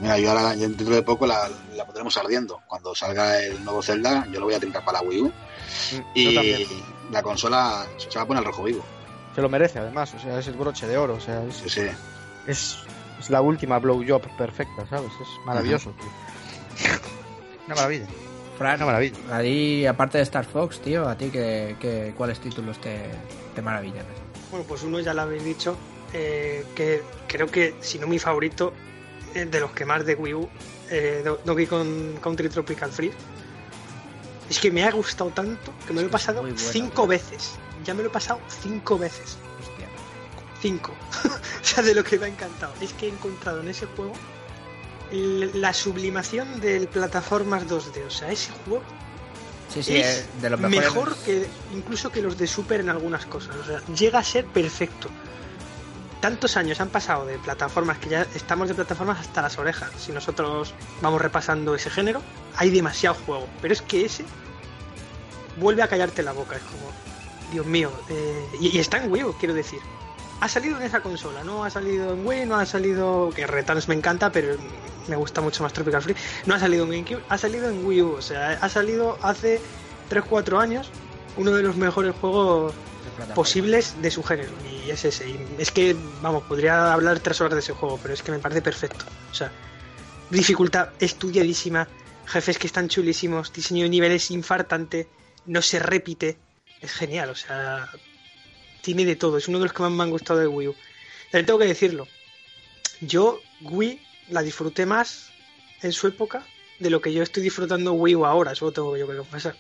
Mira, yo ahora dentro de poco la, la pondremos ardiendo. Cuando salga el nuevo Zelda, yo lo voy a trincar para la Wii U. Mm, yo Y también. la consola se va a poner rojo vivo. Se lo merece además, o sea, es el broche de oro, o sea, es, Sí, sí. es, es la última blowjob perfecta, ¿sabes? Es maravilloso, tío. Una maravilla, Fran, una maravilla. ahí, aparte de Star Fox, tío, ¿a ti qué, qué- cuáles títulos te, te maravillan? Bueno, pues uno ya lo habéis dicho, eh, que creo que, si no mi favorito, eh, de los que más de Wii U, eh, Do- Donkey Kong Country Tropical Freeze. Es que me ha gustado tanto que me lo he pasado bueno, cinco tío. veces. Ya me lo he pasado cinco veces. Hostia. Cinco. o sea, de lo que me ha encantado. Es que he encontrado en ese juego la sublimación del plataformas 2D. O sea, ese juego Sí, sí, es eh, de los mejor que incluso que los de Super en algunas cosas. O sea, llega a ser perfecto. Tantos años han pasado de plataformas que ya estamos de plataformas hasta las orejas. Si nosotros vamos repasando ese género, hay demasiado juego. Pero es que ese vuelve a callarte la boca. Es como, Dios mío. eh, y, y está en Wii U, quiero decir. Ha salido en esa consola, no ha salido en Wii, no ha salido. Que Returns me encanta, pero me gusta mucho más Tropical Free. No ha salido en GameCube, ha salido en Wii U. O sea, ha salido hace 3-4 años uno de los mejores juegos posibles de su género. Y es ese. Y es que, vamos, podría hablar tres horas de ese juego, pero es que me parece perfecto. O sea, dificultad estudiadísima, jefes que están chulísimos, diseño de niveles infartante, no se repite. Es genial, o sea, tiene de todo. Es uno de los que más me han gustado de Wii U. También tengo que decirlo. Yo, Wii, la disfruté más en su época de lo que yo estoy disfrutando Wii U ahora, eso lo tengo yo que confesar.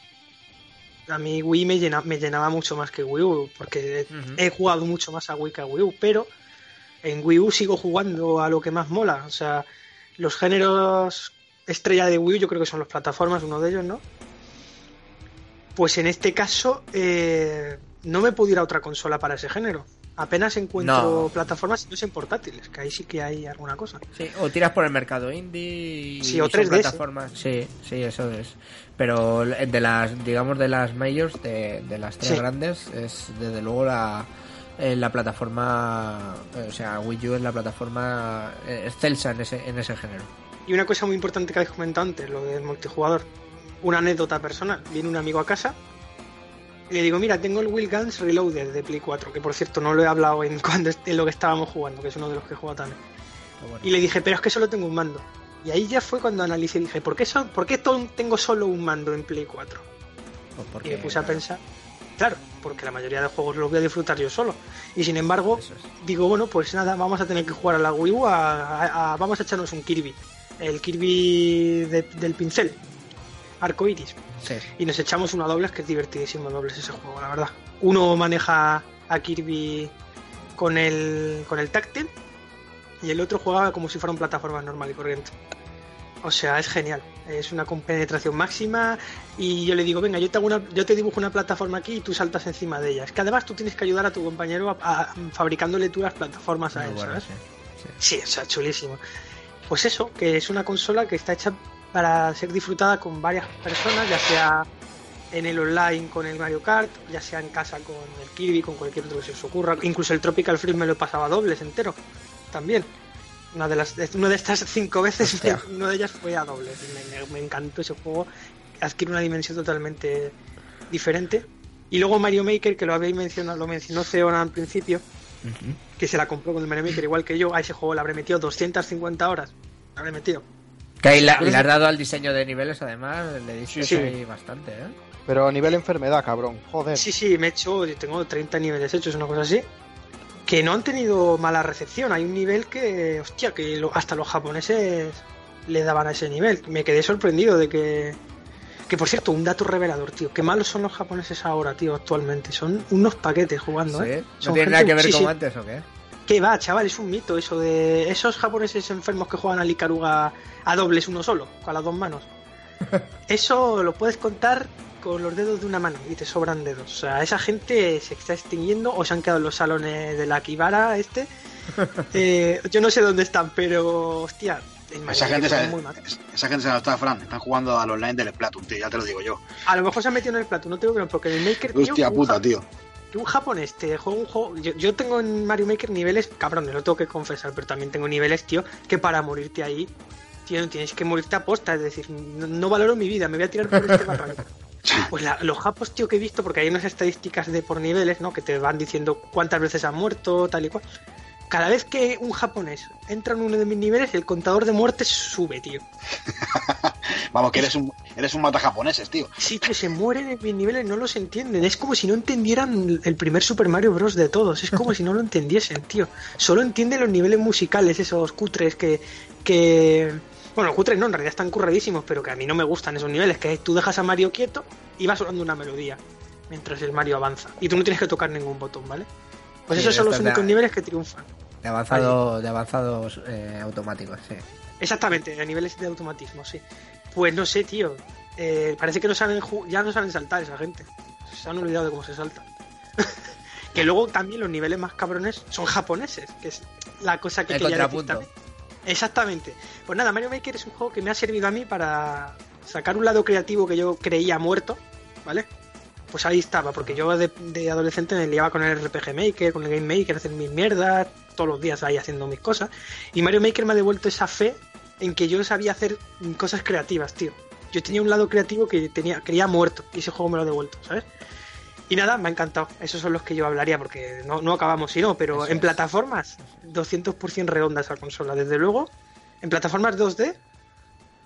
A mí Wii me, llena- me llenaba mucho más que Wii U, porque he jugado mucho más a Wii que a Wii U, pero en Wii U sigo jugando a lo que más mola. O sea, los géneros estrella de Wii U yo creo que son las plataformas, uno de ellos, ¿no? Pues en este caso eh, no me puedo ir a otra consola para ese género. Apenas encuentro No. plataformas y no en portátiles, que ahí sí que hay alguna cosa. Sí, o tiras por el mercado indie y Sí, o son 3DS. plataformas. Sí, sí, eso es. Pero de las, digamos, de las majors, de, de las tres Sí. grandes, es desde luego la, eh, la plataforma, eh, o sea, Wii U es la plataforma eh, excelsa en ese, en ese género. Y una cosa muy importante que habéis comentado antes, lo del multijugador. Una anécdota personal. Viene un amigo a casa y le digo, mira, tengo el Will Guns Reloaded de Play 4, que por cierto no lo he hablado en, cuando, en lo que estábamos jugando, que es uno de los que juega bueno, Y le dije, pero es que solo tengo un mando. Y ahí ya fue cuando analicé y dije, ¿por qué, son, ¿por qué tengo solo un mando en Play 4? pues porque, Y me puse a pensar, claro, porque la mayoría de juegos los voy a disfrutar yo solo. Y sin embargo, es. digo, bueno, pues nada, vamos a tener que jugar a la Wii U, a- a- a- vamos a echarnos un Kirby. El Kirby de- del pincel, arco iris. Sí. Y nos echamos uno a dobles, que es divertidísimo dobles ese juego, la verdad. Uno maneja a Kirby con el, con el táctil y el otro juega como si fuera un plataforma normal y corriente. O sea, es genial. Es una compenetración máxima y yo le digo, venga, yo te, hago una, yo te dibujo una plataforma aquí y tú saltas encima de ella. Es que además tú tienes que ayudar a tu compañero a, a- fabricándole tú las plataformas a él, bueno, ¿sabes? sí, Sí, sí. o sea, chulísimo. Pues eso, que es una consola que está hecha para ser disfrutada con varias personas, ya sea en el online con el Mario Kart, ya sea en casa con el Kirby, con cualquier otro que se os ocurra. Incluso el Tropical Freeze me lo pasaba dobles entero, también. Una de, las, una de estas cinco veces, una de ellas fue a dobles. Me, me- encantó ese juego, adquiere una dimensión totalmente diferente. Y luego Mario Maker, que lo habéis mencionado, lo mencionó Ceona al principio, que se la compró con el Mario Maker igual que yo, a ese juego le habré metido 250 horas. Le habré metido. Que ahí la- le has dado al diseño de niveles, además, le diste Sí. ahí bastante, ¿eh? Pero a nivel enfermedad, cabrón. Joder. Sí, sí, me he hecho, yo tengo 30 niveles hechos, una cosa así. Que no han tenido mala recepción. Hay un nivel que, hostia, que lo- hasta los japoneses le daban a ese nivel. Me quedé sorprendido de que. Que por cierto, un dato revelador, tío. Qué malos son los japoneses ahora, tío, actualmente. Son unos paquetes jugando, Sí. ¿eh? ¿No Son tiene gente- nada que ver sí, con sí. antes o qué? ¿Qué va, chaval? Es un mito eso de esos japoneses enfermos que juegan al Icaruga a dobles uno solo, con las dos manos. Eso lo puedes contar con los dedos de una mano y te sobran dedos. O sea, esa gente se está extinguiendo o se han quedado en los salones de la Kibara este. Eh, yo no sé dónde están, pero hostia, Esa gente, se, muy mal. esa gente se la está, Fran. Están jugando al online del Splatoon, tío. Ya te lo digo yo. A lo mejor se han metido en el plato, no tengo que ver, porque en el Maker, tío, Hostia puta, tío. Que un japonés te juega un juego. Yo, yo tengo en Mario Maker niveles, cabrón, lo tengo que confesar, pero también tengo niveles, tío, que para morirte ahí, tío, tienes que morirte a posta. Es decir, no, no valoro mi vida, me voy a tirar por este barranco. Pues la- los japos, tío, que he visto, porque hay unas estadísticas de por niveles, ¿no? Que te van diciendo cuántas veces han muerto, tal y cual. Cada vez que un japonés entra en uno de mis niveles, el contador de muertes sube, tío. Vamos, que eres un, eres un mata japoneses, tío. Sí, que se mueren en mis niveles, no los entienden. Es como si no entendieran el primer Super Mario Bros. de todos. Es como si no lo entendiesen, tío. Solo entienden los niveles musicales, esos cutres que. que... Bueno, cutres no, en realidad están curradísimos, pero que a mí no me gustan esos niveles. Que tú dejas a Mario quieto y va sonando una melodía mientras el Mario avanza. Y tú no tienes que tocar ningún botón, ¿vale? Pues Sí, esos son los únicos niveles que triunfan. De avanzado, de avanzados eh, automáticos, sí. Exactamente, a niveles de automatismo, sí. Pues no sé, tío. eh, parece que no saben ya no saben saltar esa gente. Se han olvidado de cómo se salta. que luego también los niveles más cabrones son japoneses, que es la cosa que El quería decir contrapunto. también. Exactamente. Pues nada, Mario Maker es un juego que me ha servido a mí para sacar un lado creativo que yo creía muerto, ¿vale? Pues ahí estaba, porque yo de, de adolescente me liaba con el RPG Maker, con el Game Maker, hacer mis mierdas, todos los días ahí haciendo mis cosas. Y Mario Maker me ha devuelto esa fe en que yo sabía hacer cosas creativas, tío. Yo tenía un lado creativo que tenía creía muerto y ese juego me lo ha devuelto, ¿sabes? Y nada, me ha encantado. Esos son los que yo hablaría porque no, no acabamos si no, pero Eso en es. plataformas 200% redonda esa consola. Desde luego, en plataformas 2D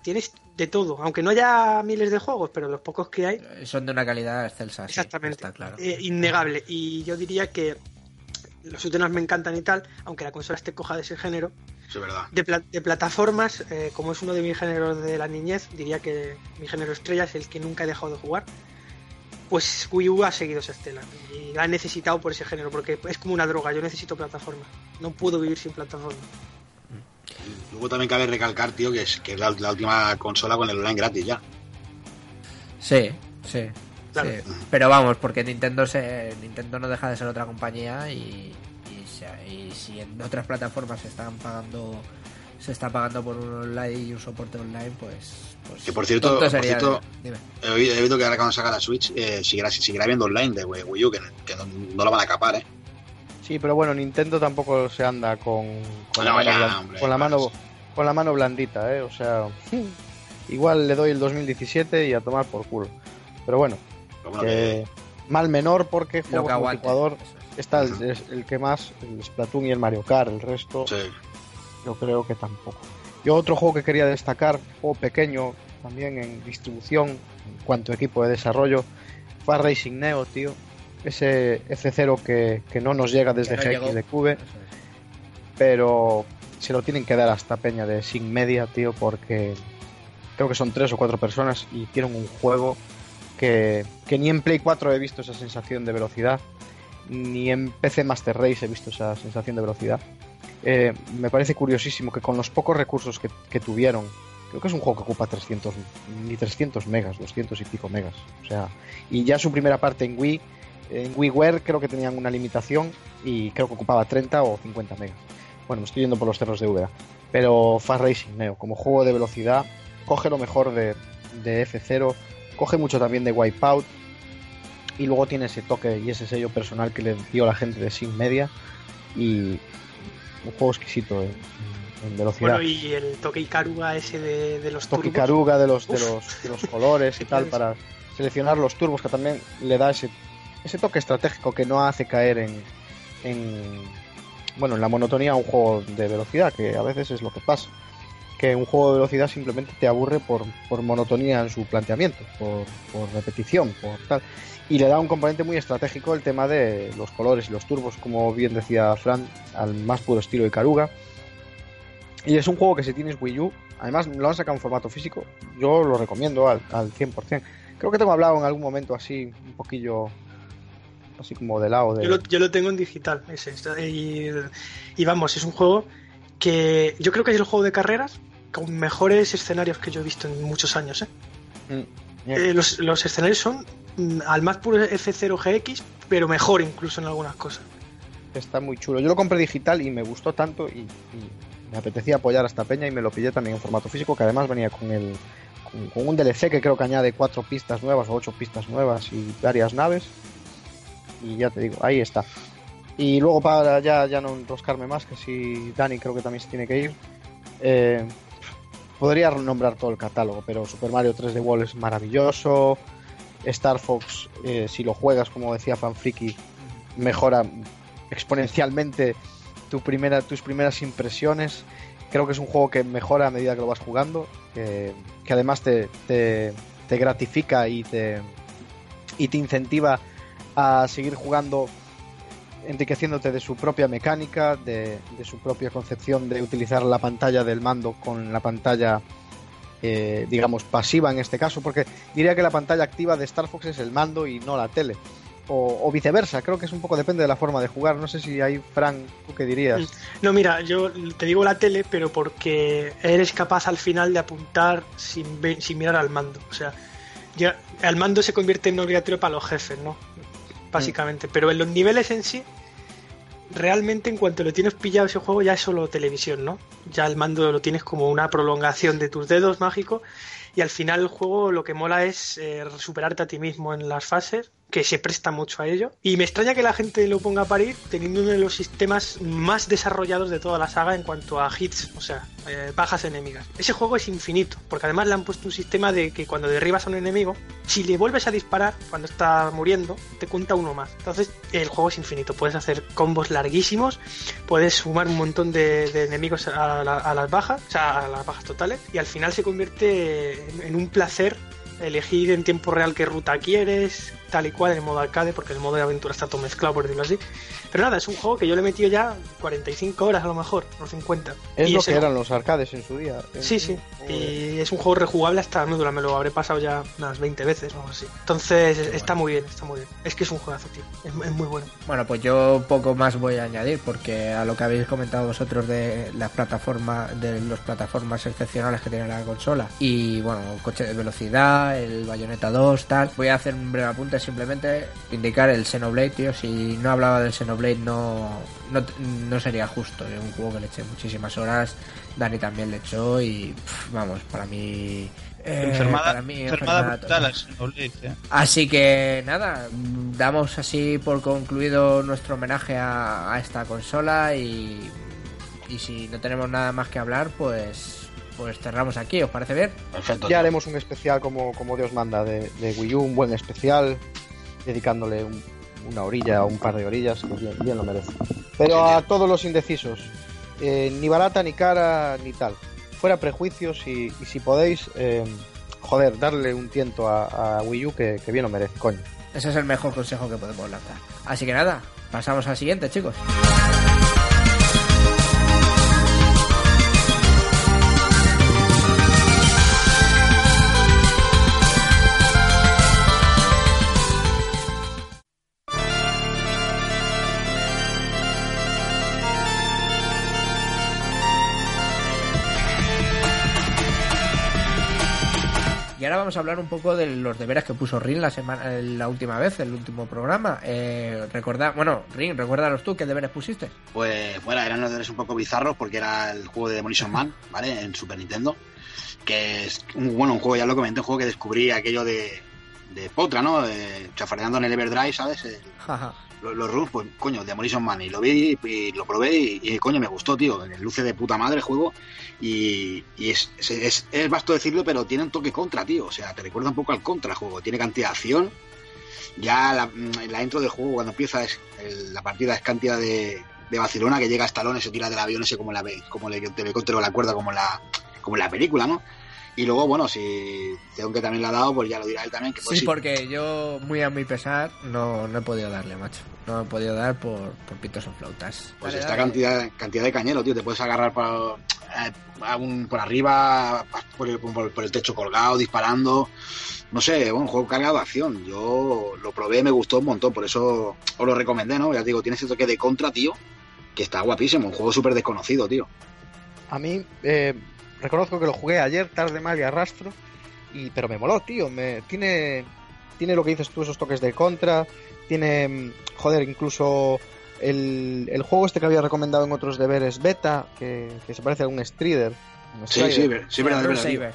tienes de todo, aunque no haya miles de juegos, pero los pocos que hay, Son de una calidad excelsa, sí, exactamente, Está claro. eh, innegable. Y yo diría que los shooters me encantan y tal, aunque la consola esté coja de ese género. Sí, es verdad. De, pla- de plataformas, eh, como es uno de mis géneros de la niñez, diría que mi género estrella es el que nunca he dejado de jugar. Pues Wii U ha seguido esa estela y la he necesitado por ese género, porque es como una droga. Yo necesito plataforma, no puedo vivir sin plataforma. Luego también cabe recalcar, tío, que es, que es la, la última consola con el online gratis ya. Sí, sí. Claro. sí. Pero vamos, porque Nintendo se, Nintendo no deja de ser otra compañía y, y, se- y si en otras plataformas se están pagando se está pagando por un online y un soporte online, pues, pues Que por cierto- por cierto- dime. He oído, he oído que ahora cuando saca la Switch eh, seguirá, seguirá viendo online de Wii Wii U, que, que no, no lo van a capar, ¿eh? Sí, pero bueno, Nintendo tampoco se anda con, con, No, la, mano ya, blan- hombre, con la mano con la mano blandita, ¿eh? O sea, igual le doy el 2017 y a tomar por culo. Pero bueno, que mal menor porque Lo que eso es. está el, el que más, el Splatoon y el Mario Kart, el resto sí. yo creo que tampoco. Yo otro juego que quería destacar, juego pequeño, también en distribución, en cuanto a equipo de desarrollo, Far Racing Neo, tío. Ese F0 que, que no nos llega desde Que no GX llegó. de Cube, Eso es. pero se lo tienen que dar a esta peña de Sin Media, tío, porque creo que son tres o cuatro personas y tienen un juego que, que ni en Play 4 he visto esa sensación de velocidad, ni en PC Master Race he visto esa sensación de velocidad. Eh, me parece curiosísimo que con los pocos recursos que, que tuvieron, creo que es un juego que ocupa 300, ni 300 megas, 200 y pico megas. O sea, y ya su primera parte en Wii, en WiiWare creo que tenían una limitación y creo que ocupaba 30 o 50 megas. Bueno, me estoy yendo por los cerros de VA. Pero Fast Racing Neo, como juego de velocidad, coge lo mejor de, de F0, coge mucho también de Wipeout y luego tiene ese toque y ese sello personal que le dio la gente de Sin Media y un juego exquisito en, en velocidad. Bueno, y el toque Ikaruga ese de, de los toque turbos. caruga de los, de los, de los colores y tal para seleccionar los turbos que también le da ese, ese toque estratégico que no hace caer en, en bueno en la monotonía un juego de velocidad que a veces es lo que pasa. Que un juego de velocidad simplemente te aburre por, por monotonía en su planteamiento por, por repetición por tal. Y le da un componente muy estratégico el tema de los colores y los turbos como bien decía Fran al más puro estilo de Caruga y es un juego que si tienes Wii U, además lo han sacado en formato físico, yo lo recomiendo al, al 100%. Creo que tengo hablado en algún momento así, un poquillo, así como de lado. De... Yo lo, yo lo tengo en digital, ese. Y, y vamos, es un juego que yo creo que es el juego de carreras con mejores escenarios que yo he visto en muchos años. ¿eh? Mm, Eh, los, los escenarios son mm, al más puro F0 GX, pero mejor incluso en algunas cosas. Está muy chulo. Yo lo compré digital y me gustó tanto y, y me apetecía apoyar a esta peña y me lo pillé también en formato físico, que además venía con el con, con un DLC que creo que añade cuatro pistas nuevas o ocho pistas nuevas y varias naves. Y ya te digo, ahí está. Y luego para ya, ya no enroscarme más, que si Dani creo que también se tiene que ir. eh, podría nombrar todo el catálogo, pero Super Mario 3D World es maravilloso. Star Fox, eh, si lo juegas, como decía Fanfriki, mejora exponencialmente tu primera, tus primeras impresiones. Creo que es un juego que mejora a medida que lo vas jugando, que, que además te, te, te gratifica y te, y te incentiva a seguir jugando enriqueciéndote de su propia mecánica, de, su propia concepción de utilizar la pantalla del mando con la pantalla, eh, digamos, pasiva en este caso, porque diría que la pantalla activa de Star Fox es el mando y no la tele, o, o viceversa. Creo que es un poco depende de la forma de jugar. No sé si hay, Frank, ¿tú qué dirías? No, mira, yo te digo la tele, pero porque eres capaz al final de apuntar sin, sin mirar al mando. O sea, ya el mando se convierte en obligatorio para los jefes, ¿no? Básicamente. Pero en los niveles en sí, realmente en cuanto lo tienes pillado ese juego ya es solo televisión, ¿no? Ya el mando lo tienes como una prolongación de tus dedos mágico y al final el juego lo que mola es eh, superarte a ti mismo en las fases, que se presta mucho a ello. Y me extraña que la gente lo ponga a parir teniendo uno de los sistemas más desarrollados de toda la saga en cuanto a hits, o sea, eh, bajas enemigas. Ese juego es infinito, porque además le han puesto un sistema de que cuando derribas a un enemigo, si le vuelves a disparar cuando está muriendo, te cuenta uno más. Entonces el juego es infinito, puedes hacer combos larguísimos, puedes sumar un montón de, enemigos a, la- a las bajas, o sea, a las bajas totales, y al final se convierte en un placer elegir en tiempo real qué ruta quieres, tal y cual en el modo arcade, porque el modo de aventura está todo mezclado, por decirlo así. Pero nada, es un juego que yo le he metido ya 45 horas a lo mejor, o 50. Es Y lo ese- que eran los arcades en su día. Sí, sí. Y es un juego rejugable hasta la médula, me lo habré pasado ya unas 20 veces o algo así. Entonces está muy bien, está muy bien. Es que es un juegazo, tío. Es, es muy bueno. Bueno, pues yo poco más voy a añadir porque a lo que habéis comentado vosotros de las plataformas, de las plataformas excepcionales que tiene la consola y bueno, coche de velocidad, el Bayonetta 2, tal. Voy a hacer un breve apunte simplemente indicar el Xenoblade, tío. Si no hablaba del Xenoblade no, no, no sería justo. Es un juego que le eché muchísimas horas. Dani también le echó y pff, vamos, para mí. eh, enfermada para mí, enfermada enfermada brutal total. al Xenoblade, ¿eh? Así que nada, damos así por concluido nuestro homenaje a, a esta consola y, y si no tenemos nada más que hablar, pues pues cerramos aquí, ¿os parece bien? Perfecto. Ya haremos un especial como, como Dios manda de, de Wii U, un buen especial, dedicándole un- una orilla o un par de orillas, que bien, bien lo merece. Pero a todos los indecisos, eh, ni barata, ni cara, ni tal. Fuera prejuicios y, y si podéis, eh, joder, darle un tiento a, a Wii U que, que bien lo merece, coño. Ese es el mejor consejo que podemos lanzar. Así que nada, pasamos al siguiente, chicos. Vamos a hablar un poco de los deberes que puso Rin la semana, eh, la última vez, el último programa. Eh, recordad, bueno, Rin, recuérdalos tú qué deberes pusiste. Pues bueno, eran los deberes un poco bizarros porque era el juego de Demolition Man, ¿vale? En Super Nintendo. Que es un, bueno, un juego, ya lo comenté, un juego que descubrí aquello de, de Potra, ¿no? De, chafardeando en el Everdrive, ¿sabes? El- Jaja. Los, los pues coño, Demolition Man. Y lo vi y, lo probé y, coño, me gustó, tío. Luce de puta madre el juego. Y, es, es, es, es vasto decirlo, pero tiene un toque contra, tío. O sea, te recuerda un poco al contra el juego. Tiene cantidad de acción. Ya la, la intro del juego, cuando empieza la partida, es cantidad de, de Barcelona que llega hasta Stallone, se tira del avión ese como la como el helicóptero o la cuerda, como la, como la película, ¿no? Y luego, bueno, si tengo que también la ha dado, pues ya lo dirá él también. Que pues Sí, porque yo, muy a mi pesar, no, no he podido darle, macho. No he podido dar por, por pitos o flautas. Pues Dale, esta dale. cantidad, cantidad de cañero, tío. Te puedes agarrar por, eh, a un- por arriba, por el, por- por el techo colgado, disparando. No sé, un juego cargado de acción. Yo lo probé, me gustó un montón, por eso os lo recomendé, ¿no? Ya te digo, tiene ese toque de contra, tío, que está guapísimo. Un juego súper desconocido, tío. A mí, eh, reconozco que lo jugué ayer, tarde, mal y arrastro, y, pero me moló, tío. Me, tiene, tiene lo que dices tú, esos toques de contra, tiene, mm, joder, incluso el, el juego este que había recomendado en otros deberes beta, que, que se parece a un Strider. un Sí, sí, ver- sí, verdad, verdad.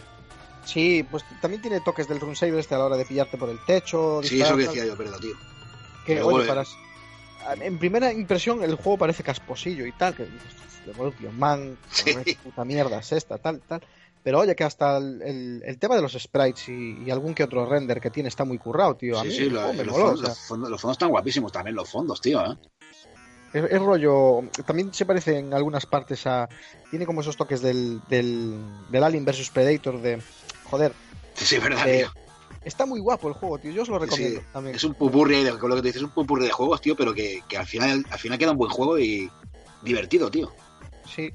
Sí, pues también tiene toques del Run Saber este a la hora de pillarte por el techo. Sí, disparar, eso que decía yo, verdad, tío. Que, oye, para... En primera impresión el juego parece casposillo y tal, que dices, Man, Sí. qué puta mierda es esta, tal, tal. Pero oye, que hasta el, el- el tema de los sprites y, y algún que otro render que tiene está muy currado, tío. A Sí, mí sí, lo- me los, moló, fondos, o sea, los fondos- los fondos están guapísimos también, los fondos, tío, ¿eh? es, es rollo. También se parece en algunas partes a. Tiene como esos toques del, del, del Alien vs Predator de. Joder, Sí, sí, verdad, Eh, tío. Está muy guapo el juego, tío. Yo os lo Sí, recomiendo también. Es un pupurri, de- lo que te dices, es un pupurri de juegos, tío, pero que, que al final al final queda un buen juego y divertido, tío. Sí,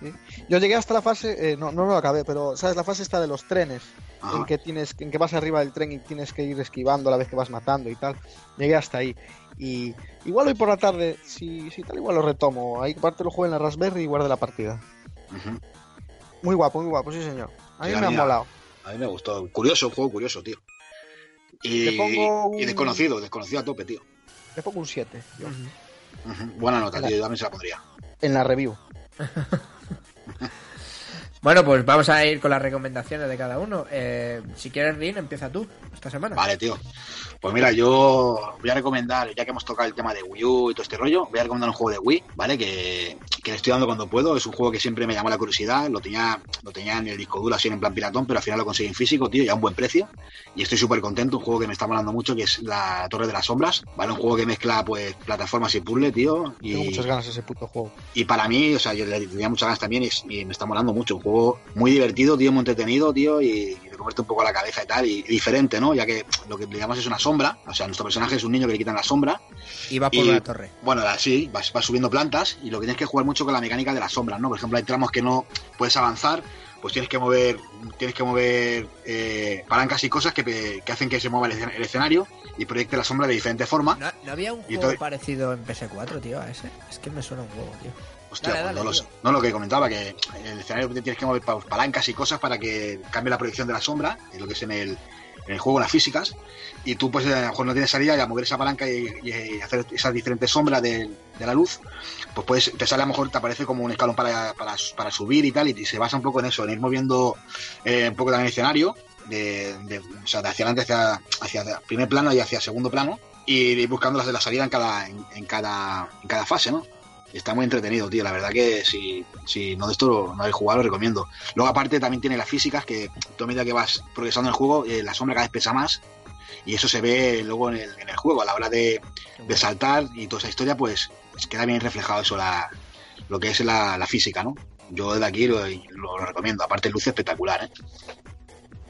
sí. Yo llegué hasta la fase, eh, no, no lo acabé, pero ¿sabes? La fase está de los trenes. Ajá. en que tienes, en que vas arriba del tren y tienes que ir esquivando a la vez que vas matando y tal. Llegué hasta ahí. Y igual hoy por la tarde, si, si tal, igual lo retomo. Ahí parte lo juego en la Raspberry y guarde la partida. Muy guapo, muy guapo, sí señor. A mí Sí, me ha molado. A mí me gustó. Curioso, un juego curioso, tío. Y, Le pongo un- y desconocido, desconocido a tope, tío. Le pongo un 7 yo, Ujú. Buena nota, tío. Yo también se la pondría. en la review. Bueno, pues vamos a ir con las recomendaciones de cada uno. Eh, si quieres, Rin, empieza tú esta semana. Vale, tío. Pues mira, yo voy a recomendar, ya que hemos tocado el tema de Wii U y todo este rollo, voy a recomendar un juego de Wii, ¿vale? Que, que le estoy dando cuando puedo. Es un juego que siempre me llamó la curiosidad. Lo tenía, lo tenía en el disco duro así en plan piratón, pero al final lo conseguí en físico, tío, y a un buen precio. Y estoy súper contento. Un juego que me está molando mucho, que es la Torre de las Sombras, ¿vale? Un juego que mezcla, pues, plataformas y puzzle, tío. Y, Tengo muchas ganas de ese puto juego. y para mí, o sea, yo le tenía muchas ganas también y, y me está molando mucho. Un juego muy divertido, tío, muy entretenido, tío, y, comerte un poco la cabeza y tal, y, y diferente, ¿no? Ya que lo que le llamamos es una sombra, o sea, nuestro personaje es un niño que le quitan la sombra, Y va por y- una torre. bueno, sí, vas, vas subiendo plantas y lo que tienes que jugar mucho con la mecánica de las sombras, ¿no? Por ejemplo, hay tramos que no puedes avanzar, pues tienes que mover, tienes que mover eh, palancas y cosas que, que hacen que se mueva el, escen- el escenario y proyecte la sombra de diferente forma. ¿No, no había un Y juego todo- parecido en PS4, tío, a ese? Es que me suena un juego, tío. Hostia, Dale, pues no, lo no que comentaba, que en el escenario tienes que mover pa- palancas y cosas para que cambie la proyección de la sombra, es lo que es en el, en el juego, las físicas, y tú pues a lo mejor no tienes salida y a mover esa palanca y, y hacer esas diferentes sombras de, de la luz, pues puedes, te sale a lo mejor, te aparece como un escalón para, para, para subir y tal, y, se basa un poco en eso, en ir moviendo eh, un poco también el escenario, de, de, o sea, de hacia adelante hacia, hacia primer plano y hacia segundo plano, y ir buscando las de la salida en cada, en, en cada, en cada fase, ¿no? Está muy entretenido, tío. La verdad que si, si no de esto no habéis jugado, lo recomiendo. Luego, aparte, también tiene las físicas que tú a medida que vas progresando en el juego, eh, la sombra cada vez pesa más. Y eso se ve luego en el, en el juego. A la hora de, de saltar y toda esa historia, pues, pues queda bien reflejado eso, la, lo que es la, la física, ¿no? Yo desde aquí lo, lo- recomiendo. Aparte, luce espectacular, ¿eh?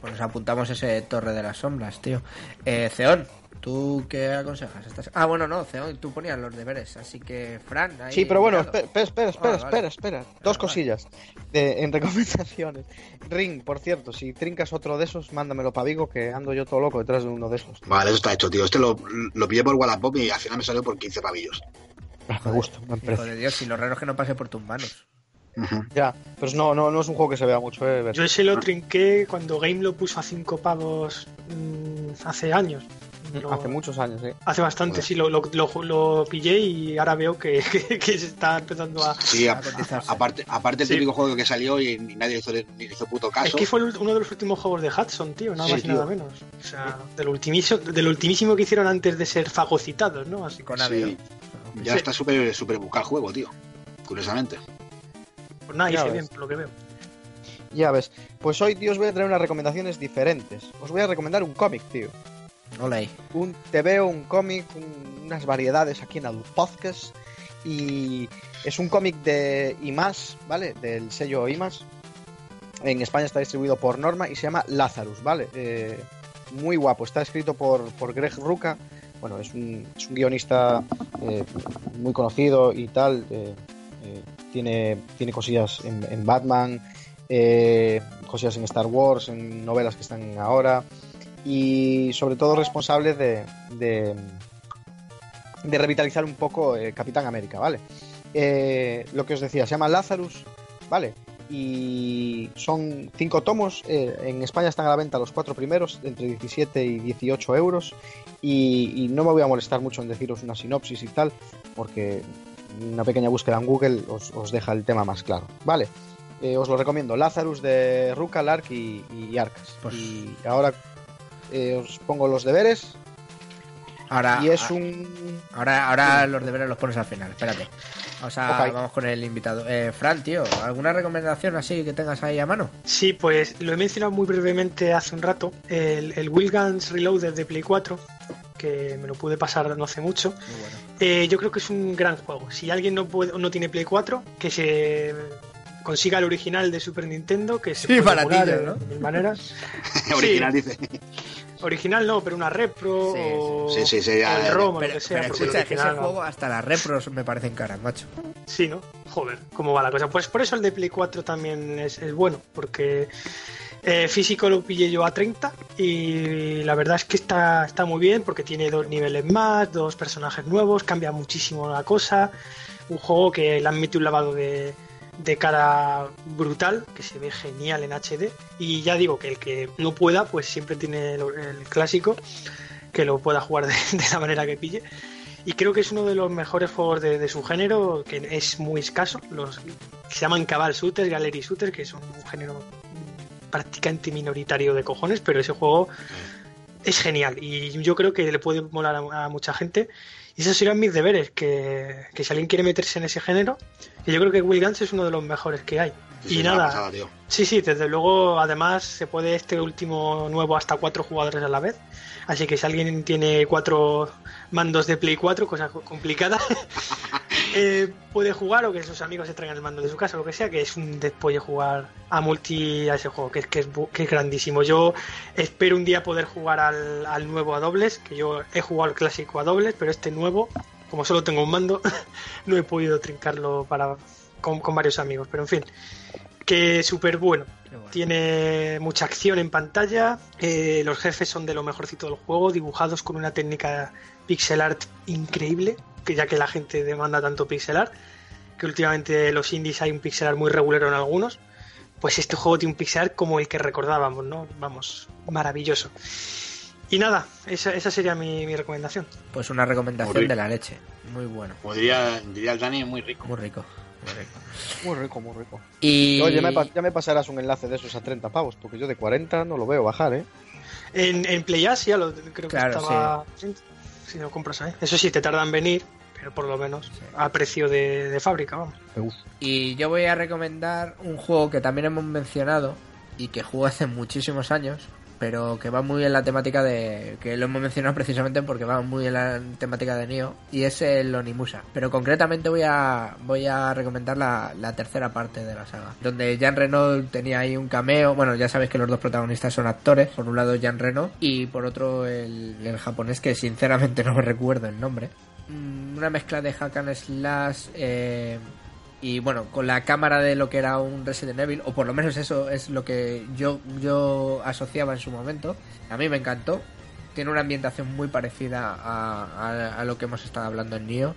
Pues nos apuntamos ese Torre de las Sombras, tío. Eh, Ceón, ¿tú qué aconsejas? Esta se- Ah, bueno, no, tú ponías los deberes, así que Fran. ahí Sí, pero bueno, mirando. espera, espera, espera, Ah, espera, vale. espera. Vale, Dos cosillas de- en recomendaciones. Ring, por cierto, si trincas otro de esos, mándamelo para Vigo, que ando yo todo loco detrás de uno de esos. Vale, eso está hecho, tío. Este lo, lo pillé por Wallapop y al final me salió por 15 pavillos. Ah, me gusta, buen Hijo de Dios, si lo raro es que no pase por tus manos. Ya, pero no, no, no es un juego que se vea mucho, eh. Yo ese lo trinqué cuando Game lo puso a 5 pavos mm, hace años. Lo- Hace muchos años, eh. Hace bastante, Joder. sí, lo, lo, lo- lo pillé y ahora veo que, que- que se está empezando a... Sí, a- A cotizarse. aparte, aparte el Sí. típico juego que salió y ni nadie hizo, ni hizo puto caso. Es que fue uno de los últimos juegos de Hudson, tío, nada Sí, más y nada menos. O sea, del ultimísimo, del ultimísimo que hicieron antes de ser fagocitados, ¿no? Así Con Sí. Ya Sí. está súper súper buscado el juego, tío. Curiosamente. pues nada, Ya hice ves. bien, por lo que veo. Ya ves. Pues hoy, tío, os voy a traer unas recomendaciones diferentes. Os voy a recomendar un cómic, tío. No leí. un TVO, un cómic, un- unas variedades aquí en el podcast. Y es un cómic de IMAS, ¿vale? Del sello IMAS. En España está distribuido por Norma y se llama Lazarus, ¿vale? Eh, muy guapo. Está escrito por, por Greg Ruca. Bueno, es un, es un guionista eh, muy conocido y tal. eh, eh, tiene, tiene cosillas en, en Batman, eh, cosillas en Star Wars, en novelas que están ahora y sobre todo responsable de, de, de revitalizar un poco eh, Capitán América, ¿vale? Eh, lo que os decía, se llama Lazarus, ¿vale? Y son cinco tomos, eh, en España están a la venta los cuatro primeros, entre 17 y 18 euros, y, y no me voy a molestar mucho en deciros una sinopsis y tal, porque una pequeña búsqueda en Google os, os deja el tema más claro, ¿vale? Eh, os lo recomiendo, Lazarus de Ruka, Lark y, y Arcas. Pues- Y ahora eh, os pongo los deberes Ahora, y es a- un... ahora, ahora los deberes los pones al final, espérate. O sea, Ok. vamos con el invitado. Eh, Fran, tío, ¿alguna recomendación así que tengas ahí a mano? Sí, pues lo he mencionado muy brevemente hace un rato, el, el Will Guns Reloaded de Play 4, que me lo pude pasar no hace mucho. Muy bueno. Eh, yo creo que es un gran juego. Si alguien no puede, no tiene Play 4, que se consiga el original de Super Nintendo, que se Sí, puede emular ¿no? de mil maneras. Original dice. Original no, pero una repro Sí, o, sí. Sí, ya, el ROM o Pero, lo que sea. pero escucha, es que ese original no. juego hasta las repros me parecen caras, macho. Sí, ¿no? Joder, ¿cómo va la cosa? Pues por eso el de Play 4 también es, es bueno, porque Eh, físico lo pillé yo a 30 y la verdad es que está, está muy bien porque tiene dos niveles más, dos personajes nuevos, cambia muchísimo la cosa. Un juego que le han metido un lavado de, de cara brutal, que se ve genial en HD. Y ya digo que el que no pueda, pues siempre tiene el, el clásico, que lo pueda jugar de, de la manera que pille. Y creo que es uno de los mejores juegos de, de su género, que es muy escaso. Los se llaman Cabal Shooters, Gallery Shooters, que son un género mm, prácticamente minoritario de cojones, pero ese juego es genial y yo creo que le puede molar a, a mucha gente. Y esos serían mis deberes, que, que si alguien quiere meterse en ese género, y yo creo que Will Guns es uno de los mejores que hay. Sí, y nada, pasada. Sí, sí, desde luego, además se puede este último nuevo hasta cuatro jugadores a la vez. Así que si alguien tiene cuatro mandos de Play 4, cosa co- complicada, eh, puede jugar o que sus amigos se traigan el mando de su casa, lo que sea, que es un despolle jugar a multi a ese juego, que es, que es, que es grandísimo. Yo espero un día poder jugar al, al nuevo a dobles, que yo he jugado al clásico a dobles, pero este nuevo, como solo tengo un mando, no he podido trincarlo para con, con varios amigos. Pero en fin, que súper bueno. Bueno. Tiene mucha acción en pantalla. eh, los jefes son de lo mejorcito del juego, dibujados con una técnica pixel art increíble, que ya que la gente demanda tanto pixel art, que últimamente los indies hay un pixel art muy regulero en algunos. Pues este juego tiene un pixel art como el que recordábamos, ¿no? Vamos, maravilloso. Y nada, esa, esa sería mi, mi recomendación. Pues una recomendación de la leche. Muy bueno. Como diría, diría el Dani, muy rico. Muy rico. Muy rico. Muy rico, muy rico. Y... Oye, me ya me pasarás un enlace de esos a 30 pavos, porque yo de 40 no lo veo bajar, ¿eh? En, en PlayAsia lo, creo que estaba. Si lo compras ahí. Eso sí, te tarda en venir, pero por lo menos a precio de, de fábrica, vamos. Y yo voy a recomendar un juego que también hemos mencionado y que jugué hace muchísimos años, pero que va muy en la temática de. que lo hemos mencionado precisamente porque va muy en la temática de Nioh, y es el Onimusa. Pero concretamente voy a, voy a recomendar la, la tercera parte de la saga, donde Jean Reno tenía ahí un cameo. Bueno, ya sabéis que los dos protagonistas son actores, por un lado Jean Reno y por otro el, el japonés que sinceramente no me recuerdo el nombre. Mm, Una mezcla de hack and slash. eh, y bueno, con la cámara de lo que era un Resident Evil, o por lo menos eso es lo que yo, yo asociaba en su momento. A mí me encantó. Tiene una ambientación muy parecida a, a- a lo que hemos estado hablando en Nioh.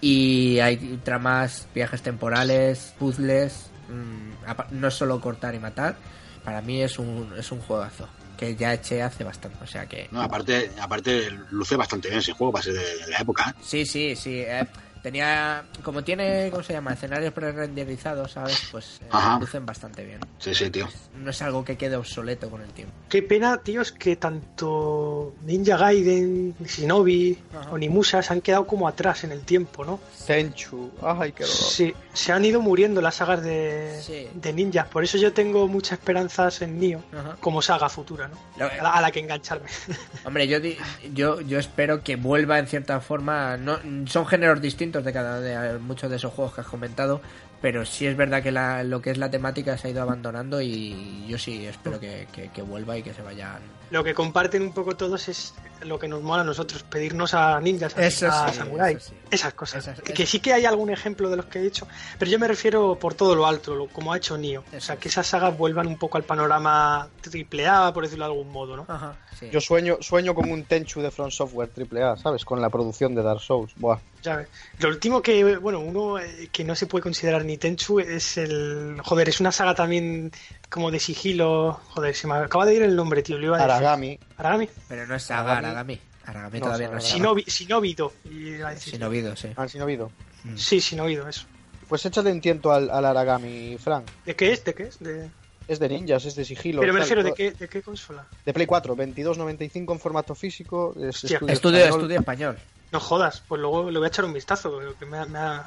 Y hay tramas, viajes temporales, puzzles. mm, no es solo cortar y matar. Para mí es un, es un juegazo. Que ya eché hace bastante. O sea que. No, aparte, aparte luce bastante bien ese juego para ser de, de la época. ¿eh? Sí, sí, sí. eh, tenía. Como tiene, ¿cómo se llama? Escenarios pre-renderizados, ¿sabes? Pues eh, lucen bastante bien. Sí, sí, tío. No es algo que quede obsoleto con el tiempo. Qué pena, tío, es que tanto Ninja Gaiden, Shinobi, Ajá. Onimusa se han quedado como atrás en el tiempo, ¿no? Tenchu. Ay, qué dolor. Sí, se han ido muriendo las sagas de, Sí. de ninjas. Por eso yo tengo muchas esperanzas en Nioh Ajá. como saga futura, ¿no? Lo- A la, a la que engancharme. Hombre, yo, di- yo, yo espero que vuelva en cierta forma. No, son géneros distintos de cada de muchos de esos juegos que has comentado, pero sí es verdad que la- lo que es la temática se ha ido abandonando y yo sí espero que, que- que vuelva y que se vayan. Lo que comparten un poco todos es lo que nos mola a nosotros, pedirnos a ninjas, a, Eso a sí, samurai, eso sí. esas cosas. Que sí que hay algún ejemplo de los que he dicho, pero yo me refiero por todo lo alto, lo, como ha hecho Nioh. O sea, que esas sagas vuelvan un poco al panorama triple A, por decirlo de algún modo, ¿no? Ajá, sí. Yo sueño, sueño con un Tenchu de Front Software AAA, ¿sabes? Con la producción de Dark Souls. Buah. Ya ves. Lo último que, bueno, uno eh, que no se puede considerar ni Tenchu es el. Joder, es una saga también como de sigilo. Joder, se me acaba de ir el nombre, tío. Lo iba a decir. Aragami. Aragami. Pero no es Saga, Aragami. Aragami. Aragami No, todavía no es a decir. Shinobido, sí. Han sin oído. Sí, Shinobi-Do, eso. Pues échale un tiento al, al Aragami, Frank. ¿De qué es? ¿De qué es? De... Es de ninjas, es de sigilo. Pero me refiero, ¿de qué, ¿de qué consola? De Play 4, 22.95 en formato físico. Es. Estudio, español. estudio español. No jodas, pues luego le voy a echar un vistazo, que me me ha,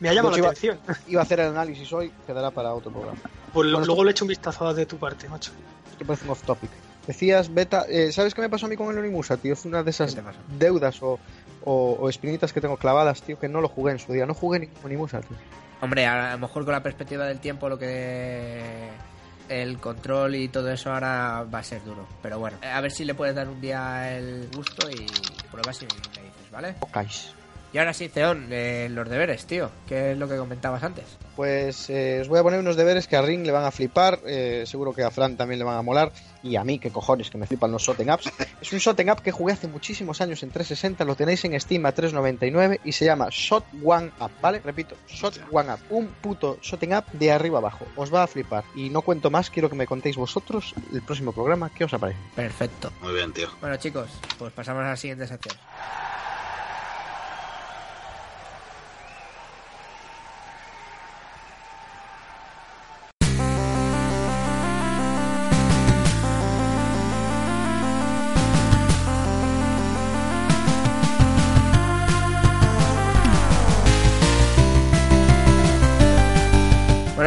me ha llamado la iba- atención. Iba a hacer el análisis hoy, quedará para otro programa. Pues lo- Bueno, luego le echo un vistazo de tu parte, macho. Esto parece un off topic. Decías, Beta, eh, ¿sabes qué me pasó a mí con el Onimusa, tío? Es una de esas ¿Qué te deudas o, o, o espinitas que tengo clavadas, tío, que no lo jugué en su día. No jugué ningún Onimusa, tío. Hombre, a lo mejor con la perspectiva del tiempo, lo que. El control y todo eso ahora va a ser duro. Pero bueno, a ver si le puedes dar un día el gusto y pruebas y me dices, ¿vale? Pocais. Y ahora sí, Ceón, eh, los deberes, tío. ¿Qué es lo que comentabas antes? Pues eh, os voy a poner unos deberes que a Ring le van a flipar, eh, seguro que a Fran también le van a molar, y a mí, que cojones, que me flipan los Shoten Ups. Es un Shoten Up que jugué hace muchísimos años en 360, lo tenéis en Steam a 3.99 y se llama Shot One Up, ¿vale? Repito, Shot One Up, un puto Shoten Up de arriba abajo. Os va a flipar. Y no cuento más, quiero que me contéis vosotros el próximo programa, ¿qué os aparece? Perfecto. Muy bien, tío. Bueno, chicos, pues pasamos a la siguiente sección.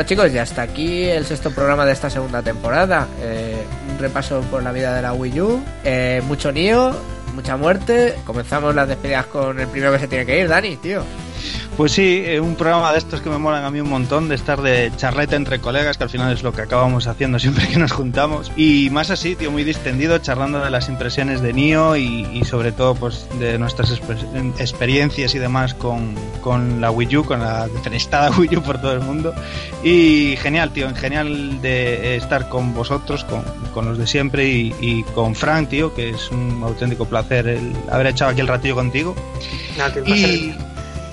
Bueno chicos, ya hasta aquí el sexto programa de esta segunda temporada. Eh, un repaso por la vida de la Wii U, eh, mucho lío, mucha muerte. Comenzamos las despedidas con el primero que se tiene que ir, Dani, tío. Pues sí, eh, un programa de estos que me molan a mí un montón, de estar de charleta entre colegas, que al final es lo que acabamos haciendo siempre que nos juntamos. Y más así, tío, muy distendido, charlando de las impresiones de Nio y, y sobre todo pues de nuestras exper- experiencias y demás con, con la Wii U, con la defenestada Wii U por todo el mundo. Y genial, tío, genial de estar con vosotros, con, con los de siempre y, y con Frank, tío, que es un auténtico placer el haber echado aquí el ratillo contigo. Y,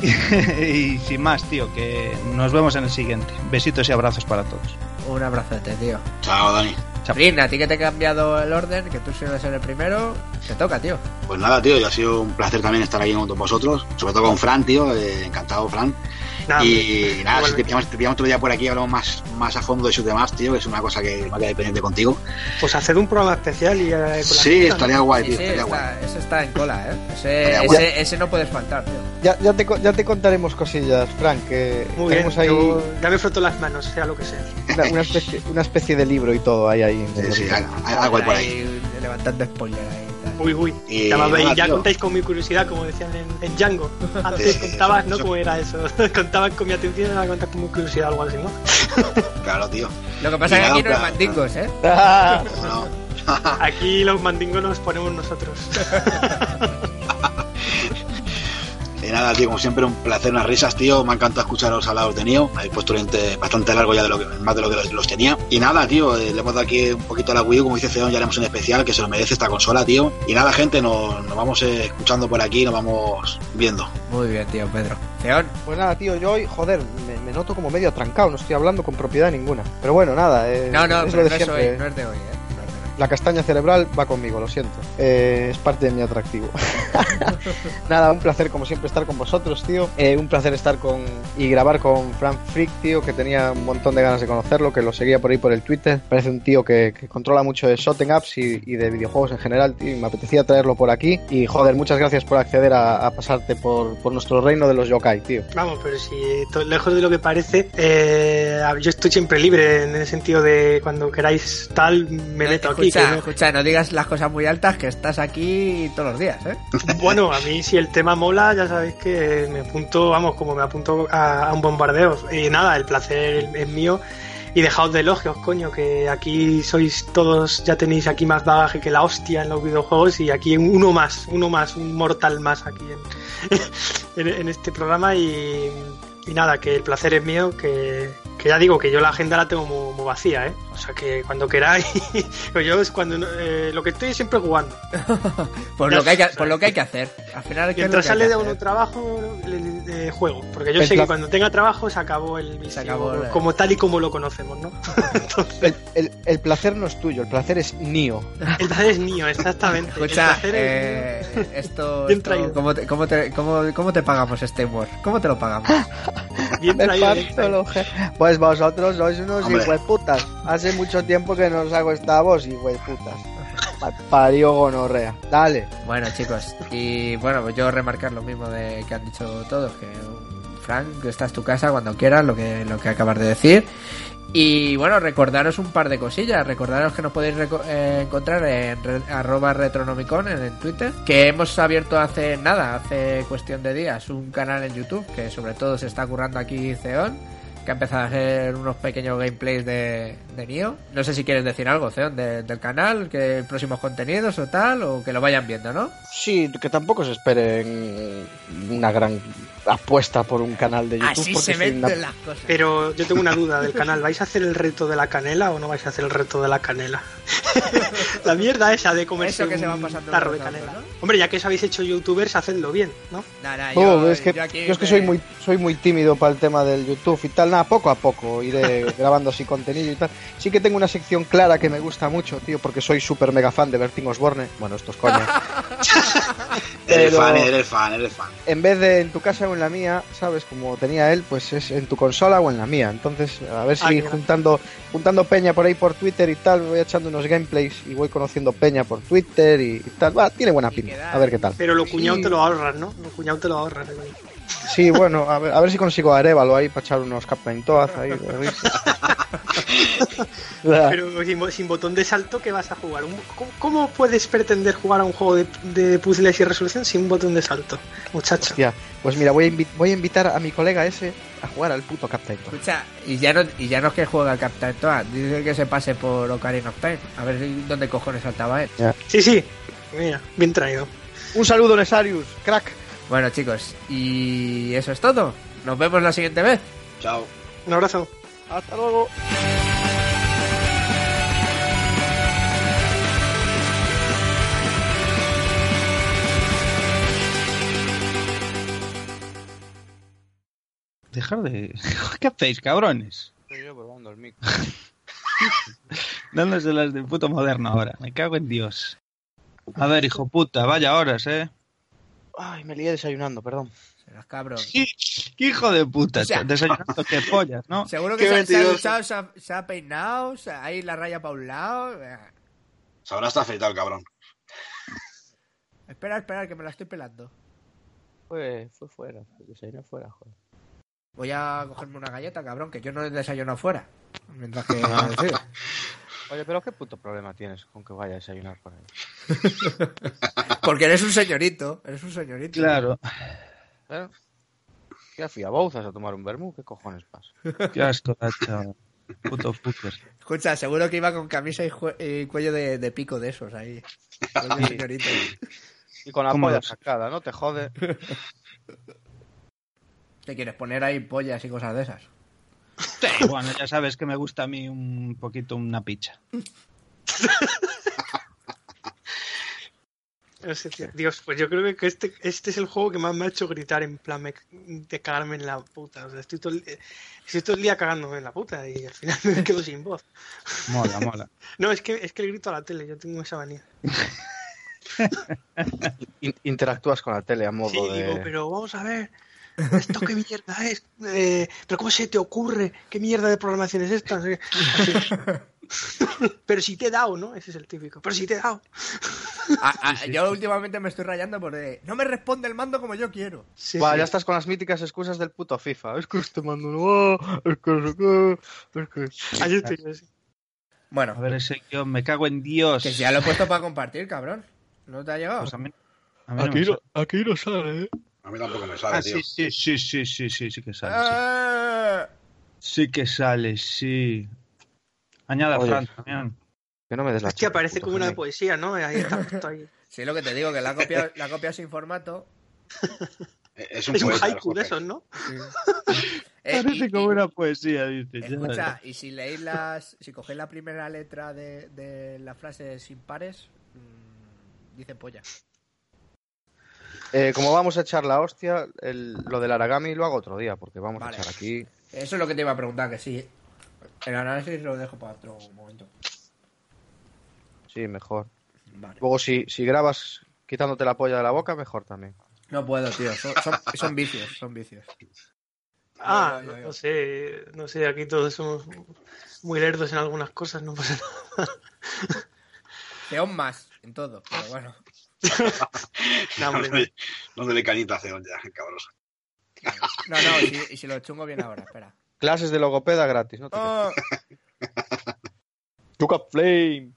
y sin más, tío, que nos vemos en el siguiente. Besitos y abrazos para todos. Un abrazote, tío. Chao, Dani. Rin, a ti que te he cambiado el orden, que tú sueles ser el primero, te toca, tío. Pues nada, tío, y ha sido un placer también estar aquí con vosotros, sobre todo con Fran, tío, eh, encantado, Fran. Nada, y nada, si te pillamos, te pillamos otro día por aquí, hablamos más, más a fondo de sus demás, tío, que es una cosa que me ha quedado pendiente contigo. Pues hacer un programa especial y eh, Sí, gente, estaría guay, tío, sí, estaría guay. está, ese está en cola, ¿eh? Ese, ese, ese no puedes faltar, tío. Ya, ya, te, ya te contaremos cosillas, Frank, que. Muy bien, tenemos ahí yo ya me froto las manos, sea lo que sea. una, una especie, una especie de libro y todo ahí. ahí Sí, sí, hay- hay algo hay por ahí. Levantando spoiler ahí. Uy, uy. Y ya me- nada, ya contáis con mi curiosidad, como decían en, en Django. Antes Sí, contabas, ¿no? eso- ¿Cómo era eso? contabas con mi atención, ahora contas con mi curiosidad, algo así, ¿no? Claro, tío. Lo que pasa es que Y aquí no hay claro. mandingos, ¿eh? Aquí los mandingos nos ponemos nosotros. Y nada, tío, como siempre, un placer, unas risas, tío. Me ha encantado escucharos hablar de Nio. Habéis puesto un ente bastante largo ya de lo que, más de lo que los, los tenía. Y nada, tío, eh, le hemos dado aquí un poquito a la Wii U, como dice Ceón, ya haremos un especial que se lo merece esta consola, tío. Y nada, gente, nos, nos vamos eh, escuchando por aquí, nos vamos viendo. Muy bien, tío, Pedro. Ceón, Pues nada, tío, yo hoy, joder, me, me noto como medio atrancado, no estoy hablando con propiedad ninguna. Pero bueno, nada, eh, no, no, es pero lo no de es, hoy, siempre. no es de hoy, ¿eh? La castaña cerebral va conmigo, lo siento. Eh, es parte de mi atractivo. Nada, un placer como siempre estar con vosotros, tío. Eh, un placer estar con y grabar con Frank Frick, tío, que tenía un montón de ganas de conocerlo, que lo seguía por ahí por el Twitter. Parece un tío que, que controla mucho de shooting ups y, y de videojuegos en general, tío. y me apetecía traerlo por aquí. Y joder, muchas gracias por acceder a, a pasarte por, por nuestro reino de los yokai, tío. Vamos, pero si lejos de lo que parece, eh, yo estoy siempre libre en el sentido de cuando queráis tal, me meto aquí. Escucha, que no- escucha, no digas las cosas muy altas que estás aquí todos los días, ¿eh? Bueno, a mí si el tema mola, ya sabéis que me apunto, vamos, como me apunto a, a un bombardeo. Y nada, el placer es mío. Y dejaos de elogios, coño, que aquí sois todos, ya tenéis aquí más bagaje que la hostia en los videojuegos y aquí uno más, uno más, un mortal más aquí en, en, en este programa y, y nada, que el placer es mío, que, que ya digo que yo la agenda la tengo muy, muy vacía, ¿eh? O sea que cuando queráis, pues yo es cuando, eh, lo que estoy es siempre jugando. Por Ya lo que hay que, por lo que hay que hacer. Al final, ¿qué es lo Mientras sale de uno trabajo, le- le- juego. Porque yo El sé que cuando tenga trabajo se acabó el vicio, acabó como tal y como lo conocemos, ¿no? Entonces, El, el- el placer no es tuyo, el placer es mío. el placer es mío, exactamente. el Escucha, placer es eh, esto, Bien esto-. ¿cómo, te, cómo, te, cómo, ¿cómo te pagamos este humor? ¿Cómo te lo pagamos? bien traído, Pues vosotros sois unos hijueputas. Hace mucho tiempo que nos hago esta voz, hijueputas. Gonorrea. Dale. Bueno, chicos, y bueno, pues yo remarcar lo mismo de que han dicho todos, que Frank, esta es tu casa cuando quieras, lo que, lo que acabas de decir. Y bueno, recordaros un par de cosillas, recordaros que nos podéis eh, encontrar en arroba retronomicon en, Twitter, que hemos abierto hace nada, hace cuestión de días, un canal en YouTube, que sobre todo se está currando aquí Ceón. que ha empezado a hacer unos pequeños gameplays de, de Nioh. No sé si quieres decir algo, Zeon, de- del canal, que próximos contenidos o tal, o que lo vayan viendo, ¿no? Sí, que tampoco se esperen una gran apuesta por un canal de YouTube. Así porque se soy una- las cosas. Pero yo tengo una duda del canal. ¿Vais a hacer el reto de la canela o no vais a hacer el reto de la canela? la mierda esa de comerse Eso que se un van pasando tarro de otros, canela. ¿no? Hombre, ya que os habéis hecho youtubers, hacedlo bien, ¿no? Nah, nah, Oh, yo- es que, yo aquí yo es que me- soy muy soy muy tímido para el tema del YouTube y tal, nada, poco a poco iré grabando así contenido y tal. Sí que tengo una sección clara que me gusta mucho, tío, porque soy súper mega fan de Bertín Osborne. Bueno, esto es coña. Eres fan, eres fan, eres fan. en vez de en tu casa o en la mía, ¿sabes? Como tenía él, pues es en tu consola o en la mía. Entonces, a ver si Ah, juntando juntando peña por ahí por Twitter y tal, voy echando unos gameplays y voy conociendo peña por Twitter y, y tal. Va, tiene buena pinta. A ver qué tal. Pero lo cuñado Sí. te lo ahorras, ¿no? Lo cuñado te lo ahorras. ¿eh? Sí, bueno, a ver, a ver si consigo a Arevalo ahí para echar unos Captain Toad ahí. de risa. Pero sin, sin botón de salto, ¿qué vas a jugar? Un- ¿Cómo, cómo puedes pretender jugar a un juego de, de puzzles y resolución sin un botón de salto, muchacho? Hostia, pues mira, voy a, invi- voy a invitar a mi colega ese a jugar al puto Captain Toad. Escucha, y ya no, y ya no es que juega el Captain Toad, dice que se pase por Ocarina of Time. A ver dónde cojones saltaba él. Sí, sí. Mira, bien traído. Un saludo, Nesarius, crack. Bueno, chicos, y eso es todo. Nos vemos la siguiente vez. Chao. Un abrazo. Hasta luego. Dejar de. ¿Qué hacéis, cabrones? Estoy yo probando el micro. Dándoselas de puto moderno ahora. Me cago en Dios. A ver, hijo puta, vaya horas, eh. Ay, me lié desayunando, perdón. Serás cabrón. ¿Qué, qué hijo de puta? O sea- Desayunando que pollas, ¿no? Seguro que se, ha- se ha duchado, se ha, se ha peinado, se ha- ahí la raya para un lado. Se habrá hasta afeitado el cabrón. Espera, espera, que me la estoy pelando. Fue, fue fuera, desayuné fuera, joder. Voy a cogerme una galleta, cabrón, que yo no desayuno afuera. Mientras que... Oye, pero qué puto problema tienes con que vaya a desayunar por ahí. Porque eres un señorito, eres un señorito. Claro. ¿Eh? ¿Qué fui a Bouzas a tomar un vermú? ¿Qué cojones pasa? Qué asco, chaval. Puto fucker. Escucha, seguro que iba con camisa y, cuello de, de pico de esos ahí. Con el señorito. Y con la ¿Cómo polla sacada, ¿no? Te jode. ¿Te quieres poner ahí pollas y cosas de esas? Sí, bueno, ya sabes que me gusta a mí un poquito una picha. No sé, tío. Dios, pues yo creo que este, este es el juego que más me ha hecho gritar en plan me- de cagarme en la puta. O sea, estoy todo, el, estoy todo el día cagándome en la puta y al final me quedo sin voz. Mola, mola. No, es que, es que le grito a la tele, yo tengo esa manía. In- interactúas con la tele a modo Sí, de... digo, pero vamos a ver, ¿esto qué mierda es? Eh, ¿Pero cómo se te ocurre? ¿Qué mierda de programación es esta? Pero si te he dado, ¿no? Ese es el típico. Pero si te he dado. Ah, ah, yo últimamente me estoy rayando porque no me responde el mando como yo quiero. Sí, Buah, sí. ya estás con las míticas excusas del puto FIFA. Es que este mando no va, es que no sé qué, es que... Ahí estoy. Bueno, A ver, ese yo me cago en Dios. que si ya lo he puesto para compartir, cabrón. ¿No te ha llegado? Pues a mí, a mí no me Aquí no, aquí no sale, ¿eh? A mí tampoco me sale, Ah, tío. sí, sí, sí, sí, sí, sí, sí que sale. Sí, Ah, Sí que sale, sí. Añada Oye. Fran también. Que no me des la Hostia, chapa, parece puto como una poesía, ¿no? Ahí está puesto ahí. Sí, lo que te digo, que la copia, la copia sin formato. Es un, Es un haiku de esos, ¿no? Eh, Parece y- como y- una poesía, dice. Escucha, y si leéis las. Si cogéis la primera letra de, de la frase sin pares, mm, dice polla. Eh, como vamos a echar la hostia, el- lo del Aragami lo hago otro día, porque vamos Vale. a echar aquí... Eso es lo que te iba a preguntar, que sí. El análisis lo dejo para otro momento. Sí, mejor. Vale. Luego, si, si grabas quitándote la polla de la boca, mejor también. No puedo, tío. Son, son, son vicios, son vicios. Ah, no sé, no sé, aquí todos somos muy lerdos en algunas cosas, no pasa nada. Peón más en todo, pero bueno. No, hombre, no. Dándole- Dándole cañita a Ceón ya, cabrón. No, no, y si, y si lo chungo bien ahora, espera. Clases de logopeda gratis, ¿no? te Oh, Tuca Flame.